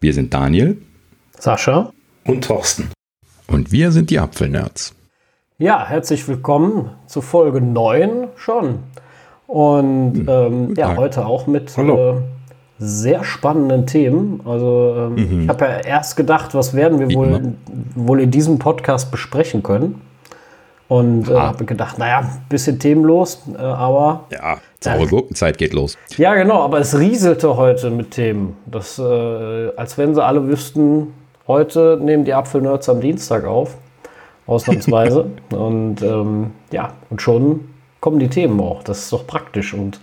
Wir sind Daniel, Sascha und Thorsten. Und wir sind die Apfelnerds. Ja, herzlich willkommen zu Folge 9 schon. Und hm, ähm, ja, heute auch mit äh, sehr spannenden Themen. Also ähm, mhm. ich habe ja erst gedacht, was werden wir wohl, wohl in diesem Podcast besprechen können. Und äh, ah. habe gedacht, naja, ein bisschen themenlos, äh, aber. Ja, saure Gurkenzeit geht los. Ja, genau, aber es rieselte heute mit Themen. Das, äh, als wenn sie alle wüssten, heute nehmen die Apfelnerds am Dienstag auf. Ausnahmsweise. und ähm, ja, und schon kommen die Themen auch. Das ist doch praktisch. Und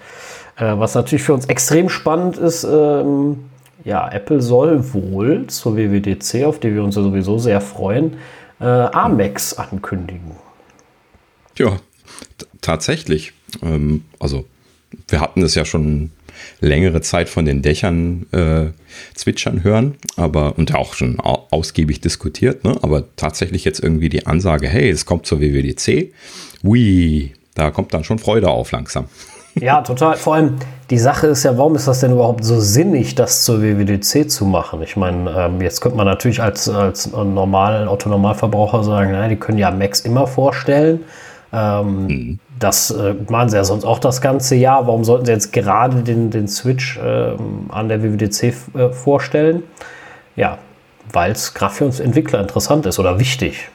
äh, was natürlich für uns extrem spannend ist, ähm, ja, Apple soll wohl zur WWDC, auf die wir uns ja sowieso sehr freuen, äh, Amex ankündigen. Ja, tatsächlich. Ähm, also wir hatten es ja schon längere Zeit von den Dächern äh, zwitschern hören, aber und auch schon ausgiebig diskutiert, ne? aber tatsächlich jetzt irgendwie die Ansage, hey, es kommt zur WWDC, ui, da kommt dann schon Freude auf langsam. Ja, total. Vor allem, die Sache ist ja, warum ist das denn überhaupt so sinnig, das zur WWDC zu machen? Ich meine, ähm, jetzt könnte man natürlich als, als normal, Autonormalverbraucher sagen, nein, die können ja Max immer vorstellen. Ähm, mhm. Das äh, machen sie ja sonst auch das ganze Jahr. Warum sollten sie jetzt gerade den, den Switch äh, an der WWDC äh, vorstellen? Ja, weil es gerade für uns Entwickler interessant ist oder wichtig.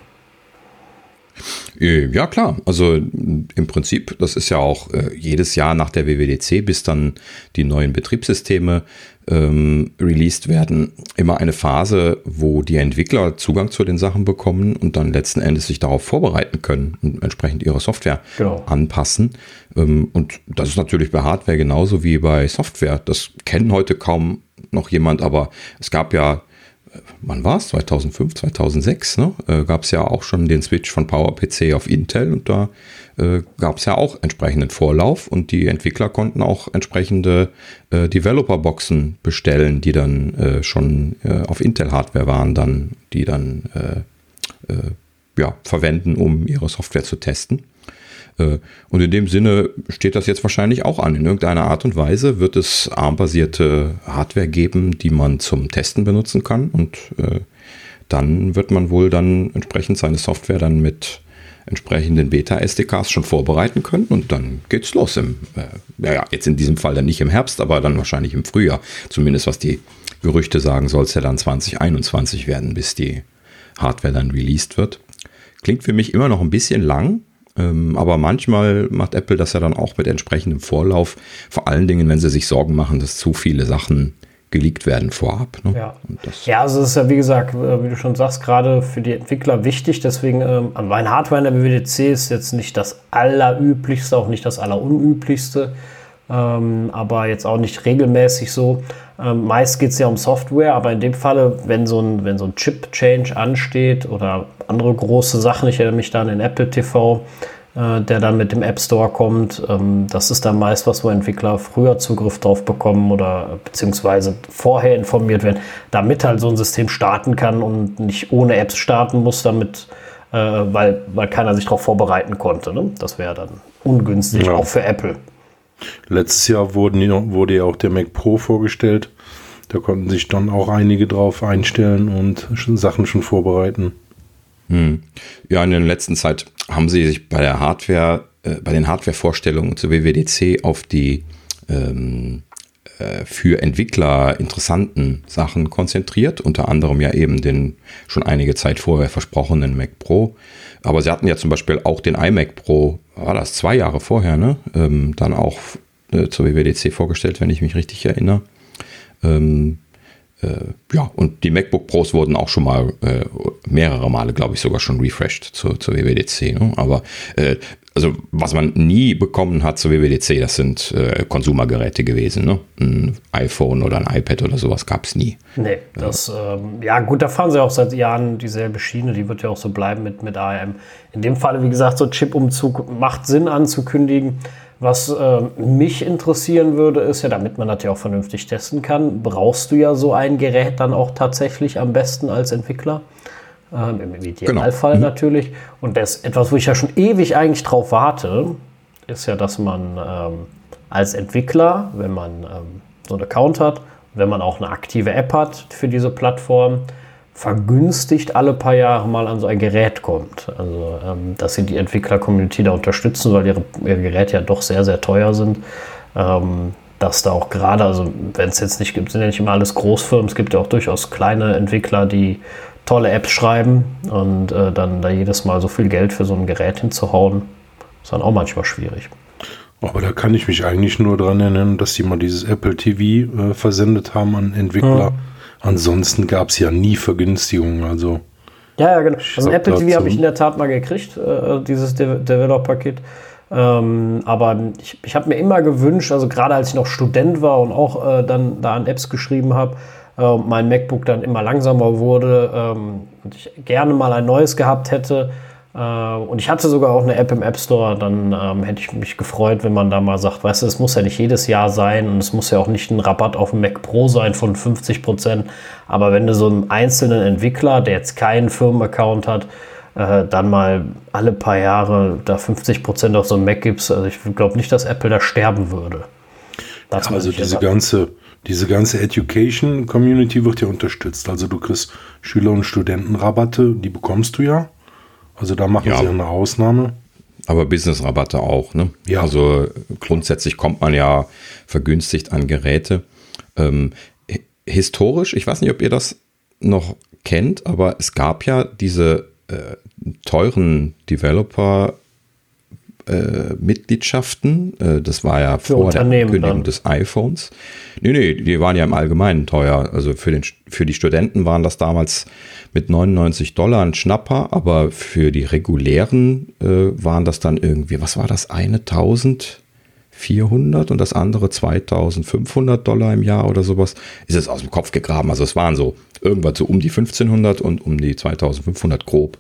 Äh, ja, klar. Also im Prinzip, das ist ja auch äh, jedes Jahr nach der WWDC, bis dann die neuen Betriebssysteme ähm, released werden, immer eine Phase, wo die Entwickler Zugang zu den Sachen bekommen und dann letzten Endes sich darauf vorbereiten können und entsprechend ihre Software genau. anpassen. Ähm, und das ist natürlich bei Hardware genauso wie bei Software. Das kennen heute kaum noch jemand, aber es gab ja wann war es? 2005, 2006, ne? Äh, gab es ja auch schon den Switch von PowerPC auf Intel und da äh, gab es ja auch entsprechenden Vorlauf und die Entwickler konnten auch entsprechende äh, Developer-Boxen bestellen, die dann äh, schon äh, auf Intel-Hardware waren, dann, die dann äh, ja, verwenden, um ihre Software zu testen. Äh, und in dem Sinne steht das jetzt wahrscheinlich auch an. In irgendeiner Art und Weise wird es ARM-basierte Hardware geben, die man zum Testen benutzen kann. Und äh, dann wird man wohl dann entsprechend seine Software dann mit entsprechenden Beta-SDKs schon vorbereiten können und dann geht's los im, äh, naja, jetzt in diesem Fall dann nicht im Herbst, aber dann wahrscheinlich im Frühjahr. Zumindest was die Gerüchte sagen, soll es ja dann 2021 werden, bis die Hardware dann released wird. Klingt für mich immer noch ein bisschen lang, aber manchmal macht Apple das ja dann auch mit entsprechendem Vorlauf. Vor allen Dingen, wenn sie sich Sorgen machen, dass zu viele Sachen geleakt werden vorab. Ne? Ja. ja, also es ist ja wie gesagt, äh, wie du schon sagst, gerade für die Entwickler wichtig. Deswegen, ähm, mein Hardware in der WWDC ist jetzt nicht das allerüblichste, auch nicht das allerunüblichste, ähm, aber jetzt auch nicht regelmäßig so. Ähm, meist geht es ja um Software, aber in dem Falle, wenn so ein, wenn so ein Chip-Change ansteht oder andere große Sachen, ich erinnere mich da an den Apple TV, äh, der dann mit dem App Store kommt, ähm, das ist dann meist was, wo Entwickler früher Zugriff drauf bekommen oder beziehungsweise vorher informiert werden, damit halt so ein System starten kann und nicht ohne Apps starten muss, damit, äh, weil, weil keiner sich darauf vorbereiten konnte. Ne? Das wäre dann ungünstig, ja. auch für Apple. Letztes Jahr wurden, wurde ja auch der Mac Pro vorgestellt. Da konnten sich dann auch einige drauf einstellen und schon Sachen schon vorbereiten. Hm. Ja, in der letzten Zeit haben sie sich bei der Hardware, äh, bei den Hardware-Vorstellungen zur WWDC auf die ähm, äh, für Entwickler interessanten Sachen konzentriert, unter anderem ja eben den schon einige Zeit vorher versprochenen Mac Pro. Aber sie hatten ja zum Beispiel auch den iMac Pro war das zwei Jahre vorher, ne? Ähm, dann auch äh, zur WWDC vorgestellt, wenn ich mich richtig erinnere. Ähm, äh, ja, und die MacBook Pros wurden auch schon mal äh, mehrere Male, glaube ich, sogar schon refreshed zur, zur WWDC. Ne? Aber äh, also was man nie bekommen hat zur WWDC, das sind äh, Konsumergeräte gewesen. Ne? Ein iPhone oder ein iPad oder sowas gab es nie. Nee, das, ja. Ähm, ja gut, da fahren sie auch seit Jahren dieselbe Schiene, die wird ja auch so bleiben mit, mit ARM. In dem Fall, wie gesagt, so Chip-Umzug macht Sinn anzukündigen. Was äh, mich interessieren würde, ist ja, damit man das ja auch vernünftig testen kann, brauchst du ja so ein Gerät dann auch tatsächlich am besten als Entwickler. Ähm, Im Idealfall genau. Natürlich. Und das etwas, wo ich ja schon ewig eigentlich drauf warte, ist ja, dass man ähm, als Entwickler, wenn man ähm, so einen Account hat wenn man auch eine aktive App hat für diese Plattform, vergünstigt alle paar Jahre mal an so ein Gerät kommt. Also, ähm, dass sie die Entwickler-Community da unterstützen, weil ihre, ihre Geräte ja doch sehr, sehr teuer sind. Ähm, dass da auch gerade, also wenn es jetzt nicht gibt, sind ja nicht immer alles Großfirmen, es gibt ja auch durchaus kleine Entwickler, die tolle Apps schreiben und äh, dann da jedes Mal so viel Geld für so ein Gerät hinzuhauen, ist dann auch manchmal schwierig. Aber da kann ich mich eigentlich nur dran erinnern, dass die mal dieses Apple TV äh, versendet haben an Entwickler. Ja. Ansonsten gab es ja nie Vergünstigungen. Also ja, ja, genau. Also Apple TV habe ich in der Tat mal gekriegt, äh, dieses De Developer-Kit. Ähm, aber ich, ich habe mir immer gewünscht, also gerade als ich noch Student war und auch äh, dann da an Apps geschrieben habe, äh, mein MacBook dann immer langsamer wurde ähm, und ich gerne mal ein neues gehabt hätte, äh, und ich hatte sogar auch eine App im App Store, dann ähm, hätte ich mich gefreut, wenn man da mal sagt, weißt du, es muss ja nicht jedes Jahr sein und es muss ja auch nicht ein Rabatt auf dem Mac Pro sein von 50 Prozent. Aber wenn du so einen einzelnen Entwickler, der jetzt keinen Firmenaccount hat, äh, dann mal alle paar Jahre da 50 Prozent auf so einen Mac gibst, also ich glaube nicht, dass Apple da sterben würde. Ja, also diese ganze, diese ganze Education Community wird ja unterstützt. Also du kriegst Schüler- und Studentenrabatte, die bekommst du ja. Also da machen ja. sie eine Ausnahme. Aber Business-Rabatte auch, ne? Ja. Also grundsätzlich kommt man ja vergünstigt an Geräte. Ähm, historisch, ich weiß nicht, ob ihr das noch kennt, aber es gab ja diese äh, teuren Developer äh, Mitgliedschaften. Äh, das war ja für vor der Ankündigung des iPhones. Nee, nee, die waren ja im Allgemeinen teuer. Also für, den, für die Studenten waren das damals mit 99 Dollar ein Schnapper, aber für die regulären äh, waren das dann irgendwie, was war das, eine 1400 und das andere 2500 Dollar im Jahr oder sowas. Ist es aus dem Kopf gegraben. Also es waren so irgendwas so um die 1500 und um die 2500 grob.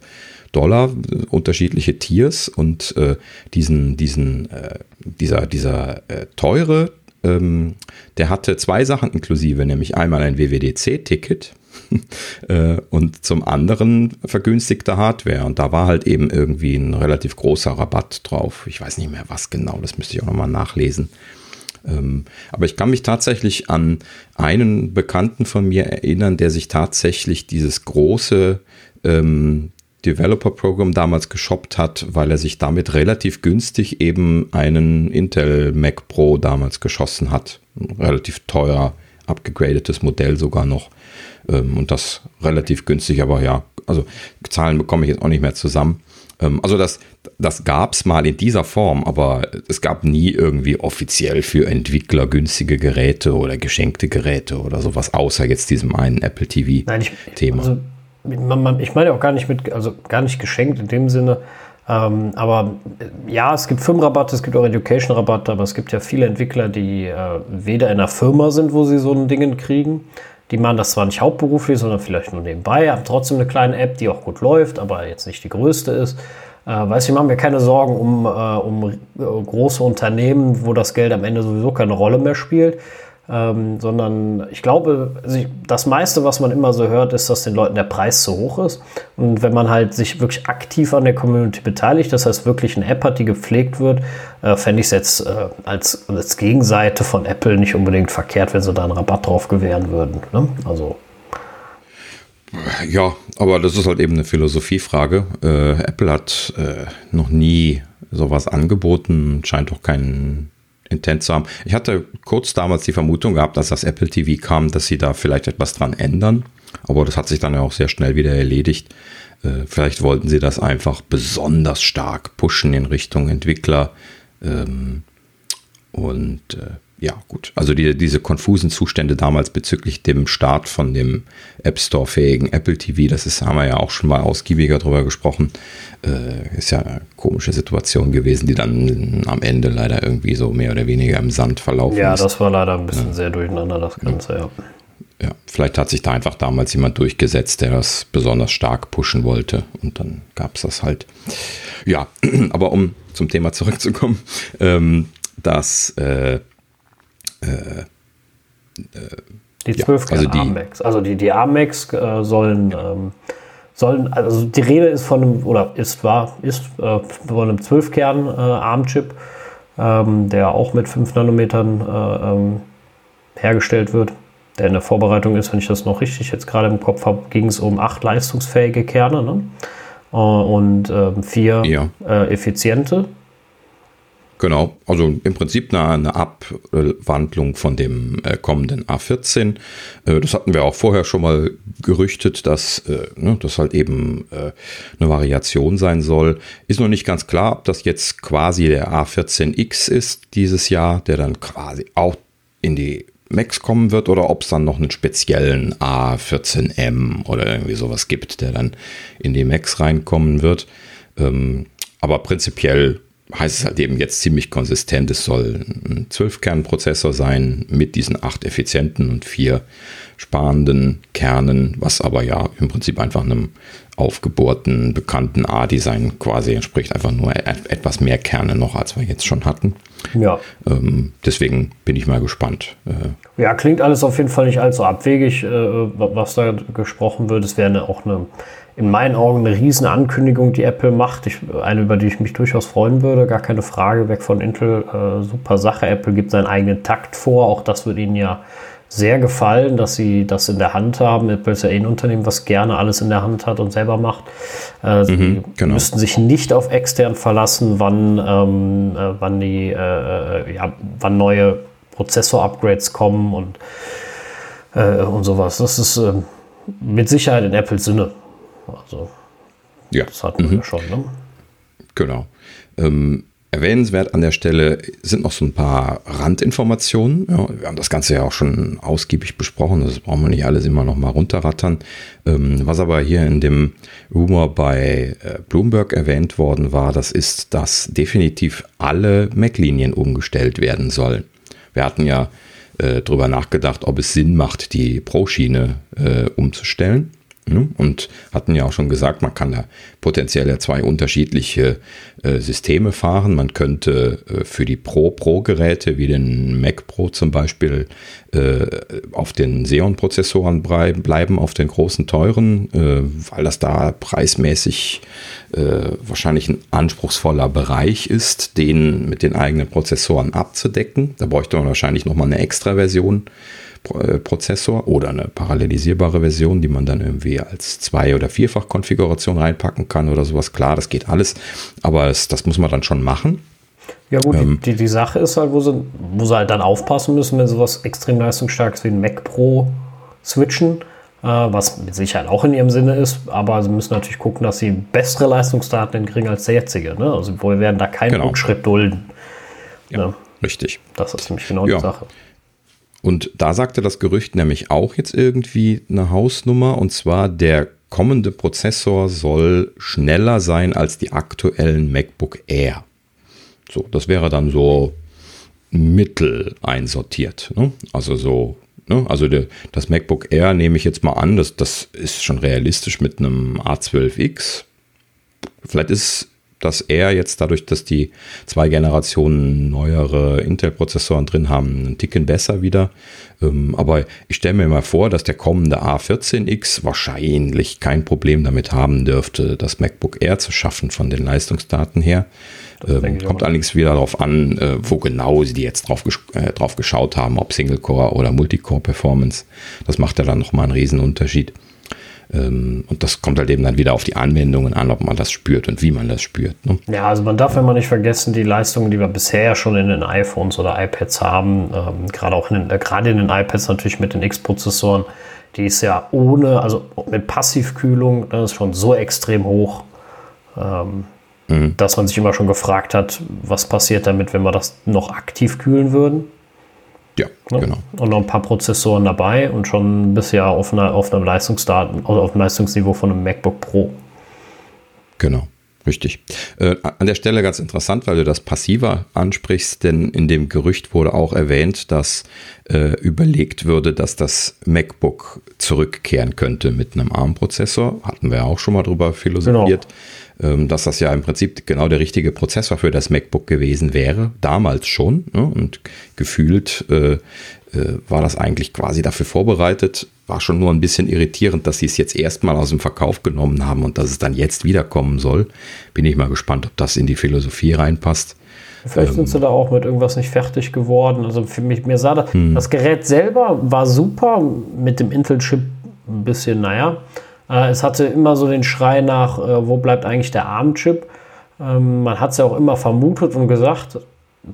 Dollar, unterschiedliche Tiers und äh, diesen, diesen, äh, dieser, dieser äh, teure, ähm, der hatte zwei Sachen inklusive, nämlich einmal ein WWDC-Ticket äh, und zum anderen vergünstigte Hardware. Und da war halt eben irgendwie ein relativ großer Rabatt drauf. Ich weiß nicht mehr was genau, das müsste ich auch nochmal nachlesen. Ähm, aber ich kann mich tatsächlich an einen Bekannten von mir erinnern, der sich tatsächlich dieses große ähm, Developer Program damals geshoppt hat, weil er sich damit relativ günstig eben einen Intel Mac Pro damals geschossen hat. Ein relativ teuer, abgegradetes Modell sogar noch. Ähm, und das relativ günstig, aber ja, also Zahlen bekomme ich jetzt auch nicht mehr zusammen. Ähm, also das, das gab es mal in dieser Form, aber es gab nie irgendwie offiziell für Entwickler günstige Geräte oder geschenkte Geräte oder sowas, außer jetzt diesem einen Apple TV-Thema. Also man, man, ich meine auch gar nicht mit, also gar nicht geschenkt in dem Sinne. Ähm, aber äh, ja, es gibt Firmenrabatte, es gibt auch Education-Rabatte, aber es gibt ja viele Entwickler, die äh, weder in einer Firma sind, wo sie so ein Ding kriegen. Die machen das zwar nicht hauptberuflich, sondern vielleicht nur nebenbei, haben trotzdem eine kleine App, die auch gut läuft, aber jetzt nicht die größte ist. Äh, weißt du, ich mache mir keine Sorgen um, äh, um äh, große Unternehmen, wo das Geld am Ende sowieso keine Rolle mehr spielt ähm, sondern ich glaube, also das meiste, was man immer so hört, ist, dass den Leuten der Preis zu hoch ist. Und wenn man halt sich wirklich aktiv an der Community beteiligt, das heißt wirklich eine App hat, die gepflegt wird, äh, fände ich es jetzt äh, als, als Gegenseite von Apple nicht unbedingt verkehrt, wenn sie da einen Rabatt drauf gewähren würden. Ne? Also ja, aber das ist halt eben eine Philosophiefrage. Äh, Apple hat äh, noch nie sowas angeboten, scheint auch keinen Intent zu haben. Ich hatte kurz damals die Vermutung gehabt, dass das Apple TV kam, dass sie da vielleicht etwas dran ändern. Aber das hat sich dann ja auch sehr schnell wieder erledigt. Äh, vielleicht wollten sie das einfach besonders stark pushen in Richtung Entwickler. Ähm, und äh, ja, gut. Also die, diese konfusen Zustände damals bezüglich dem Start von dem App Store-fähigen Apple TV, das ist, haben wir ja auch schon mal ausgiebiger drüber gesprochen. Äh, ist ja eine komische Situation gewesen, die dann am Ende leider irgendwie so mehr oder weniger im Sand verlaufen ja, ist. Ja, das war leider ein bisschen ja. sehr durcheinander, das Ganze, ja. ja. Ja, vielleicht hat sich da einfach damals jemand durchgesetzt, der das besonders stark pushen wollte und dann gab es das halt. Ja, aber um zum Thema zurückzukommen, ähm, dass äh, äh, die 12 ja, also die ARMAX. Also die, die ARMAX äh, sollen, ähm, sollen, also die Rede ist von einem, oder ist, war, ist äh, von einem 12-Kern äh, ARM-Chip, ähm, der auch mit 5 Nanometern äh, ähm, hergestellt wird. der in der Vorbereitung ist, wenn ich das noch richtig jetzt gerade im Kopf habe, ging es um acht leistungsfähige Kerne ne? Äh, und äh, vier ja. äh, effiziente. Genau, also im Prinzip eine, eine Abwandlung von dem äh, kommenden A14. Äh, das hatten wir auch vorher schon mal gerüchtet, dass äh, ne, das halt eben eine Variation sein soll. Ist noch nicht ganz klar, ob das jetzt quasi der A14X ist dieses Jahr, der dann quasi auch in die Max kommen wird oder ob es dann noch einen speziellen A14M oder irgendwie sowas gibt, der dann in die Max reinkommen wird. Ähm, aber prinzipiell heißt es halt eben jetzt ziemlich konsistent. Es soll ein 12-Kern-Prozessor sein mit diesen acht effizienten und vier sparenden Kernen, was aber ja im Prinzip einfach einem aufgebohrten, bekannten A-Design quasi entspricht. Einfach nur etwas mehr Kerne noch, als wir jetzt schon hatten. Ja. Ähm, deswegen bin ich mal gespannt. Äh, ja, klingt alles auf jeden Fall nicht allzu abwegig, äh, was da gesprochen wird. Es wäre auch eine in meinen Augen eine riesen Ankündigung, die Apple macht. Ich, eine, über die ich mich durchaus freuen würde, gar keine Frage, weg von Intel. Äh, super Sache. Apple gibt seinen eigenen Takt vor. Auch das wird ihnen ja sehr gefallen, dass sie das in der Hand haben. Apple ist ja eh ein Unternehmen, was gerne alles in der Hand hat und selber macht. Äh, sie mhm, genau. müssten sich nicht auf extern verlassen, wann, ähm, äh, wann, die, äh, äh ja, wann neue Prozessor-Upgrades kommen und, äh, und sowas. Das ist ähm, mit Sicherheit in Apples Sinne. Also, ja. das hatten mhm. wir schon. Ne? Genau. Ähm, erwähnenswert an der Stelle sind noch so ein paar Randinformationen. Ja, wir haben das Ganze ja auch schon ausgiebig besprochen, das brauchen wir nicht alles immer noch mal runterrattern. Ähm, was aber hier in dem Rumor bei äh, Bloomberg erwähnt worden war, das ist, dass definitiv alle Mac-Linien umgestellt werden sollen. Wir hatten ja äh, darüber nachgedacht, ob es Sinn macht, die Pro-Schiene äh, umzustellen. Ne? Und hatten ja auch schon gesagt, man kann da potenziell ja zwei unterschiedliche äh, Systeme fahren. Man könnte äh, für die Pro-Pro-Geräte wie den Mac Pro zum Beispiel äh, auf den Xeon-Prozessoren bleiben, auf den großen teuren, äh, weil das da preismäßig äh, wahrscheinlich ein anspruchsvoller Bereich ist, den mit den eigenen Prozessoren abzudecken. Da bräuchte man wahrscheinlich nochmal eine extra Version Prozessor oder eine parallelisierbare Version, die man dann irgendwie als Zwei- oder Vierfach-Konfiguration reinpacken kann oder sowas. Klar, das geht alles, aber es, das muss man dann schon machen. Ja gut, ähm, die, die, Sache ist halt, wo sie, wo sie halt dann aufpassen müssen, wenn sie was extrem leistungsstarkes wie ein Mac Pro switchen, äh, was mit Sicherheit auch in ihrem Sinne ist, aber sie müssen natürlich gucken, dass sie bessere Leistungsdaten hinkriegen als der jetzige. Ne? Also wir werden da keinen genau. Rückschritt dulden. Ja, ne? richtig. Das ist nämlich genau ja. die Sache. Und da sagte das Gerücht nämlich auch jetzt irgendwie eine Hausnummer und zwar der kommende Prozessor soll schneller sein als die aktuellen MacBook Air. So, das wäre dann so mittel einsortiert. Ne? Also so, ne? also de, das MacBook Air nehme ich jetzt mal an, das, das ist schon realistisch mit einem A12X. Vielleicht ist dass er jetzt dadurch, dass die zwei Generationen neuere Intel-Prozessoren drin haben, einen Ticken besser wieder. Ähm, aber ich stelle mir mal vor, dass der kommende A14X wahrscheinlich kein Problem damit haben dürfte, das MacBook Air zu schaffen von den Leistungsdaten her. Ähm, kommt allerdings wieder darauf an, äh, wo genau sie jetzt drauf, äh, drauf geschaut haben, ob Single-Core oder Multicore-Performance. Das macht ja dann nochmal einen Riesenunterschied. Unterschied. Ähm, und das kommt halt eben dann wieder auf die Anwendungen an, ob man das spürt und wie man das spürt. Ne? Ja, also man darf immer nicht vergessen, die Leistungen, die wir bisher schon in den iPhones oder iPads haben, ähm, gerade auch in den, äh, gerade in den iPads natürlich mit den X-Prozessoren, die ist ja ohne, also mit Passivkühlung, das ist schon so extrem hoch, ähm, mhm. dass man sich immer schon gefragt hat, was passiert damit, wenn wir das noch aktiv kühlen würden. Ja, ne? genau. Und noch ein paar Prozessoren dabei und schon bisher auf, einer, auf einem Leistungsdaten, also auf dem Leistungsniveau von einem MacBook Pro. Genau. Richtig. Äh, an der Stelle ganz interessant, weil du das passiver ansprichst, denn in dem Gerücht wurde auch erwähnt, dass äh, überlegt würde, dass das MacBook zurückkehren könnte mit einem ARM-Prozessor. Hatten wir auch schon mal drüber philosophiert. Ähm, dass das ja im Prinzip genau der richtige Prozessor für das MacBook gewesen wäre, damals schon. Ne? Und gefühlt äh, äh, war das eigentlich quasi dafür vorbereitet. War schon nur ein bisschen irritierend, dass sie es jetzt erstmal aus dem Verkauf genommen haben und dass es dann jetzt wiederkommen soll. Bin ich mal gespannt, ob das in die Philosophie reinpasst. Vielleicht ähm, sind sie da auch mit irgendwas nicht fertig geworden. Also für mich, mir sah das, hm. das Gerät selber war super, mit dem Intel-Chip ein bisschen, naja. Äh, es hatte immer so den Schrei nach, äh, wo bleibt eigentlich der ARM-Chip? Ähm, man hat es ja auch immer vermutet und gesagt,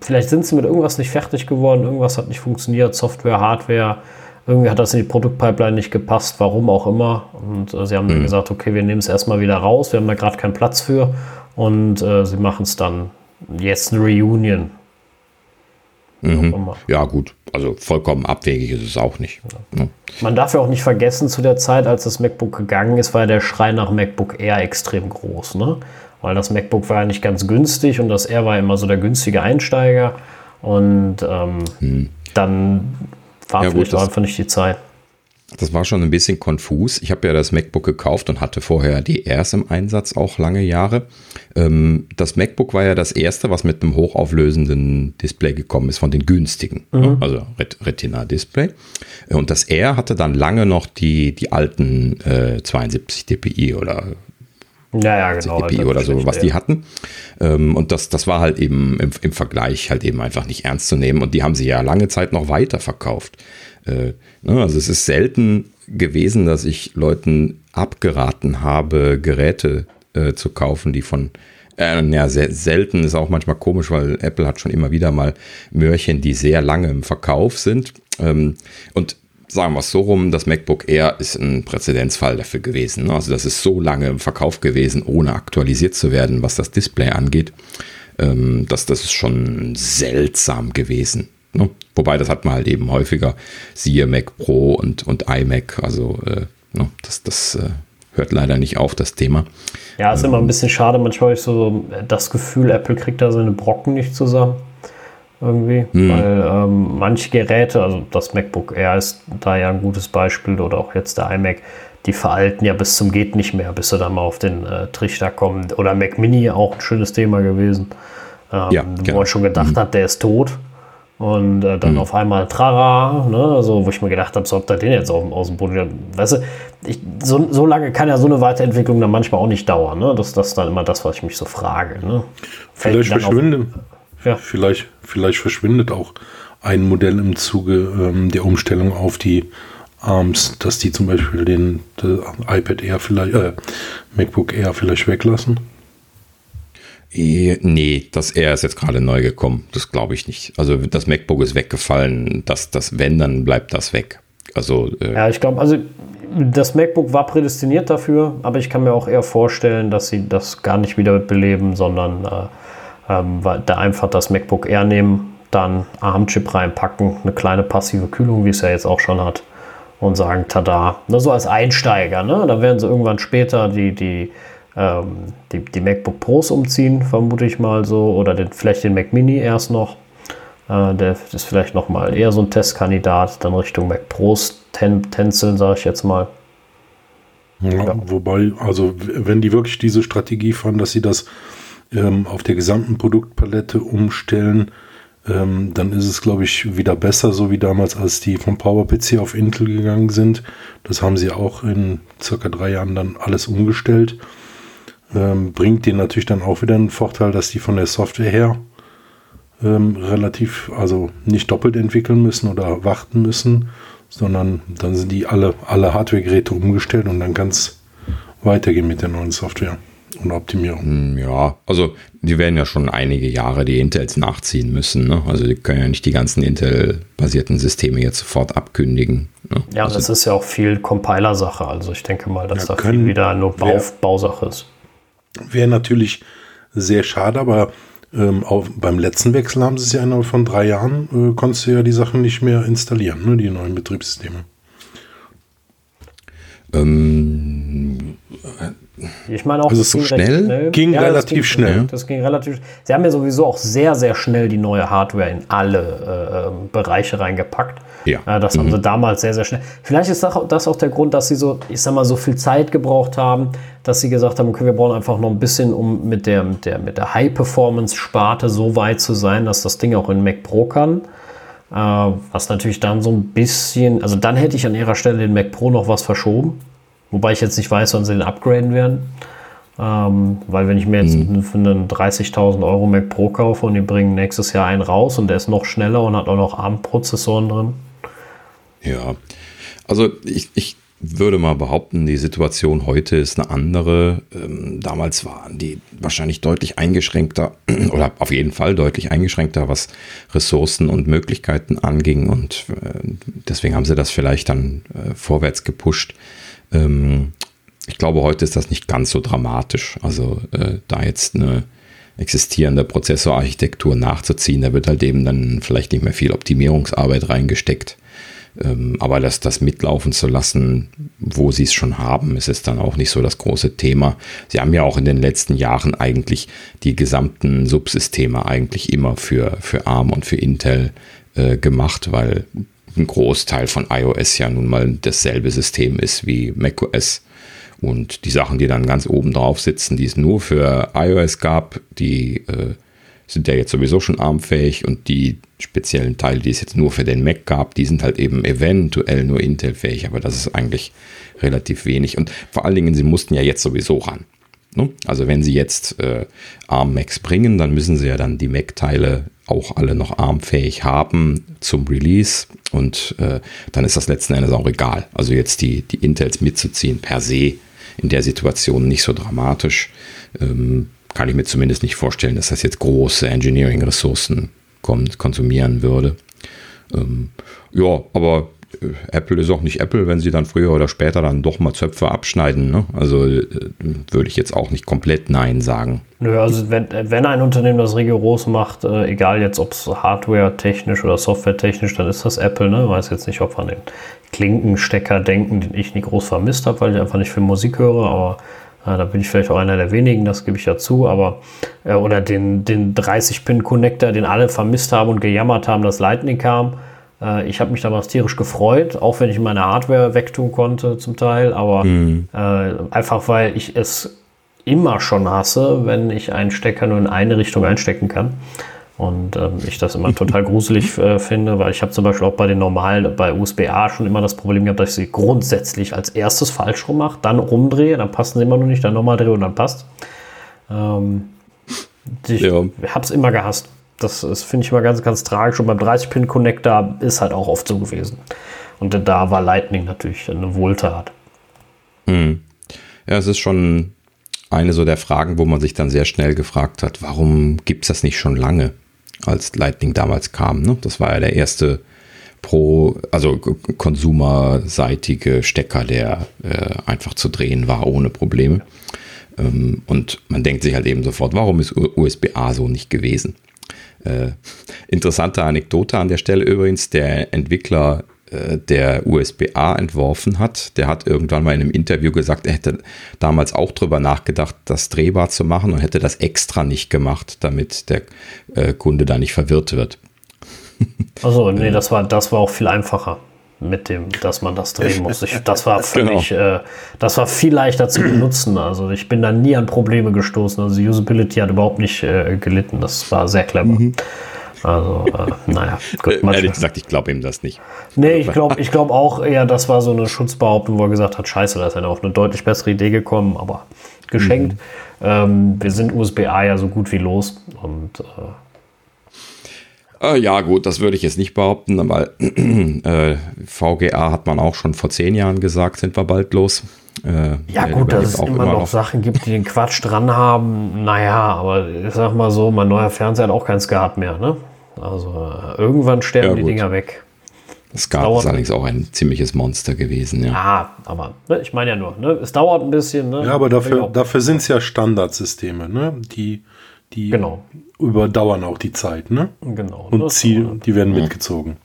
vielleicht sind sie mit irgendwas nicht fertig geworden, irgendwas hat nicht funktioniert, Software, Hardware, irgendwie hat das in die Produktpipeline nicht gepasst, warum auch immer. Und äh, sie haben dann mhm. gesagt, okay, wir nehmen es erstmal wieder raus, wir haben da gerade keinen Platz für und sie machen es dann jetzt eine Reunion. Mhm. Ja, gut. Also vollkommen abwegig ist es auch nicht. Ja. Ja. Man darf ja auch nicht vergessen, zu der Zeit, als das MacBook gegangen ist, war der Schrei nach MacBook Air extrem groß. Ne? weil das MacBook war ja nicht ganz günstig und das Air war immer so der günstige Einsteiger. Und ähm, hm. dann war ja, vielleicht gut, einfach nicht die Zeit. Das war schon ein bisschen konfus. Ich habe ja das MacBook gekauft und hatte vorher die Airs im Einsatz auch lange Jahre. Ähm, das MacBook war ja das erste, was mit einem hochauflösenden Display gekommen ist, von den günstigen, mhm. ne? also Retina-Display. Und das Air hatte dann lange noch die, die alten äh, 72 dpi oder ja, ja, genau. Halt oder so, was die hatten. Ähm, und das, das war halt eben im, im, Vergleich halt eben einfach nicht ernst zu nehmen. Und die haben sie ja lange Zeit noch weiter verkauft. Äh, ne, also es ist selten gewesen, dass ich Leuten abgeraten habe, Geräte äh, zu kaufen, die von äh, ja, selten ist auch manchmal komisch, weil Apple hat schon immer wieder mal Mörchen, die sehr lange im Verkauf sind. Ähm, und sagen wir es so rum, das MacBook Air ist ein Präzedenzfall dafür gewesen. Ne? Also das ist so lange im Verkauf gewesen, ohne aktualisiert zu werden, was das Display angeht. Ähm, das, das ist schon seltsam gewesen. Ne? Wobei, das hat man halt eben häufiger, siehe Mac Pro und, und iMac. Also äh, ne? das, das äh, hört leider nicht auf, das Thema. Ja, ist ähm, immer ein bisschen schade. Manchmal habe ich so das Gefühl, Apple kriegt da seine Brocken nicht zusammen irgendwie, hm. weil ähm, manche Geräte, also das MacBook Air ist da ja ein gutes Beispiel oder auch jetzt der iMac, die veralten ja bis zum geht nicht mehr, bis sie dann mal auf den äh, Trichter kommen. Oder Mac Mini auch ein schönes Thema gewesen, ähm, ja, wo genau. man schon gedacht mhm. hat, der ist tot. Und äh, dann mhm. auf einmal Trara, ne, also, wo ich mir gedacht habe, so ob da den jetzt auf, aus dem Boden. Weißt du, ich, so, so, lange kann ja so eine Weiterentwicklung dann manchmal auch nicht dauern. Ne? Das, das ist dann immer das, was ich mich so frage. Ne? Vielleicht verschwinden, ja. Vielleicht, vielleicht verschwindet auch ein Modell im Zuge ähm, der Umstellung auf die ARMS, dass die zum Beispiel den iPad Air vielleicht, äh, MacBook Air vielleicht weglassen. Nee, das Air ist jetzt gerade neu gekommen. Das glaube ich nicht. Also das MacBook ist weggefallen. Das, das, wenn, dann bleibt das weg. Also, äh ja, ich glaube, also das MacBook war prädestiniert dafür, aber ich kann mir auch eher vorstellen, dass sie das gar nicht wieder beleben, sondern äh, ähm, da einfach das MacBook Air nehmen, dann ARM-Chip reinpacken, eine kleine passive Kühlung, wie es ja jetzt auch schon hat, und sagen, tada. Nur so als Einsteiger, ne? Da werden sie irgendwann später die, die, ähm, die, die MacBook Pros umziehen, vermute ich mal so, oder den, vielleicht den Mac Mini erst noch. Äh, der ist vielleicht noch mal eher so ein Testkandidat, dann Richtung Mac Pros ten, tänzeln, sage ich jetzt mal. Ja, ja. Wobei, also wenn die wirklich diese Strategie fahren, dass sie das ähm, auf der gesamten Produktpalette umstellen, ähm, dann ist es, glaube ich, wieder besser, so wie damals, als die vom PowerPC auf Intel gegangen sind. Das haben sie auch in circa drei Jahren dann alles umgestellt. Ähm, bringt denen natürlich dann auch wieder einen Vorteil, dass die von der Software her ähm, relativ, also nicht doppelt entwickeln müssen oder warten müssen, sondern dann sind die alle, alle Hardware-Geräte umgestellt und dann kann es weitergehen mit der neuen Software und Optimierung. Hm, ja, also die werden ja schon einige Jahre die Intels nachziehen müssen. Ne? Also die können ja nicht die ganzen Intel-basierten Systeme jetzt sofort abkündigen. Ne? Ja, also, das ist ja auch viel Compiler-Sache. Also ich denke mal, dass ja, da viel wieder nur Bau, Bausache ist. Wäre natürlich sehr schade, aber ähm, auch beim letzten Wechsel haben sie es ja innerhalb von drei Jahren, äh, konntest du ja die Sachen nicht mehr installieren, ne? die neuen Betriebssysteme. Ähm, ich meine auch, also das so schnell? schnell? Ging ja, relativ ging, schnell. Das ging relativ. Sie haben ja sowieso auch sehr, sehr schnell die neue Hardware in alle äh, Bereiche reingepackt. Ja. Äh, das mhm. haben sie damals sehr, sehr schnell. Vielleicht ist das auch der Grund, dass sie so, ich sag mal, so viel Zeit gebraucht haben, dass sie gesagt haben, okay, wir brauchen einfach noch ein bisschen, um mit der, mit der, mit der High-Performance-Sparte so weit zu sein, dass das Ding auch in Mac Pro kann. Äh, was natürlich dann so ein bisschen, also dann hätte ich an ihrer Stelle den Mac Pro noch was verschoben Wobei ich jetzt nicht weiß, wann sie den upgraden werden. Ähm, weil wenn ich mir jetzt mhm. für einen 30.000 Euro Mac Pro kaufe und die bringen nächstes Jahr einen raus und der ist noch schneller und hat auch noch ARM-Prozessoren drin. Ja, also ich, ich würde mal behaupten, die Situation heute ist eine andere. Ähm, damals waren die wahrscheinlich deutlich eingeschränkter oder auf jeden Fall deutlich eingeschränkter, was Ressourcen und Möglichkeiten anging. Und äh, deswegen haben sie das vielleicht dann äh, vorwärts gepusht. Ähm, ich glaube, heute ist das nicht ganz so dramatisch. Also äh, da jetzt eine existierende Prozessorarchitektur nachzuziehen, da wird halt eben dann vielleicht nicht mehr viel Optimierungsarbeit reingesteckt. Ähm, aber das, das mitlaufen zu lassen, wo sie es schon haben, ist es dann auch nicht so das große Thema. Sie haben ja auch in den letzten Jahren eigentlich die gesamten Subsysteme eigentlich immer für, für ARM und für Intel äh, gemacht, weil ein Großteil von iOS ja nun mal dasselbe System ist wie macOS. Und die Sachen, die dann ganz oben drauf sitzen, die es nur für iOS gab, die äh, sind ja jetzt sowieso schon armfähig und die speziellen Teile, die es jetzt nur für den Mac gab, die sind halt eben eventuell nur Intel-fähig, aber das ist eigentlich relativ wenig. Und vor allen Dingen, sie mussten ja jetzt sowieso ran. Ne? Also wenn sie jetzt äh, ARM-Macs bringen, dann müssen sie ja dann die Mac-Teile auch alle noch armfähig haben zum Release und äh, dann ist das letzten Endes auch egal. Also jetzt die, die Intels mitzuziehen per se in der Situation nicht so dramatisch. Ähm, kann ich mir zumindest nicht vorstellen, dass das jetzt große Engineering-Ressourcen konsumieren würde. Ähm, ja, aber äh, Apple ist auch nicht Apple, wenn sie dann früher oder später dann doch mal Zöpfe abschneiden. Ne? Also äh, würde ich jetzt auch nicht komplett Nein sagen. Nö, also wenn, wenn ein Unternehmen das rigoros macht, äh, egal jetzt ob es Hardware-technisch oder Software-technisch, dann ist das Apple. Ne? Ich weiß jetzt nicht, ob wir an den Klinkenstecker denken, den ich nie groß vermisst habe, weil ich einfach nicht für Musik höre, aber da bin ich vielleicht auch einer der wenigen, das gebe ich ja zu, aber äh, oder den, den 30-Pin-Connector, den alle vermisst haben und gejammert haben, dass Lightning kam. Äh, ich habe mich damals tierisch gefreut, auch wenn ich meine Hardware wegtun konnte zum Teil, aber mhm. äh, einfach weil ich es immer schon hasse, wenn ich einen Stecker nur in eine Richtung einstecken kann. Und ähm, ich das immer total gruselig äh, finde, weil ich habe zum Beispiel auch bei den normalen, bei USB-A schon immer das Problem gehabt, dass ich sie grundsätzlich als erstes falsch rum mache, dann rumdrehe, dann passen sie immer noch nicht, dann nochmal drehe und dann passt. Ähm, ich ja. habe es immer gehasst. Das, das finde ich immer ganz, ganz tragisch. Und beim 30-Pin-Connector ist halt auch oft so gewesen. Und da war Lightning natürlich eine Wohltat. Hm. Ja, es ist schon eine so der Fragen, wo man sich dann sehr schnell gefragt hat, warum gibt es das nicht schon lange? Als Lightning damals kam. Ne? Das war ja der erste pro, also konsumerseitige Stecker, der äh, einfach zu drehen war ohne Probleme. Ähm, und man denkt sich halt eben sofort, warum ist USB-A so nicht gewesen? Äh, interessante Anekdote an der Stelle übrigens, der Entwickler der USB-A entworfen hat, der hat irgendwann mal in einem Interview gesagt, er hätte damals auch drüber nachgedacht, das drehbar zu machen und hätte das extra nicht gemacht, damit der äh, Kunde da nicht verwirrt wird. Also nee, das war, das war auch viel einfacher mit dem, dass man das drehen muss. Ich, das war völlig, genau. äh, das war viel leichter zu benutzen. Also ich bin da nie an Probleme gestoßen. Also die Usability hat überhaupt nicht äh, gelitten. Das war sehr clever. Mhm. Also, äh, naja. Gut, äh, Ehrlich gesagt, ich glaube ihm das nicht. Nee, ich glaube ich glaub auch eher, das war so eine Schutzbehauptung, wo er gesagt hat, scheiße, da ist einer auf eine deutlich bessere Idee gekommen, aber geschenkt. Mhm. Ähm, wir sind USB-A ja so gut wie los und äh, äh, ja, gut, das würde ich jetzt nicht behaupten, weil äh, VGA hat man auch schon vor zehn Jahren gesagt, sind wir bald los. Äh, ja, gut, dass es immer, immer noch, noch Sachen gibt, die den Quatsch dran haben. Naja, aber ich sag mal so, mein neuer Fernseher hat auch kein Skat mehr, ne? Also äh, irgendwann sterben ja, die Dinger weg. Skat ist allerdings auch ein ziemliches Monster gewesen, ja. Ah, aber ne, ich meine ja nur, ne, es dauert ein bisschen. Ne? Ja, aber dafür, dafür sind es ja Standardsysteme, ne? Die, die genau. überdauern auch die Zeit, ne? Genau. Und Ziel, die werden mitgezogen.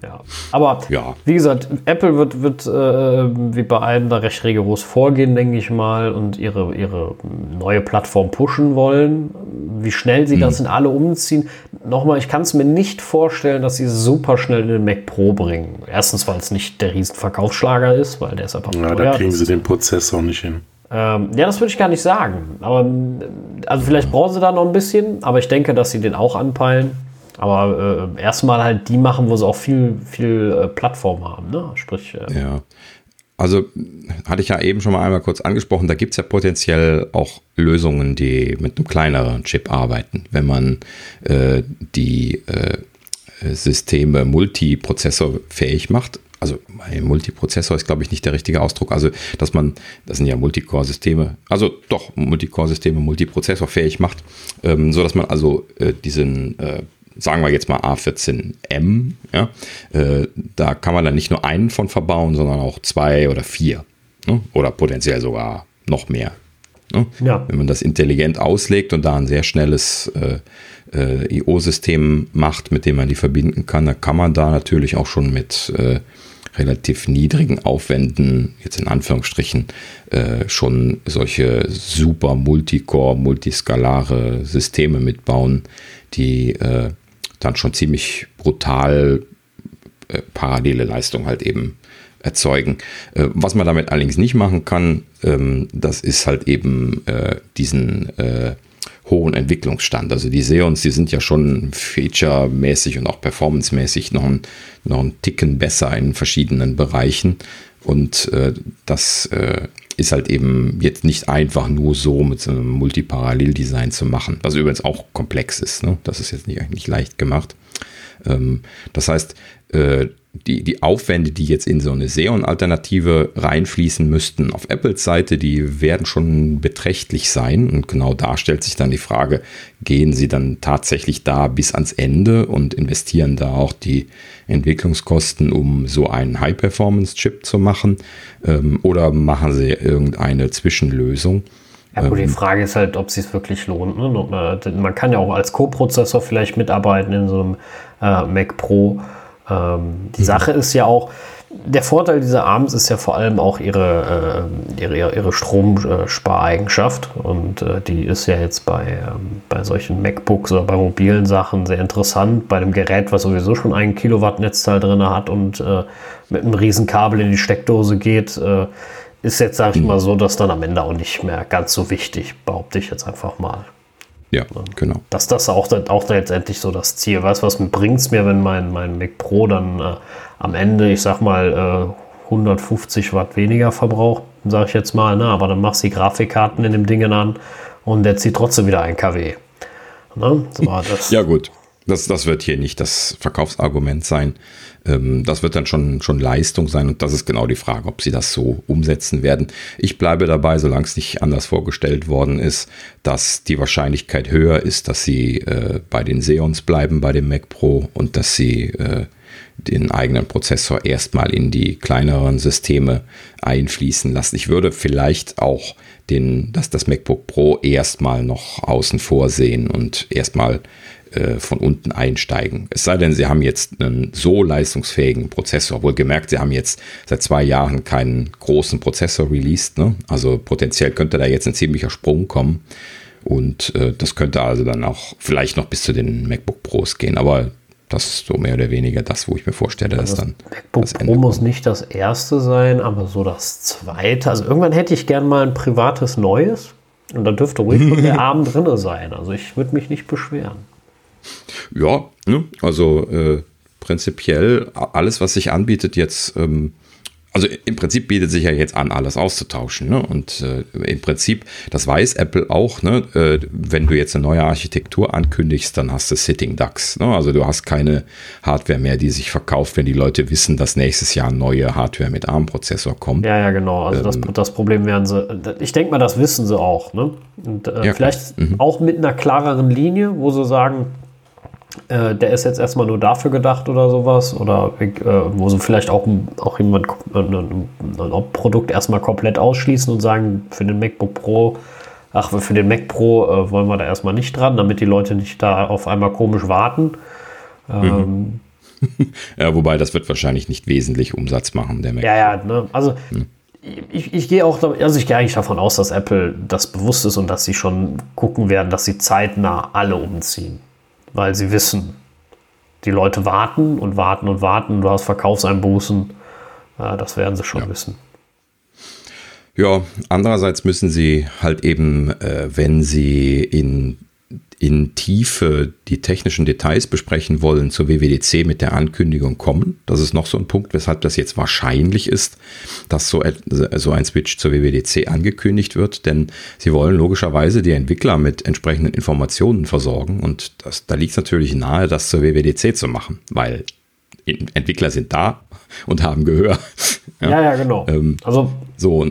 Ja, aber ja. wie gesagt, Apple wird, wird äh, wie bei allen da recht rigoros vorgehen, denke ich mal, und ihre, ihre neue Plattform pushen wollen. Wie schnell sie hm. das in alle umziehen. Nochmal, ich kann es mir nicht vorstellen, dass sie super schnell in den Mac Pro bringen. Erstens, weil es nicht der Riesenverkaufsschlager ist, weil der ist einfach Ja, da kriegen sie den Prozessor nicht hin. Ähm, ja, das würde ich gar nicht sagen. Aber also vielleicht brauchen sie da noch ein bisschen, aber ich denke, dass sie den auch anpeilen. Aber äh, erstmal halt die machen, wo sie auch viel, viel äh, Plattform haben, ne? Sprich. Äh, ja. also hatte ich ja eben schon mal einmal kurz angesprochen, da gibt es ja potenziell auch Lösungen, die mit einem kleineren Chip arbeiten, wenn man äh, die äh, Systeme multiprozessorfähig macht. Also Multiprozessor ist, glaube ich, nicht der richtige Ausdruck. Also, dass man, das sind ja Multicore-Systeme, also doch, Multicore-Systeme multiprozessorfähig macht, ähm, so dass man also äh, diesen äh, sagen wir jetzt mal A14M, ja, äh, da kann man dann nicht nur einen von verbauen, sondern auch zwei oder vier. Ne? Oder potenziell sogar noch mehr. Ne? Ja. Wenn man das intelligent auslegt und da ein sehr schnelles äh, äh, IO-System macht, mit dem man die verbinden kann, dann kann man da natürlich auch schon mit äh, relativ niedrigen Aufwänden, jetzt in Anführungsstrichen, äh, schon solche super Multicore, multiskalare Systeme mitbauen, die äh, dann schon ziemlich brutal äh, parallele Leistung halt eben erzeugen. Äh, was man damit allerdings nicht machen kann, ähm, das ist halt eben äh, diesen äh, hohen Entwicklungsstand. Also die Seons, die sind ja schon featuremäßig und auch performancemäßig noch, ein, noch einen Ticken besser in verschiedenen Bereichen. Und äh, das äh, ist halt eben jetzt nicht einfach nur so mit so einem Multiparallel-Design zu machen, was übrigens auch komplex ist. Ne? Das ist jetzt nicht, nicht leicht gemacht. Ähm, das heißt, äh, die, die Aufwände, die jetzt in so eine Xeon-Alternative reinfließen müssten auf Apples Seite, die werden schon beträchtlich sein. Und genau da stellt sich dann die Frage, gehen sie dann tatsächlich da bis ans Ende und investieren da auch die Entwicklungskosten, um so einen High-Performance-Chip zu machen? Ähm, oder machen sie irgendeine Zwischenlösung? Ja, gut, die ähm, Frage ist halt, ob es sich wirklich lohnt. Ne? Äh, man kann ja auch als Co-Prozessor vielleicht mitarbeiten in so einem äh, Mac Pro ähm, die. Sache ist ja auch, der Vorteil dieser ARMS ist ja vor allem auch ihre, äh, ihre, ihre Stromspareigenschaft. Und äh, die ist ja jetzt bei, ähm, bei solchen MacBooks oder bei mobilen Sachen sehr interessant. Bei dem Gerät, was sowieso schon ein Kilowatt Netzteil drin hat und äh, mit einem riesen Kabel in die Steckdose geht, äh, ist jetzt, sage ich mhm. mal so, dass dann am Ende auch nicht mehr ganz so wichtig, behaupte ich jetzt einfach mal. Ja, genau. Dass das auch, auch letztendlich so das Ziel. Weißt du, was bringt es mir, wenn mein, mein Mac Pro dann äh, am Ende, ich sag mal, äh, 150 Watt weniger verbraucht, sage ich jetzt mal, ne? aber dann machst du die Grafikkarten in dem Ding an und der zieht trotzdem wieder ein kW. Ne? So ja, gut. Das, das wird hier nicht das Verkaufsargument sein. Ähm, das wird dann schon, schon Leistung sein und das ist genau die Frage, ob sie das so umsetzen werden. Ich bleibe dabei, solange es nicht anders vorgestellt worden ist, dass die Wahrscheinlichkeit höher ist, dass sie äh, bei den Xeons bleiben, bei dem Mac Pro und dass sie äh, den eigenen Prozessor erstmal in die kleineren Systeme einfließen lassen. Ich würde vielleicht auch den, dass das MacBook Pro erstmal noch außen vor sehen und erstmal äh, von unten einsteigen. Es sei denn, sie haben jetzt einen so leistungsfähigen Prozessor. Wohl gemerkt, sie haben jetzt seit zwei Jahren keinen großen Prozessor released. Ne? Also potenziell könnte da jetzt ein ziemlicher Sprung kommen. Und äh, das könnte also dann auch vielleicht noch bis zu den MacBook Pros gehen. Aber das ist so mehr oder weniger das, wo ich mir vorstelle, also dass dann. MacBook das Pro muss nicht das erste sein, aber so das zweite. Also irgendwann hätte ich gern mal ein privates neues. Und da dürfte ruhig der Arm drin sein. Also ich würde mich nicht beschweren. Ja, ne? also äh, prinzipiell alles, was sich anbietet jetzt ähm, also im Prinzip bietet sich ja jetzt an, alles auszutauschen. Ne? Und äh, im Prinzip, das weiß Apple auch, ne? Äh, wenn du jetzt eine neue Architektur ankündigst, dann hast du Sitting Ducks. Ne? Also du hast keine Hardware mehr, die sich verkauft, wenn die Leute wissen, dass nächstes Jahr neue Hardware mit ARM-Prozessor kommt. Ja, ja, genau. Also ähm, das, das Problem werden sie, ich denke mal, das wissen sie auch. Ne? Und äh, ja, vielleicht mhm. auch mit einer klareren Linie, wo sie sagen, äh, der ist jetzt erstmal nur dafür gedacht oder sowas. Oder äh, wo sie vielleicht auch, auch jemand äh, ein, ein Produkt erstmal komplett ausschließen und sagen, für den MacBook Pro, ach, für den Mac Pro äh, wollen wir da erstmal nicht dran, damit die Leute nicht da auf einmal komisch warten. Ähm, ja, wobei das wird wahrscheinlich nicht wesentlich Umsatz machen, der Mac. Ja, ja, ne? also hm. ich, ich gehe auch, also ich gehe eigentlich davon aus, dass Apple das bewusst ist und dass sie schon gucken werden, dass sie zeitnah alle umziehen weil sie wissen, die Leute warten und warten und warten. Du hast Verkaufseinbußen. Das werden sie schon ja. wissen. Ja, andererseits müssen sie halt eben, äh, wenn sie in in Tiefe die technischen Details besprechen wollen zur WWDC mit der Ankündigung kommen. Das ist noch so ein Punkt, weshalb das jetzt wahrscheinlich ist, dass so, so ein Switch zur WWDC angekündigt wird, denn sie wollen logischerweise die Entwickler mit entsprechenden Informationen versorgen und das, da liegt es natürlich nahe, das zur WWDC zu machen, weil Entwickler sind da und haben Gehör. Ja, ja, ja genau. Ähm, also so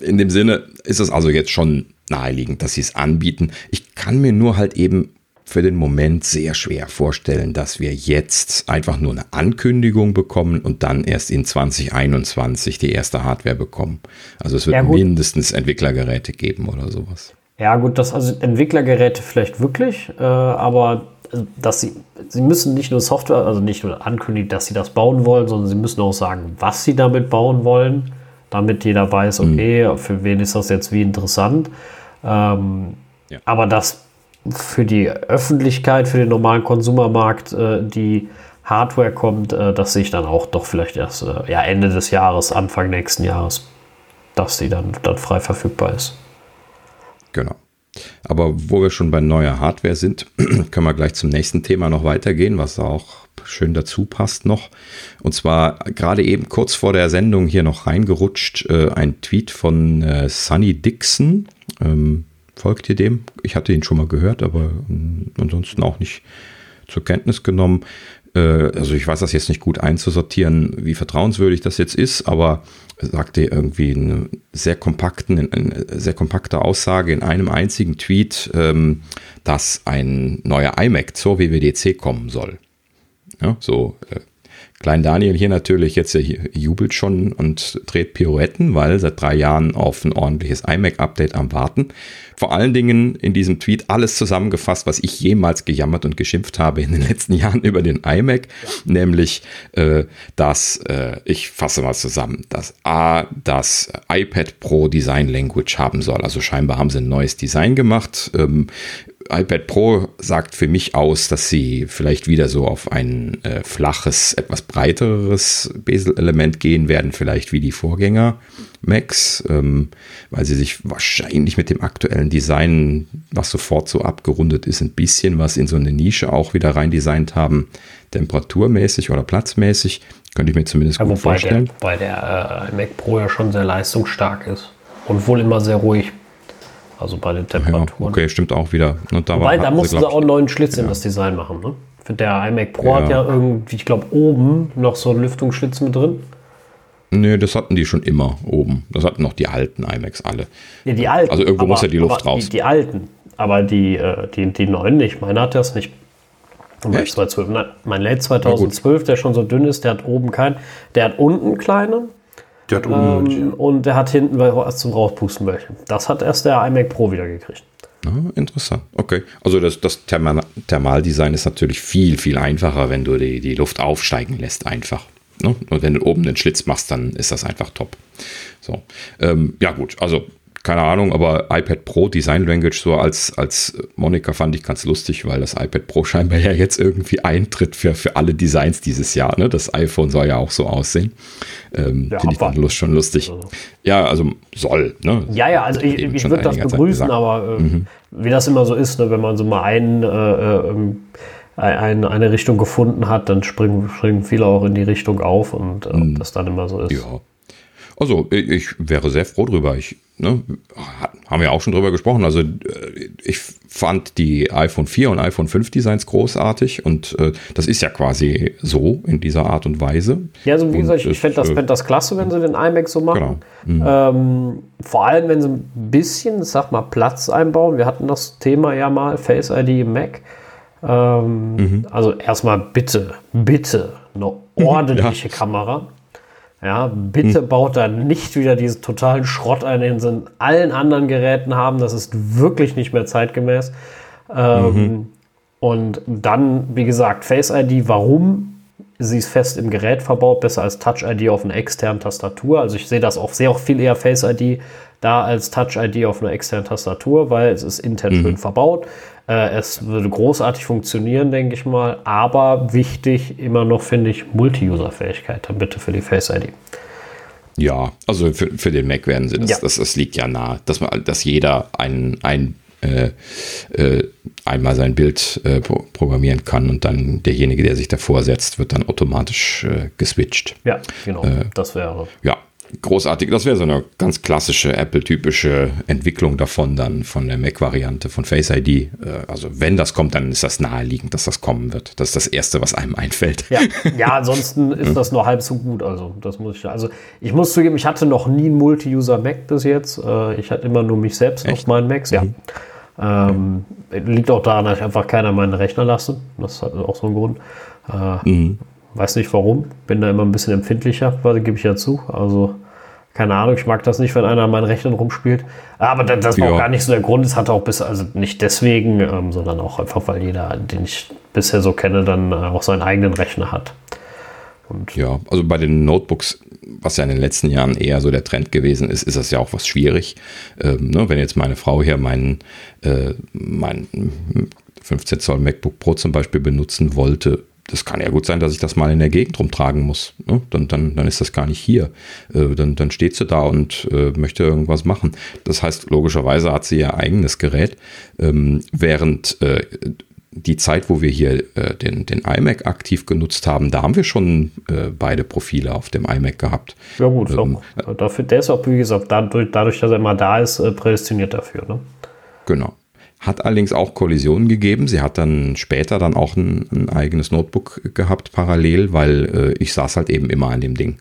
in dem Sinne ist es also jetzt schon naheliegend, dass sie es anbieten. Ich kann mir nur halt eben für den Moment sehr schwer vorstellen, dass wir jetzt einfach nur eine Ankündigung bekommen und dann erst in 2021 die erste Hardware bekommen. Also es wird ja, mindestens Entwicklergeräte geben oder sowas. Ja gut, das also Entwicklergeräte vielleicht wirklich, äh, aber äh, dass sie, sie müssen nicht nur Software, also nicht nur ankündigen, dass sie das bauen wollen, sondern sie müssen auch sagen, was sie damit bauen wollen, damit jeder weiß, mhm. okay, mhm. für wen ist das jetzt wie interessant. Ähm, ja. Aber dass für die Öffentlichkeit, für den normalen Konsumermarkt äh, die Hardware kommt, äh, das sehe ich dann auch doch vielleicht erst äh, ja, Ende des Jahres, Anfang nächsten Jahres, dass sie dann, dann frei verfügbar ist. Genau. Aber wo wir schon bei neuer Hardware sind, können wir gleich zum nächsten Thema noch weitergehen, was auch schön dazu passt noch. Und zwar gerade eben kurz vor der Sendung hier noch reingerutscht, äh, ein Tweet von äh, Sunny Dixon. Ähm, folgt ihr dem? Ich hatte ihn schon mal gehört, aber äh, ansonsten auch nicht zur Kenntnis genommen. Äh, also ich weiß das jetzt nicht gut einzusortieren, wie vertrauenswürdig das jetzt ist, aber sagte irgendwie eine sehr kompakten, eine sehr kompakte Aussage in einem einzigen Tweet, ähm, dass ein neuer iMac zur WWDC kommen soll. Ja, so äh, Klein Daniel hier natürlich jetzt jubelt schon und dreht Pirouetten, weil seit drei Jahren auf ein ordentliches iMac-Update am Warten. Vor allen Dingen in diesem Tweet alles zusammengefasst, was ich jemals gejammert und geschimpft habe in den letzten Jahren über den iMac, ja. nämlich äh, dass äh, ich fasse mal zusammen, dass A, das iPad Pro Design Language haben soll. Also scheinbar haben sie ein neues Design gemacht. Ähm, iPad Pro sagt für mich aus, dass sie vielleicht wieder so auf ein äh, flaches, etwas breiteres Bezel-Element gehen werden, vielleicht wie die Vorgänger Macs, ähm, weil sie sich wahrscheinlich mit dem aktuellen Design, was sofort so abgerundet ist, ein bisschen was in so eine Nische auch wieder rein designt haben, temperaturmäßig oder platzmäßig. Könnte ich mir zumindest ja, gut vorstellen. Der, weil der äh, Mac Pro ja schon sehr leistungsstark ist und wohl immer sehr ruhig also bei den Temperaturen. Ja, okay, stimmt auch wieder. Und da Wobei, da mussten sie auch einen neuen Schlitz in das Design machen. Ne? Der iMac Pro ja. hat ja irgendwie, ich glaube, oben noch so einen Lüftungsschlitz mit drin. Nee, das hatten die schon immer oben. Das hatten noch die alten iMacs alle. Ja, die alten. Also irgendwo aber, muss ja die Luft raus. Die, die, alten. Aber die, äh, die, die neuen nicht. Meiner hat das nicht. Echt? 2012. Nein, mein Late 2012, der schon so dünn ist, der hat oben keinen. Der hat unten kleine der hat ähm, ja. Und der hat hinten was zum Rauspusten welche. Das hat erst der iMac Pro wieder gekriegt. Ah, interessant. Okay. Also das, das Thermal Thermaldesign ist natürlich viel, viel einfacher, wenn du die, die Luft aufsteigen lässt, einfach. Ne? Und wenn du oben den Schlitz machst, dann ist das einfach top. So. Ähm, ja, gut. Also keine Ahnung, aber iPad Pro Design Language so als, als Monika fand ich ganz lustig, weil das iPad Pro scheinbar ja jetzt irgendwie eintritt für, für alle Designs dieses Jahr. Ne? Das iPhone soll ja auch so aussehen. Ähm, ja, Finde ich dann Lust, schon lustig. Also. Ja, also soll. Ne? Ja, ja, also ich, ich würde das begrüßen, aber äh, mhm. wie das immer so ist, ne, wenn man so mal einen, äh, äh, ein, eine Richtung gefunden hat, dann springen, springen viele auch in die Richtung auf und äh, mhm. das dann immer so ist. Ja. Also ich wäre sehr froh drüber. Ich ne, haben wir auch schon drüber gesprochen. Also äh, ich fand die iPhone 4 und iPhone 5 Designs großartig und äh, das ist ja quasi so in dieser Art und Weise. Ja, also wie gesagt, ich, ich fände das, fänd das klasse, wenn sie den iMac so machen. Genau. Mhm. Ähm, vor allem, wenn sie ein bisschen, sag mal, Platz einbauen. Wir hatten das Thema ja mal, Face ID im Mac. Ähm, mhm. Also erstmal bitte, bitte eine ordentliche ja. Kamera. Ja, bitte hm. baut da nicht wieder diesen totalen Schrott ein, den sie in allen anderen Geräten haben. Das ist wirklich nicht mehr zeitgemäß. Ähm, mhm. Und dann, wie gesagt, Face ID, warum? Sie ist fest im Gerät verbaut, besser als Touch ID auf einer externen Tastatur. Also ich sehe das auch, sehr auch viel eher Face ID da als Touch ID auf einer externen Tastatur, weil es ist intern mhm. schön verbaut. Äh, es würde großartig funktionieren, denke ich mal. Aber wichtig immer noch, finde ich, Multi-User-Fähigkeit dann bitte für die Face ID. Ja, also für, für den Mac werden sie das, ja. das, das liegt ja nahe, dass man, dass jeder ein, ein äh, äh, einmal sein Bild äh, programmieren kann und dann derjenige, der sich davor setzt, wird dann automatisch äh, geswitcht. Ja, genau. Das wäre. Ja, großartig. Das wäre so eine ganz klassische Apple-typische Entwicklung davon, dann von der Mac-Variante von Face ID. Äh, also wenn das kommt, dann ist das naheliegend, dass das kommen wird. Das ist das Erste, was einem einfällt. Ja, ja ansonsten ist das nur halb so gut. Also das muss ich. Also ich muss zugeben, ich hatte noch nie einen Multi-User-Mac bis jetzt. Äh, ich hatte immer nur mich selbst Echt? auf meinen Macs. Ja. Mhm. Ähm, liegt auch daran, dass ich einfach keiner meinen Rechner lasse. Das ist auch so ein Grund. Äh, mhm. Weiß nicht warum. Bin da immer ein bisschen empfindlicher, gebe ich ja zu. Also keine Ahnung, ich mag das nicht, wenn einer an meinen Rechnern rumspielt. Aber das, das war ja. auch gar nicht so der Grund. Es hatte auch bis, also nicht deswegen, ähm, sondern auch einfach, weil jeder, den ich bisher so kenne, dann äh, auch seinen eigenen Rechner hat. Und ja, also bei den Notebooks, was ja in den letzten Jahren eher so der Trend gewesen ist, ist das ja auch was schwierig. Ähm, ne, wenn jetzt meine Frau hier meinen, äh, mein 15 Zoll MacBook Pro zum Beispiel benutzen wollte, das kann ja gut sein, dass ich das mal in der Gegend rumtragen muss. Ne? Dann, dann, dann ist das gar nicht hier. Äh, dann, dann steht sie da und äh, möchte irgendwas machen. Das heißt, logischerweise hat sie ihr eigenes Gerät, ähm, während äh, die Zeit, wo wir hier äh, den, den iMac aktiv genutzt haben, da haben wir schon äh, beide Profile auf dem iMac gehabt. Ja gut, ähm, dafür, der ist auch, wie gesagt, dadurch, dadurch dass er immer da ist, äh, prädestiniert dafür. Ne? Genau. Hat allerdings auch Kollisionen gegeben. Sie hat dann später dann auch ein, ein eigenes Notebook gehabt parallel, weil äh, ich saß halt eben immer an dem Ding.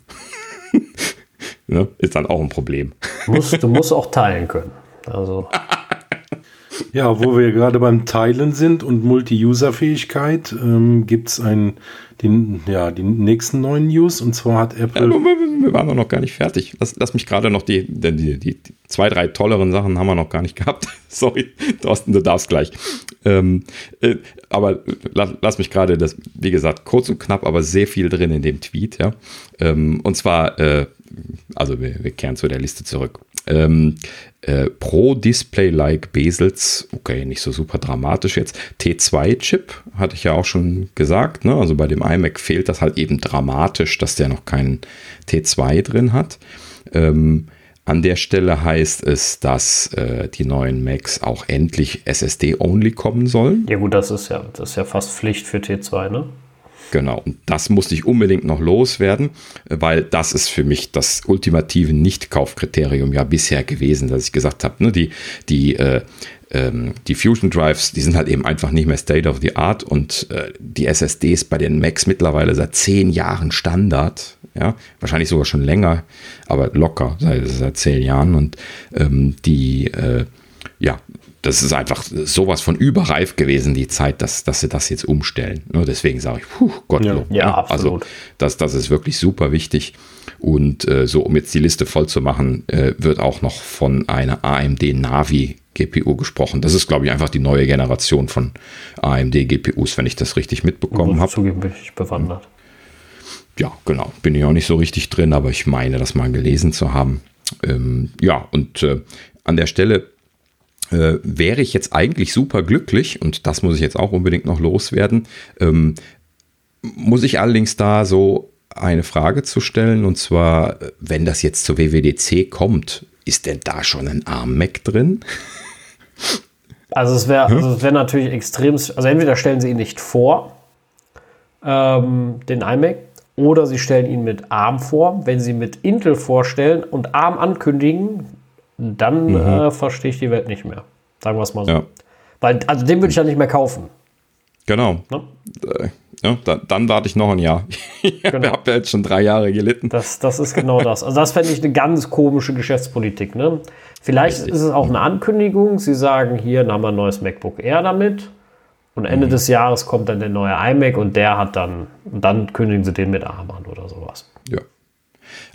ne? Ist dann auch ein Problem. Du musst, du musst auch teilen können. Also. Ja, wo wir gerade beim Teilen sind und Multi-User-Fähigkeit, ähm, gibt es die, ja, die nächsten neuen News. Und zwar hat Apple. Ja, wir waren noch gar nicht fertig. Lass, lass mich gerade noch die, die, die, die, zwei, drei tolleren Sachen haben wir noch gar nicht gehabt. Sorry, Thorsten, du darfst gleich. Ähm, äh, aber lass, lass mich gerade das, wie gesagt, kurz und knapp, aber sehr viel drin in dem Tweet, ja. Ähm, und zwar, äh, also wir, wir kehren zu der Liste zurück. Ähm, äh, Pro Display like Besels, okay, nicht so super dramatisch jetzt. T2-Chip, hatte ich ja auch schon gesagt. Ne? Also bei dem iMac fehlt das halt eben dramatisch, dass der noch keinen T2 drin hat. Ähm, an der Stelle heißt es, dass äh, die neuen Macs auch endlich SSD-only kommen sollen. Ja gut, das ist ja, das ist ja fast Pflicht für T2, ne? Genau, und das musste ich unbedingt noch loswerden, weil das ist für mich das ultimative Nicht-Kaufkriterium ja bisher gewesen, dass ich gesagt habe, ne, die, die, äh, ähm, die Fusion Drives, die sind halt eben einfach nicht mehr State of the Art und äh, die SSDs bei den Macs mittlerweile seit zehn Jahren Standard, ja, wahrscheinlich sogar schon länger, aber locker seit, seit zehn Jahren und ähm, die, äh, ja, das ist einfach sowas von überreif gewesen, die Zeit, dass, dass sie das jetzt umstellen. Nur deswegen sage ich, puh, Gottlob. Ja, ja, absolut. Also das, das ist wirklich super wichtig. Und äh, so, um jetzt die Liste voll zu machen, äh, wird auch noch von einer AMD Navi GPU gesprochen. Das ist, glaube ich, einfach die neue Generation von AMD GPUs, wenn ich das richtig mitbekommen habe. Zugeben bin ich bewandert. Ja, genau. Bin ich auch nicht so richtig drin, aber ich meine, das mal gelesen zu haben. Ähm, ja, und äh, an der Stelle äh, wäre ich jetzt eigentlich super glücklich, und das muss ich jetzt auch unbedingt noch loswerden, ähm, muss ich allerdings da so eine Frage zu stellen, und zwar, wenn das jetzt zur WWDC kommt, ist denn da schon ein ARM-Mac drin? Also es wäre also wär natürlich extrem, also entweder stellen sie ihn nicht vor, ähm, den iMac, oder sie stellen ihn mit ARM vor. Wenn sie mit Intel vorstellen und ARM ankündigen, dann mhm. äh, verstehe ich die Welt nicht mehr. Sagen wir es mal so. Ja. Weil, also den würde ich ja nicht mehr kaufen. Genau. Ne? Äh, ja, dann, dann warte ich noch ein Jahr. ich genau. habe ja jetzt schon drei Jahre gelitten. Das, das ist genau das. Also das fände ich eine ganz komische Geschäftspolitik. Ne? Vielleicht Richtig. ist es auch eine Ankündigung. Sie sagen, hier haben wir ein neues MacBook Air damit. Und Ende mhm. des Jahres kommt dann der neue iMac und der hat dann, und dann kündigen sie den mit ARM an oder sowas. Ja.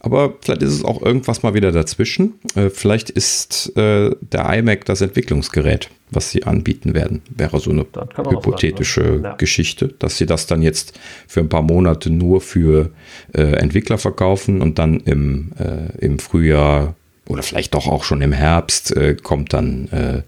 Aber vielleicht ist es auch irgendwas mal wieder dazwischen. Äh, vielleicht ist äh, der iMac das Entwicklungsgerät, was sie anbieten werden. Wäre so eine hypothetische sein, ne? ja. Geschichte, dass sie das dann jetzt für ein paar Monate nur für äh, Entwickler verkaufen und dann im, im Frühjahr oder vielleicht doch auch schon im Herbst kommt dann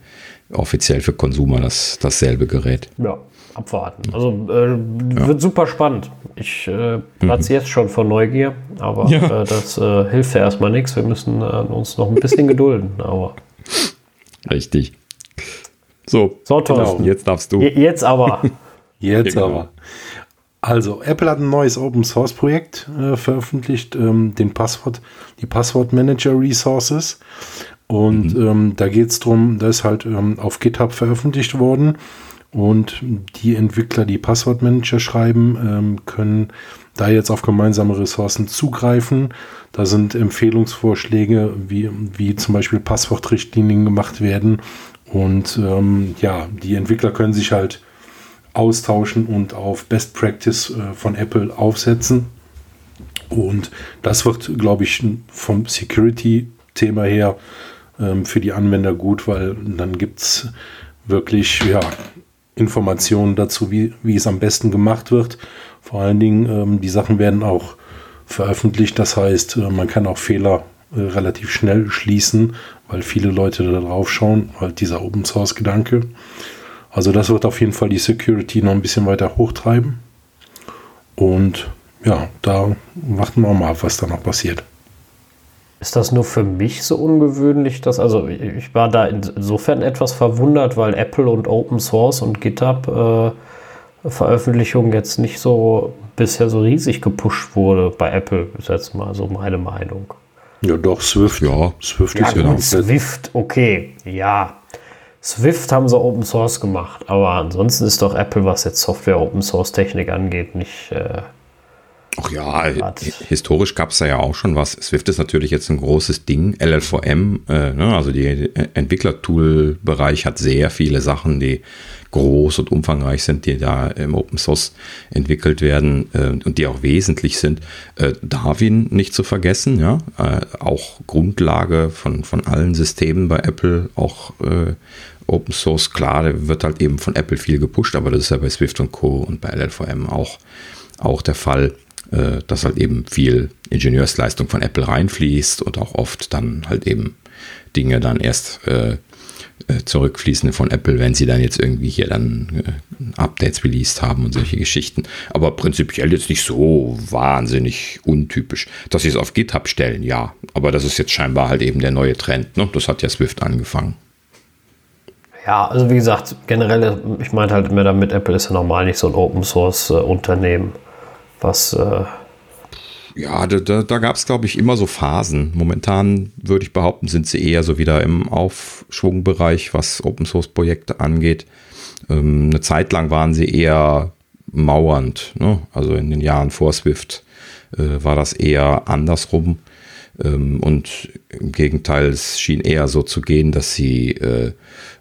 offiziell für Konsumer das, dasselbe Gerät. Ja, abwarten. Also äh, ja. wird super spannend. Ich äh, platze mhm. jetzt schon vor Neugier, aber ja. äh, das äh, hilft ja erstmal nichts. Wir müssen äh, uns noch ein bisschen gedulden. Aber richtig. So, so. Genau. Jetzt darfst du. Jetzt aber. Jetzt genau. aber. Also, Apple hat ein neues Open Source Projekt äh, veröffentlicht, ähm, den Passwort, die Passwort Manager Resources. Und mhm. ähm, da geht es darum, da ist halt ähm, auf GitHub veröffentlicht worden. Und die Entwickler, die Passwortmanager schreiben, ähm, können da jetzt auf gemeinsame Ressourcen zugreifen. Da sind Empfehlungsvorschläge, wie, wie zum Beispiel Passwortrichtlinien gemacht werden. Und ähm, ja, die Entwickler können sich halt austauschen und auf Best Practice äh, von Apple aufsetzen. Und das wird, glaube ich, vom Security-Thema her ähm, für die Anwender gut, weil dann gibt es wirklich ja, Informationen dazu, wie, wie es am besten gemacht wird. Vor allen Dingen, ähm, die Sachen werden auch veröffentlicht. Das heißt, äh, man kann auch Fehler äh, relativ schnell schließen, weil viele Leute da drauf schauen. Halt dieser Open Source Gedanke. Also das wird auf jeden Fall die Security noch ein bisschen weiter hochtreiben. Und ja, da warten wir mal ab, was da noch passiert. Ist das nur für mich so ungewöhnlich, dass also ich war da insofern etwas verwundert, weil Apple und Open Source und GitHub äh, Veröffentlichungen jetzt nicht so bisher so riesig gepusht wurde bei Apple, ist jetzt mal so meine Meinung. Ja, doch, Swift. Ja, Swift ja, ist ja Swift, okay, ja. Swift haben sie Open Source gemacht, aber ansonsten ist doch Apple, was jetzt Software Open Source Technik angeht, nicht. Äh, Ach ja, historisch gab es da ja auch schon was. Swift ist natürlich jetzt ein großes Ding. LLVM, äh, ne, also die Entwicklertool-Bereich hat sehr viele Sachen, die groß und umfangreich sind, die da im Open Source entwickelt werden äh, und die auch wesentlich sind. Äh, Darwin nicht zu vergessen, ja, äh, auch Grundlage von, von allen Systemen bei Apple, auch äh, Open Source, klar, wird halt eben von Apple viel gepusht, aber das ist ja bei Swift und Co. und bei LLVM auch, auch der Fall äh, dass halt eben viel Ingenieursleistung von Apple reinfließt und auch oft dann halt eben Dinge dann erst äh, äh, zurückfließen von Apple, wenn sie dann jetzt irgendwie hier dann äh, Updates released haben und solche Geschichten. Aber prinzipiell jetzt nicht so wahnsinnig untypisch. Dass sie es auf GitHub stellen, ja. Aber das ist jetzt scheinbar halt eben der neue Trend. Ne? Das hat ja Swift angefangen. Ja, also wie gesagt, generell, ich meinte halt immer damit, Apple ist ja normal nicht so ein Open Source äh, Unternehmen was. Äh ja, da, da, da gab es, glaube ich, immer so Phasen. Momentan würde ich behaupten, sind sie eher so wieder im Aufschwungbereich, was Open Source Projekte angeht. Ähm, eine Zeit lang waren sie eher mauernd. Ne? Also in den Jahren vor Swift äh, war das eher andersrum. Ähm, und im Gegenteil, es schien eher so zu gehen, dass sie äh,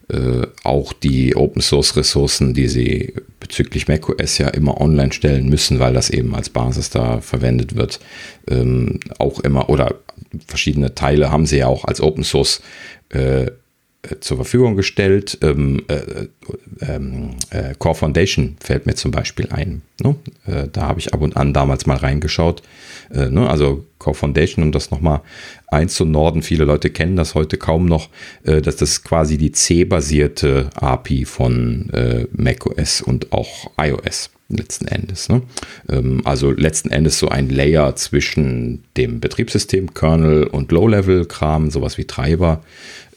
äh, auch die Open Source Ressourcen, die sie bezüglich macOS ja immer online stellen müssen, weil das eben als Basis da verwendet wird, ähm, auch immer oder verschiedene Teile haben sie ja auch als Open Source äh, zur Verfügung gestellt. Ähm, äh, ähm, äh, Core Foundation fällt mir zum Beispiel ein. Ne? Äh, da habe ich ab und an damals mal reingeschaut. Äh, ne? Also Core Foundation, um das nochmal einzunorden. Viele Leute kennen das heute kaum noch, äh, dass das quasi die C-basierte API von äh, macOS und auch iOS letzten Endes. Ne? Ähm, also letzten Endes so ein Layer zwischen dem Betriebssystem, Kernel und Low-Level-Kram, sowas wie Treiber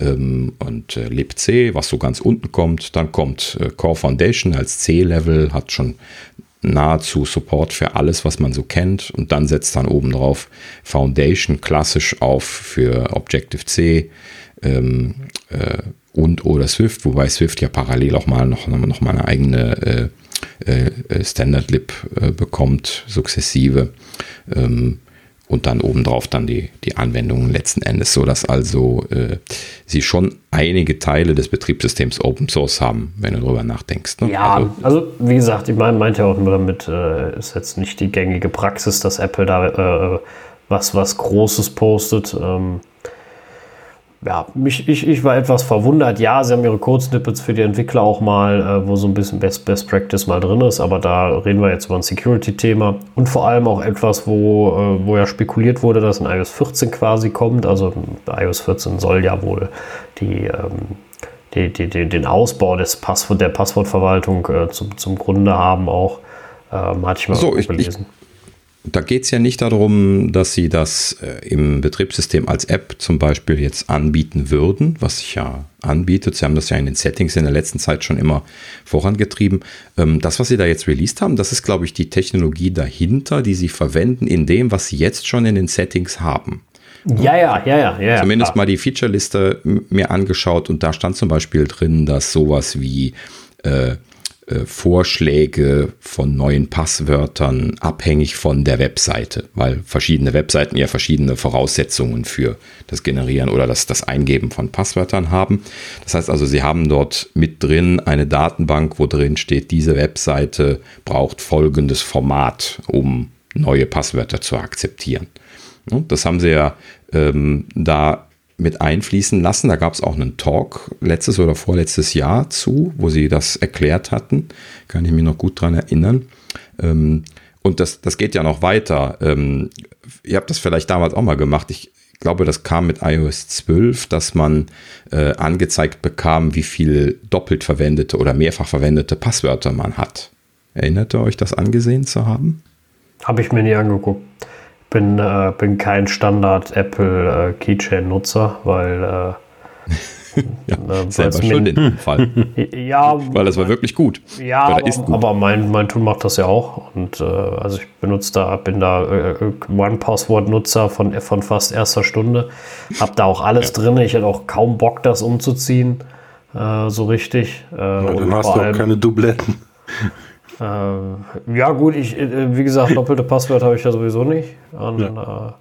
ähm, und äh, libc, was so ganz unten kommt. Dann kommt äh, Core Foundation als C-Level, hat schon nahezu Support für alles, was man so kennt und dann setzt dann oben drauf Foundation klassisch auf für Objective-C ähm, äh, und oder Swift, wobei Swift ja parallel auch mal noch, noch mal eine eigene äh, äh, Standard-Lib äh, bekommt, sukzessive. Ähm, und dann obendrauf dann die, die Anwendungen letzten Endes, so dass also äh, sie schon einige Teile des Betriebssystems Open Source haben, wenn du darüber nachdenkst. Ne? Ja, also, also, wie gesagt, ich meine, meinte ja auch nur damit, äh, ist jetzt nicht die gängige Praxis, dass Apple da äh, was, was Großes postet. Ähm, ja, mich, ich, ich war etwas verwundert. Ja, sie haben ihre Code-Snippets für die Entwickler auch mal, äh, wo so ein bisschen Best, Best Practice mal drin ist, aber da reden wir jetzt über ein Security-Thema und vor allem auch etwas, wo, äh, wo ja spekuliert wurde, dass in iOS 14 quasi kommt. Also iOS 14 soll ja wohl die, ähm, die, die, die den Ausbau des Passwort, der Passwortverwaltung äh, zum, zum Grunde haben auch. Ähm, hatte ich mal so, ich, gelesen. Ich da geht es ja nicht darum, dass sie das äh, im Betriebssystem als App zum Beispiel jetzt anbieten würden, was sich ja anbietet. Sie haben das ja in den Settings in der letzten Zeit schon immer vorangetrieben. Ähm, das, was sie da jetzt released haben, das ist, glaube ich, die Technologie dahinter, die sie verwenden in dem, was sie jetzt schon in den Settings haben. Ja, ja, ja, ja. ja Zumindest klar. mal die Feature-Liste mir angeschaut und da stand zum Beispiel drin, dass sowas wie äh, äh, Vorschläge von neuen Passwörtern abhängig von der Webseite, weil verschiedene Webseiten ja verschiedene Voraussetzungen für das Generieren oder das, das Eingeben von Passwörtern haben. Das heißt also, Sie haben dort mit drin eine Datenbank, wo drin steht, diese Webseite braucht folgendes Format, um neue Passwörter zu akzeptieren. Das haben Sie ja ähm, da mit einfließen lassen. Da gab es auch einen Talk letztes oder vorletztes Jahr zu, wo sie das erklärt hatten. Kann ich mich noch gut dran erinnern. Ähm, und das, das geht ja noch weiter. Ähm, ihr habt das vielleicht damals auch mal gemacht. Ich glaube, das kam mit iOS 12, dass man äh, angezeigt bekam, wie viel doppelt verwendete oder mehrfach verwendete Passwörter man hat. Erinnert ihr euch das angesehen zu haben? Habe ich mir nie angeguckt bin, äh, bin kein Standard Apple äh, Keychain-Nutzer, weil äh, ja, äh, selber schuld in dem Fall. ja, weil das war wirklich gut. Ja, aber, gut. aber, mein, mein Tool macht das ja auch. Und äh, also ich benutze da, bin da äh, äh One-Password-Nutzer von, von fast erster Stunde. Hab da auch alles ja. drin. Ich hätte auch kaum Bock, das umzuziehen. Äh, so richtig. Äh, ja, dann hast du auch keine Dubletten. Äh, ja, gut, ich, äh, wie gesagt, doppelte Passwörter habe ich ja sowieso nicht. Und, ja. Äh,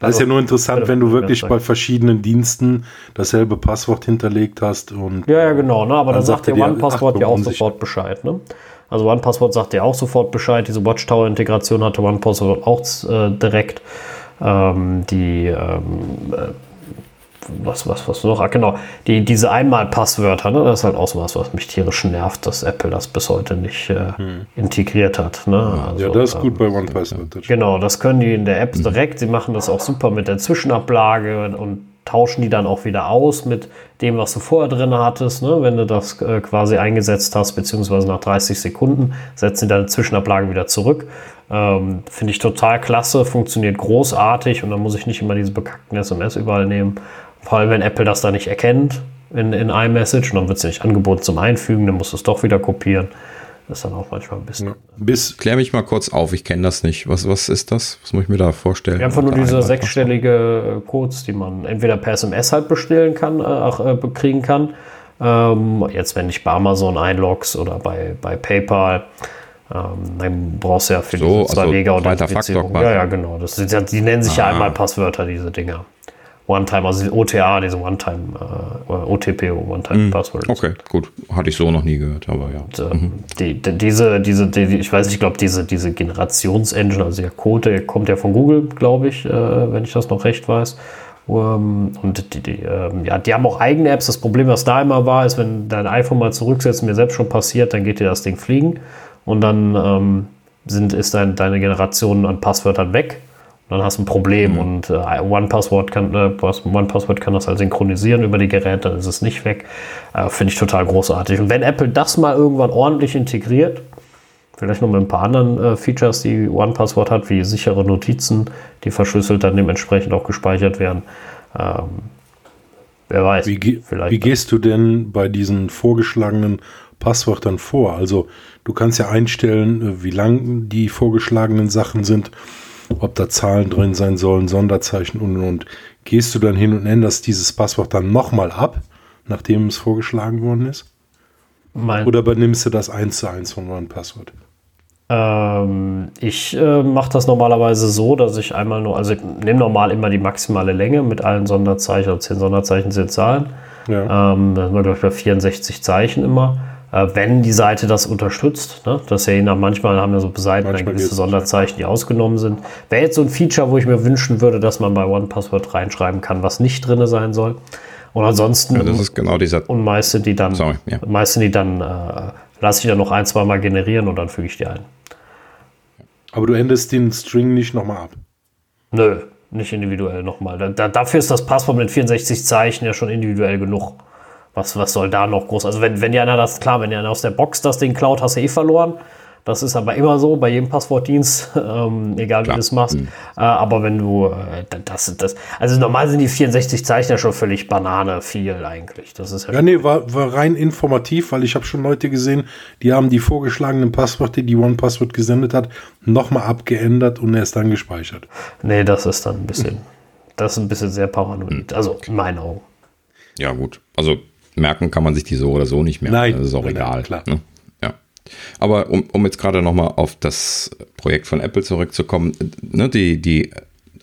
das ist ja nur interessant, wenn du wirklich bei verschiedenen Diensten dasselbe Passwort hinterlegt hast. Und ja, ja, genau. Ne? Aber dann, dann sagt dir OnePassword ja auch sofort Bescheid. Ne? Also OnePassword sagt dir auch sofort Bescheid. Diese Watchtower-Integration hatte OnePassword auch äh, direkt. Ähm, die ähm, äh, was, was, was noch? Ah, genau, die, diese Einmal-Passwörter, ne? das ist halt auch so was, was mich tierisch nervt, dass Apple das bis heute nicht äh, hm. integriert hat. Ne? Also, ja, das ist gut ähm, bei OnePassword. Genau, das können die in der App mhm. direkt. Sie machen das auch super mit der Zwischenablage und tauschen die dann auch wieder aus mit dem, was du vorher drin hattest. Ne? Wenn du das äh, quasi eingesetzt hast, beziehungsweise nach 30 Sekunden, setzen sie deine Zwischenablage wieder zurück. Ähm, Finde ich total klasse, funktioniert großartig und dann muss ich nicht immer diese bekackten SMS überall nehmen. Vor allem, wenn Apple das da nicht erkennt in, in iMessage und dann wird es nicht angeboten zum Einfügen, dann musst du es doch wieder kopieren. Das ist dann auch manchmal ein bisschen. Ja. Bis, klär mich mal kurz auf, ich kenne das nicht. Was, was ist das? Was muss ich mir da vorstellen? Ja, einfach nur diese sechsstellige äh, Codes, die man entweder per SMS halt bestellen kann, äh, äh, kriegen kann. Ähm, jetzt, wenn ich bei Amazon einloggst oder bei, bei PayPal, ähm, dann brauchst du ja für so, diese zwei also Wege Authentifizierung. Ja, ja, genau. Das, die nennen sich Aha. ja einmal Passwörter, diese Dinger. One-Time, also OTA, diese One-Time, äh, OTP, One-Time-Password. Mm, okay, gut. Hatte ich so noch nie gehört, aber ja. Und, äh, mhm. die, die, diese, diese, die, ich weiß nicht, ich glaube, diese, diese Generationsengine, also der Code, der kommt ja von Google, glaube ich, äh, wenn ich das noch recht weiß. Um, und die, die, ähm, ja, die haben auch eigene Apps. Das Problem, was da immer war, ist, wenn dein iPhone mal zurücksetzt, mir selbst schon passiert, dann geht dir das Ding fliegen und dann ähm, sind, ist dein, deine Generation an Passwörtern weg dann hast du ein Problem mhm. und äh, OnePassword kann, äh, OnePassword kann das halt synchronisieren über die Geräte, dann ist es nicht weg. Äh, Finde ich total großartig. Und wenn Apple das mal irgendwann ordentlich integriert, vielleicht noch mit ein paar anderen äh, Features, die OnePassword hat, wie sichere Notizen, die verschlüsselt dann dementsprechend auch gespeichert werden. Ähm, wer weiß. Wie, wie gehst du denn bei diesen vorgeschlagenen Passwörtern vor? Also du kannst ja einstellen, äh, wie lang die vorgeschlagenen Sachen sind ob da Zahlen drin sein sollen, Sonderzeichen und und und. Gehst du dann hin und änderst dieses Passwort dann nochmal ab, nachdem es vorgeschlagen worden ist? Mein Oder übernimmst du das eins zu eins von meinem Passwort? Ähm, ich äh, mache das normalerweise so, dass ich einmal nur, also ich nehme normal immer die maximale Länge mit allen Sonderzeichen, also 10 Sonderzeichen sind Zahlen. Ja. Ähm, dann sind wir, glaube ich, bei 64 Zeichen immer. Äh, wenn die Seite das unterstützt. Ne? Das ja je nach, manchmal haben wir so Seiten manchmal gewisse Sonderzeichen, die ausgenommen sind. Wäre jetzt so ein Feature, wo ich mir wünschen würde, dass man bei OnePassword reinschreiben kann, was nicht drin sein soll. Und ansonsten. Ja, das ist genau dieser. Und meist sind die dann, Sorry, ja. meist sind die dann, äh, lasse ich dann noch ein, zwei Mal generieren und dann füge ich die ein. Aber du endest den String nicht nochmal ab. Nö, nicht individuell nochmal. Da, da, dafür ist das Passwort mit 64 Zeichen ja schon individuell genug was, was soll da noch groß? Also wenn, wenn dir einer das, klar, wenn dir einer aus der Box das Ding klaut, hast du eh verloren. Das ist aber immer so bei jedem Passwortdienst, ähm, egal Klar. wie du es machst. Mhm. Äh, aber wenn du äh, das, das, also normal sind die 64 Zeichen ja schon völlig Banane viel eigentlich. Das ist ja, ja nee, war, war rein informativ, weil ich habe schon Leute gesehen, die haben die vorgeschlagenen Passwörter, die OnePassword gesendet hat, nochmal abgeändert und erst dann gespeichert. Nee, das ist dann ein bisschen, das ist ein bisschen sehr paranoid. Also in meinen Augen. Ja, gut. Also merken kann man sich die so oder so nicht mehr. Nein, das ist auch nein, egal. Klar. Ne? Ja. Aber um, um jetzt gerade nochmal auf das Projekt von Apple zurückzukommen, ne, die, die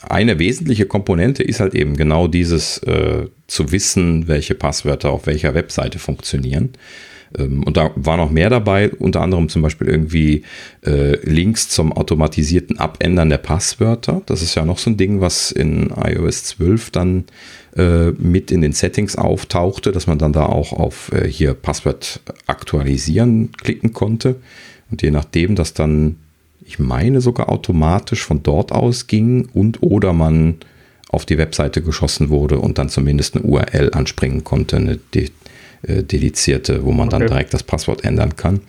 eine wesentliche Komponente ist halt eben genau dieses äh, zu wissen, welche Passwörter auf welcher Webseite funktionieren. Ähm, und da war noch mehr dabei, unter anderem zum Beispiel irgendwie äh, Links zum automatisierten Abändern der Passwörter. Das ist ja noch so ein Ding, was in iOS 12 dann äh, mit in den Settings auftauchte, dass man dann da auch auf äh, hier Passwort aktualisieren klicken konnte. Und je nachdem, dass dann, ich meine, sogar automatisch von dort aus ging und oder man auf die Webseite geschossen wurde und dann zumindest eine URL anspringen konnte, eine äh, dedizierte, wo man okay. dann direkt das Passwort ändern kann.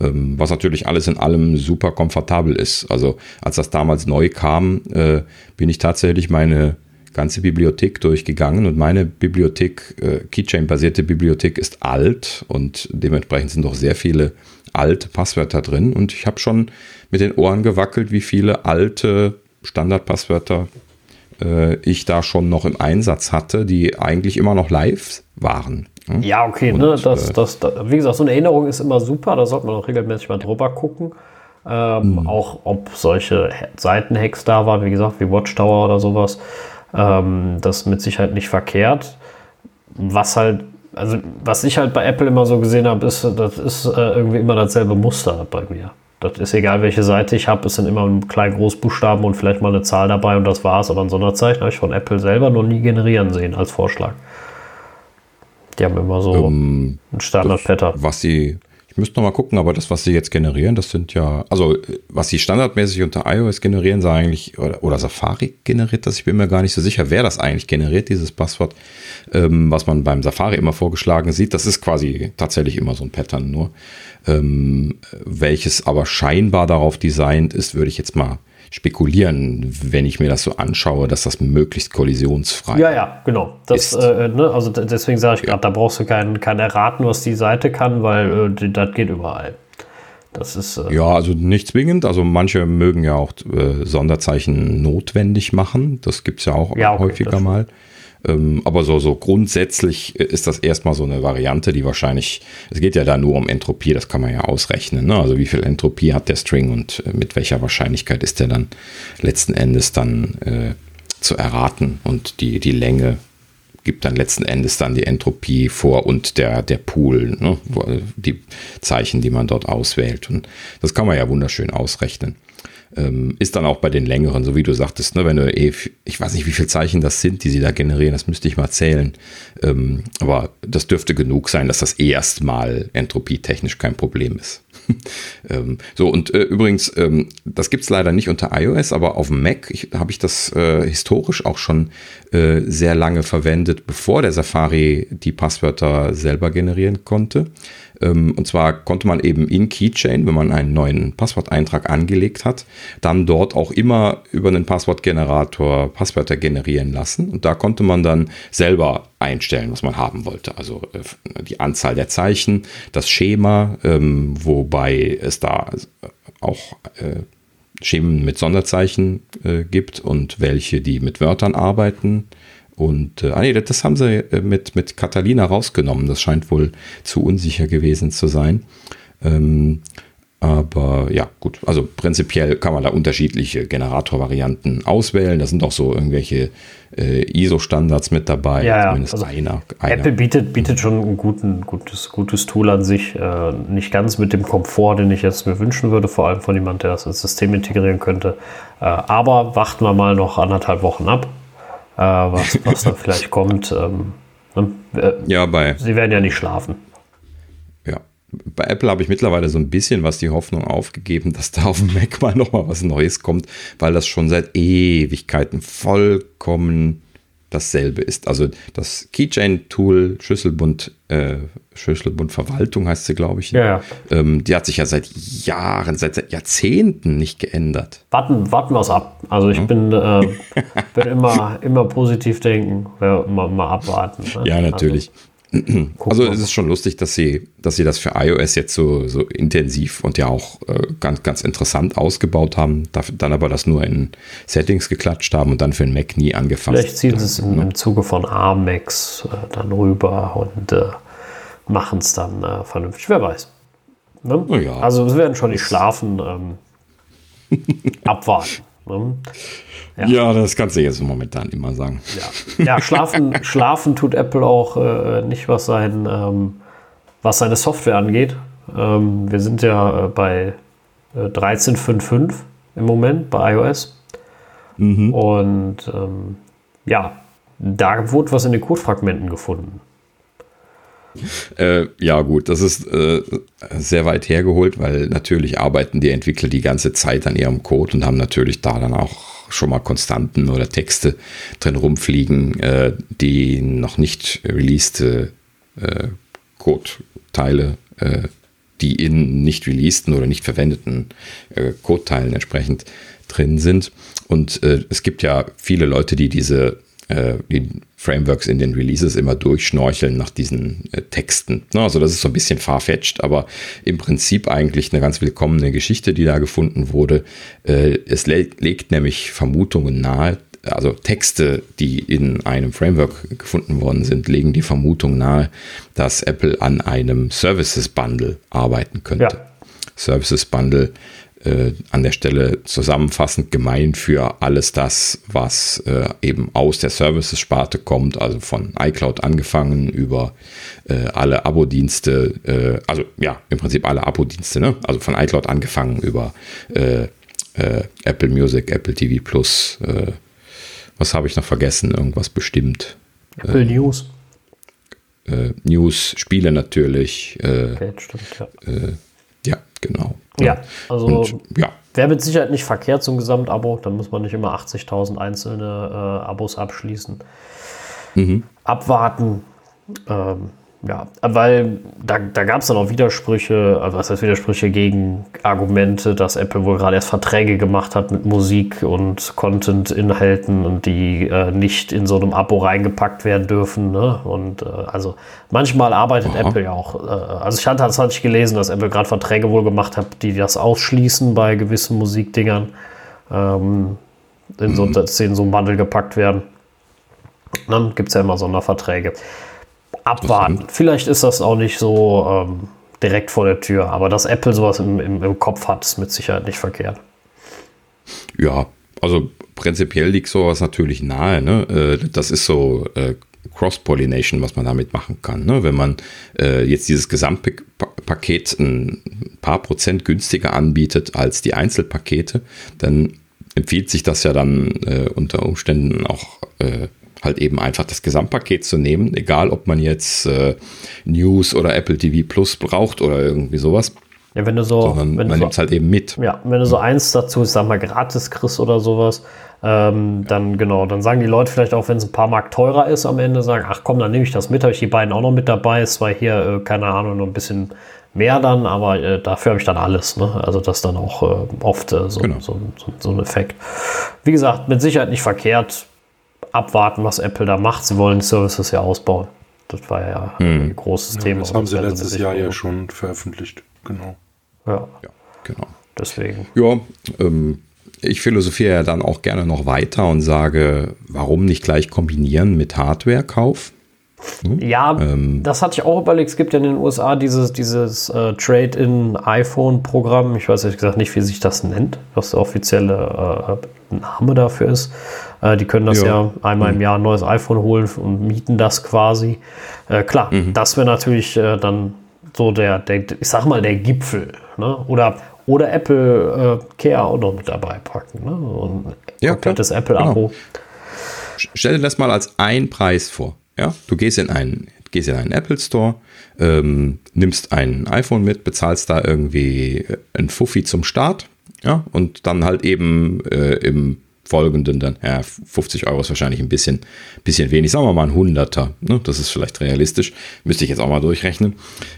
Ähm, was natürlich alles in allem super komfortabel ist. Also als das damals neu kam, äh, bin ich tatsächlich meine ganze Bibliothek durchgegangen und meine Bibliothek, äh, Keychain-basierte Bibliothek ist alt und dementsprechend sind noch sehr viele alte Passwörter drin und ich habe schon mit den Ohren gewackelt, wie viele alte Standardpasswörter äh, ich da schon noch im Einsatz hatte, die eigentlich immer noch live waren. Hm? Ja, okay, und, ne, das, äh, das, das, wie gesagt, so eine Erinnerung ist immer super, da sollte man auch regelmäßig mal drüber gucken. Ähm, mhm. Auch ob solche Seitenhacks da waren, wie gesagt, wie Watchtower oder sowas. Ähm, das ist mit Sicherheit nicht verkehrt. Was halt, also was ich halt bei Apple immer so gesehen habe, ist, das ist äh, irgendwie immer dasselbe Muster bei mir. Das ist egal, welche Seite ich habe, es sind immer klein Großbuchstaben und vielleicht mal eine Zahl dabei und das war's. Aber ein Sonderzeichen habe ich von Apple selber noch nie generieren sehen als Vorschlag. Die haben immer so ähm, ein Standard-Pattern. Was sie, ich müsste noch mal gucken, aber das, was sie jetzt generieren, das sind ja, also was sie standardmäßig unter iOS generieren, sei eigentlich, oder, oder, Safari generiert das, ich bin mir gar nicht so sicher, wer das eigentlich generiert, dieses Passwort, ähm, was man beim Safari immer vorgeschlagen sieht, das ist quasi tatsächlich immer so ein Pattern nur. Ähm, welches aber scheinbar darauf designt ist, würde ich jetzt mal spekulieren, wenn ich mir das so anschaue, dass das möglichst kollisionsfrei Ja, ja, genau. Das, äh, ne, also deswegen sage ich gerade, ja. da brauchst du kein, kein Erraten, was die Seite kann, weil äh, das geht überall. Das ist, äh ja, also nicht zwingend. Also manche mögen ja auch äh, Sonderzeichen notwendig machen. Das gibt es ja auch ja, okay, häufiger mal. Ähm, aber so, so grundsätzlich ist das erstmal so eine Variante, die wahrscheinlich, es geht ja da nur um Entropie, das kann man ja ausrechnen. Ne? Also wie viel Entropie hat der String und äh, mit welcher Wahrscheinlichkeit ist der dann letzten Endes dann äh, zu erraten und die, die Länge gibt dann letzten Endes dann die Entropie vor und der, der Pool, ne? die Zeichen, die man dort auswählt. Und das kann man ja wunderschön ausrechnen. Ähm, ist dann auch bei den längeren, so wie du sagtest, ne, wenn du eh, ich weiß nicht, wie viele Zeichen das sind, die sie da generieren, das müsste ich mal zählen. Ähm, aber das dürfte genug sein, dass das erstmal entropietechnisch kein Problem ist. ähm, so, und äh, übrigens, ähm, das gibt es leider nicht unter iOS, aber auf dem Mac habe ich das äh, historisch auch schon äh, sehr lange verwendet, bevor der Safari die Passwörter selber generieren konnte. Ähm, und zwar konnte man eben in Keychain, wenn man einen neuen Passworteintrag angelegt hat, dann dort auch immer über einen Passwortgenerator Passwörter generieren lassen. Und da konnte man dann selber einstellen, was man haben wollte. Also äh, die Anzahl der Zeichen, das Schema, ähm, wobei es da auch äh, Schemen mit Sonderzeichen äh, gibt und welche, die mit Wörtern arbeiten. Und äh, ah nee, das haben sie äh, mit, mit Catalina rausgenommen. Das scheint wohl zu unsicher gewesen zu sein. Ähm, aber ja, gut. Also prinzipiell kann man da unterschiedliche Generatorvarianten auswählen. Da sind auch so irgendwelche äh, ISO-Standards mit dabei. Ja, zumindest also einer, einer, Apple bietet, bietet schon ein guten, gutes, gutes Tool an sich. Äh, nicht ganz mit dem Komfort, den ich jetzt mir wünschen würde, vor allem von jemand, der das ins System integrieren könnte. Äh, aber warten wir mal noch anderthalb Wochen ab äh, was, was da vielleicht kommt. Ähm, ne? äh, ja, bei. Sie werden ja nicht schlafen. Ja. Bei Apple habe ich mittlerweile so ein bisschen was die Hoffnung aufgegeben, dass da auf dem Mac mal nochmal was Neues kommt, weil das schon seit Ewigkeiten vollkommen dasselbe ist. Also das Keychain-Tool, Schlüsselbund, äh, Schlüsselbundverwaltung heißt sie, glaube ich. Ja, ja. Ähm, die hat sich ja seit Jahren, seit Jahrzehnten nicht geändert. Warten, warten wir es ab. Also ich hm? bin, äh, bin immer, immer positiv denken, mal, mal abwarten. Ne? Ja, natürlich. Also, also es ist schon lustig, dass sie, dass sie das für iOS jetzt so, so intensiv und ja auch äh, ganz, ganz interessant ausgebaut haben, dann aber das nur in Settings geklatscht haben und dann für den Mac nie angefasst. Vielleicht ziehen sie es im, im Zuge von Armex äh, dann rüber und äh, machen es dann äh, vernünftig. Wer weiß. Ne? Ja. Also es werden schon nicht schlafen, ähm, abwarten. Ne? Ja. ja, das kannst du jetzt momentan immer sagen. Ja, ja schlafen, schlafen tut Apple auch äh, nicht, was, sein, ähm, was seine Software angeht. Ähm, wir sind ja äh, bei äh, 13.5.5 im Moment bei iOS. Mhm. Und ähm, ja, da wurde was in den Codefragmenten gefunden. Äh, ja, gut, das ist äh, sehr weit hergeholt, weil natürlich arbeiten die Entwickler die ganze Zeit an ihrem Code und haben natürlich da dann auch schon mal Konstanten oder Texte drin rumfliegen, äh, die noch nicht released äh, Code-Teile, äh, die in nicht releaseden oder nicht verwendeten äh, Code-Teilen entsprechend drin sind. Und äh, es gibt ja viele Leute, die diese äh, die Frameworks in den Releases immer durchschnorcheln nach diesen äh, Texten. Also das ist so ein bisschen farfetched, aber im Prinzip eigentlich eine ganz willkommene Geschichte, die da gefunden wurde. Äh, es legt nämlich Vermutungen nahe, also Texte, die in einem Framework gefunden worden sind, legen die Vermutung nahe, dass Apple an einem Services Bundle arbeiten könnte. Ja. Services Bundle äh, an der Stelle zusammenfassend gemein für alles das, was äh, eben aus der Services-Sparte kommt, also von iCloud angefangen über äh, alle Abo-Dienste, äh, also ja, im Prinzip alle Abo-Dienste, ne? also von iCloud angefangen über äh, äh, Apple Music, Apple TV Plus, was habe ich noch vergessen? Irgendwas bestimmt. Apple News. News, Spiele natürlich. okay, stimmt, ja. ja, genau. Ja, also und, ja. wäre mit Sicherheit nicht verkehrt, ein Gesamtabo. Dann muss man nicht immer 80.000 einzelne äh, Abos abschließen. Mhm. Abwarten. Ähm, ja, weil da, da gab es dann auch Widersprüche, also was heißt Widersprüche gegen Argumente, dass Apple wohl gerade erst Verträge gemacht hat mit Musik und Content-Inhalten und die äh, nicht in so einem Abo reingepackt werden dürfen. Ne? Und äh, also manchmal arbeitet Aha. Apple ja auch. Äh, also ich hatte das hatte ich gelesen, dass Apple gerade Verträge wohl gemacht hat, die das ausschließen bei gewissen Musikdingern, ähm, in, so, mhm. dass sie in so einen Bundle gepackt werden. dann gibt es ja immer Sonderverträge abwarten. Vielleicht ist das auch nicht so ähm, direkt vor der Tür, aber dass Apple sowas im, im, im, Kopf hat, ist mit Sicherheit nicht verkehrt. Ja, also prinzipiell liegt sowas natürlich nahe. Ne? Äh, das ist so äh, Cross-Pollination, was man damit machen kann. Ne? Wenn man äh, jetzt dieses Gesamtpaket ein paar Prozent günstiger anbietet als die Einzelpakete, dann empfiehlt sich das ja dann unter Umständen auch halt eben einfach das Gesamtpaket zu nehmen, egal ob man jetzt äh, News oder Apple TV Plus braucht oder irgendwie sowas. Ja, wenn du so, Sondern wenn man nimmt es halt eben mit. Ja, wenn du so eins dazu, ich sag mal, gratis kriegst oder sowas, ähm, dann genau, dann sagen die Leute vielleicht auch, wenn es ein paar Mark teurer ist am Ende, sagen, ach komm, dann nehme ich das mit, habe ich die beiden auch noch mit dabei, ist zwar hier, äh, keine Ahnung, noch ein bisschen mehr dann, aber äh, dafür habe ich dann alles. Ne? Also das dann auch äh, oft äh, so, genau. so, so, so, ein Effekt. Wie gesagt, mit Sicherheit nicht verkehrt abwarten, was Apple da macht. Sie wollen Services ja ausbauen. Das war ja hm. ein großes ja, Thema. Das haben sie letztes Jahr ja schon veröffentlicht. Genau. Ja, ja genau. Deswegen. Ja, ähm, ich philosophiere ja dann auch gerne noch weiter und sage, warum nicht gleich kombinieren mit Hardware-Kauf? Hm? Ja, ähm, das hatte ich auch überlegt. Es gibt ja in den USA dieses, dieses äh, Trade-in-iPhone-Programm. Ich weiß ehrlich gesagt nicht, wie sich das nennt, was der offizielle äh, Name dafür ist. Äh, die können das ja, ja einmal mhm. im Jahr ein neues iPhone holen und mieten das quasi. Äh, klar, mhm. das wäre natürlich äh, dann so der, der, ich sag mal, der Gipfel. Ne? Oder, oder Apple äh, Care auch noch mit dabei packen. Ne? Und ja, komplettes Apple-Abo. Genau. Stell dir das mal als ein Preis vor. Ja, du gehst in einen, gehst in einen Apple Store, ähm, nimmst ein iPhone mit, bezahlst da irgendwie ein Fuffi zum Start, ja, und dann halt eben äh, im folgenden dann, ja, 50 Euro ist wahrscheinlich ein bisschen, bisschen wenig, sagen wir mal ein Hunderter, ne? das ist vielleicht realistisch, müsste ich jetzt auch mal durchrechnen,